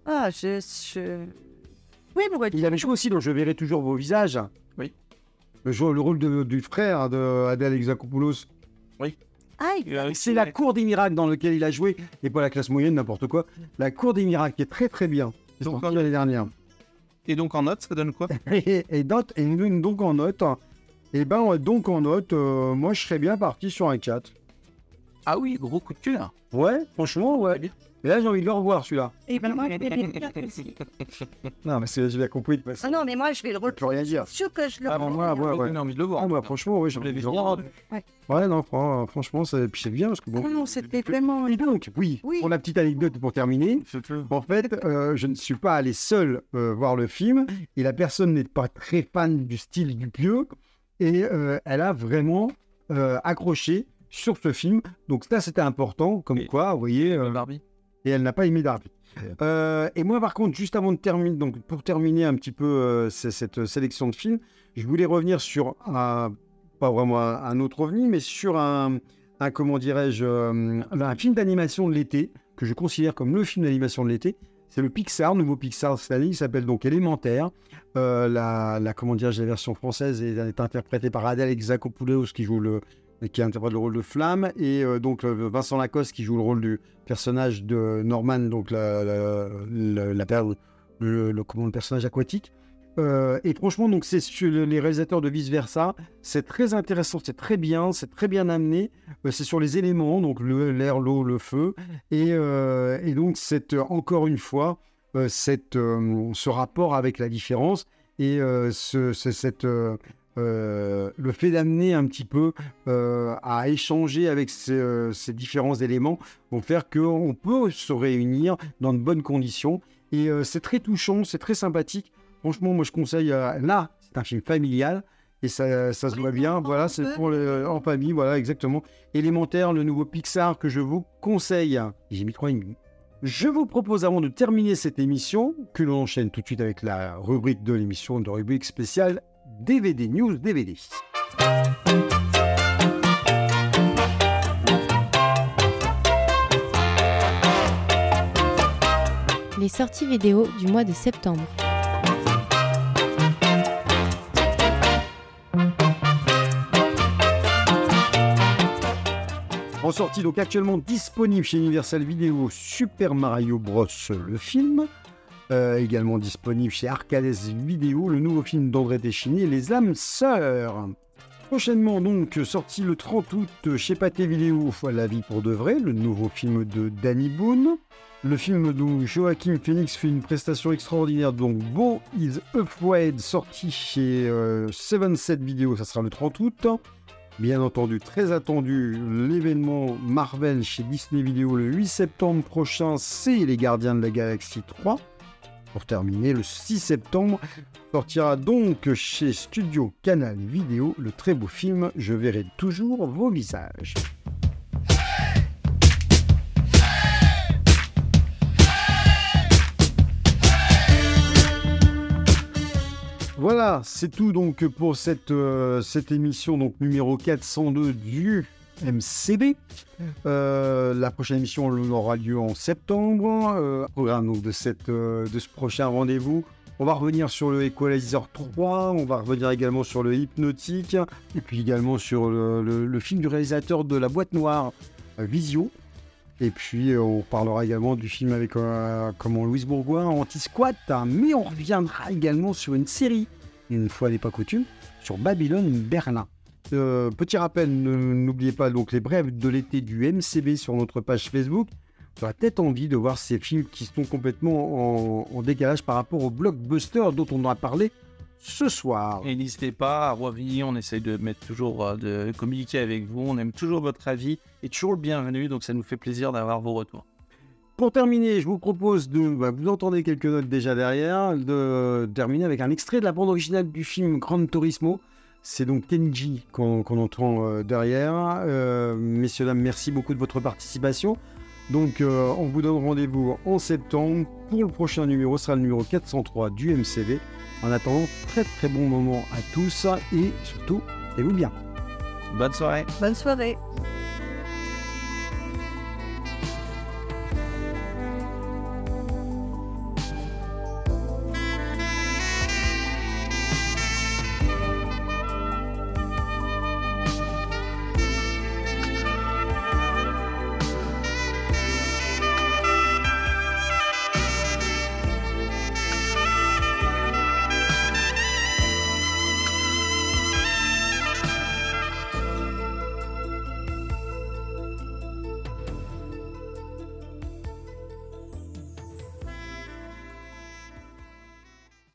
Ah, je. je... Oui, mais il avait joué aussi dans Je verrai toujours vos visages. Oui. Le, le rôle de- du frère de Adèle Exarchopoulos. Ah, C'est la cour des miracles dans lequel il a joué, et pas la classe moyenne, n'importe quoi. La cour des miracles qui est très très bien. C'est Donc, sorti l'année dernière. Et donc en note, ça donne quoi? Et, et note- et donc en note, et ben donc en note, euh, moi je serais bien parti sur un 4. Ah oui, gros coup de cœur. Ouais, franchement, ouais. Et là, j'ai envie de le revoir, celui-là. Et ben moi, je vais le faire aussi. Non, mais c'est- j'ai bien compris. de toute façon. Ah non, mais moi, je vais le Je peux rien dire. Sûr que je le Ah, bon, moi, ouais, ouais. J'ai envie de le voir. Ah, bah, franchement, oui, j'ai envie de le revoir. Ouais, non, fran- franchement, c'est puis c'est bien parce que bon. Ah non, c'était vraiment... Et donc, oui, Oui. pour la petite anecdote pour terminer, en fait, euh, je ne suis pas allé seul euh, voir le film et la personne n'est pas très fan du style du pieux et euh, elle a vraiment euh, accroché sur ce film. Donc ça, c'était important, comme Et- quoi, vous voyez, euh, Barbie. Et elle n'a pas aimé Darby. Euh, et moi, par contre, juste avant de terminer, donc pour terminer un petit peu euh, cette sélection de films, je voulais revenir sur un, pas vraiment un, un autre ovni, mais sur un, un comment dirais-je, euh, un film d'animation de l'été que je considère comme le film d'animation de l'été. C'est le Pixar, nouveau Pixar cette année, il s'appelle donc Élémentaire. La, la, comment dirais-je, la version française est, est interprétée par Adèle Exarchopoulos qui joue le, qui interprète le rôle de Flamme, et euh, donc euh, Vincent Lacoste qui joue le rôle du personnage de Norman, donc la, la, la, le, personnage aquatique. Euh, et franchement, donc c'est les réalisateurs de Vice Versa, c'est très intéressant, c'est très bien, c'est très bien amené. C'est sur les éléments, donc l'air, l'eau, le feu, et, et donc c'est encore une fois cette, ce rapport avec la différence et ce- cette euh, le fait d'amener un petit peu euh, à échanger avec ces, euh, ces différents éléments vont faire qu'on peut se réunir dans de bonnes conditions. Et euh, c'est très touchant, c'est très sympathique. Franchement, moi je conseille. là, c'est un film familial et ça, ça se voit bien. Voilà, c'est pour le, en famille. Voilà, exactement. Élémentaire, le nouveau Pixar que je vous conseille. J'ai mis trois demi. Je vous propose, avant de terminer cette émission, que l'on enchaîne tout de suite avec la rubrique de l'émission, de rubrique spéciale DVD News DVD. Les sorties vidéo du mois de septembre. En sortie donc actuellement disponible chez Universal Video Super Mario Bros. le film. Euh, également disponible chez Arcades Video, le nouveau film d'André Téchiné, Les âmes sœurs. Prochainement donc sorti le 30 août chez Pathé Vidéo, La vie pour de vrai, le nouveau film de Danny Boone. Le film dont Joachim Phoenix fait une prestation extraordinaire, donc Beau is Afraid, sorti chez euh, 7 Video, ça sera le 30 août. Bien entendu, très attendu, l'événement Marvel chez Disney Video le 8 septembre prochain, c'est Les Gardiens de la Galaxie 3. Pour terminer, le 6 septembre sortira donc chez Studio Canal Vidéo le très beau film Je verrai toujours vos visages. Voilà, c'est tout donc pour cette, euh, émission donc numéro 402 du MCB. Euh, la prochaine émission aura lieu en septembre. Euh, programme donc de, cette, euh, de ce prochain rendez-vous. On va revenir sur le Equalizer 3, on va revenir également sur le Hypnotique, et puis également sur le, film du réalisateur de La Boîte Noire, Visio. Et puis euh, on parlera également du film avec comment Louise Bourgoin, Anti-Squat, mais on reviendra également sur une série, une fois n'est pas coutume, sur Babylone Berlin. Euh, petit rappel, n'oubliez pas donc les brèves de l'été du MCB sur notre page Facebook. Tu auras peut-être envie de voir ces films qui sont complètement en, en décalage par rapport au blockbuster dont on a parlé ce soir. Et n'hésitez pas à revenir, on essaye de mettre toujours euh, de communiquer avec vous, on aime toujours votre avis et toujours le bienvenu, donc ça nous fait plaisir d'avoir vos retours. Pour terminer, je vous propose de. bah, vous entendez quelques notes déjà derrière, de terminer avec un extrait de la bande originale du film Gran Turismo. C'est donc Kenji qu'on entend euh, derrière. Euh, messieurs, dames, merci beaucoup de votre participation. Donc, euh, on vous donne rendez-vous en septembre pour le prochain numéro. Ce sera le numéro 403 du MCV. En attendant, très très bon moment à tous et surtout, et vous bien. Bonne soirée Bonne soirée.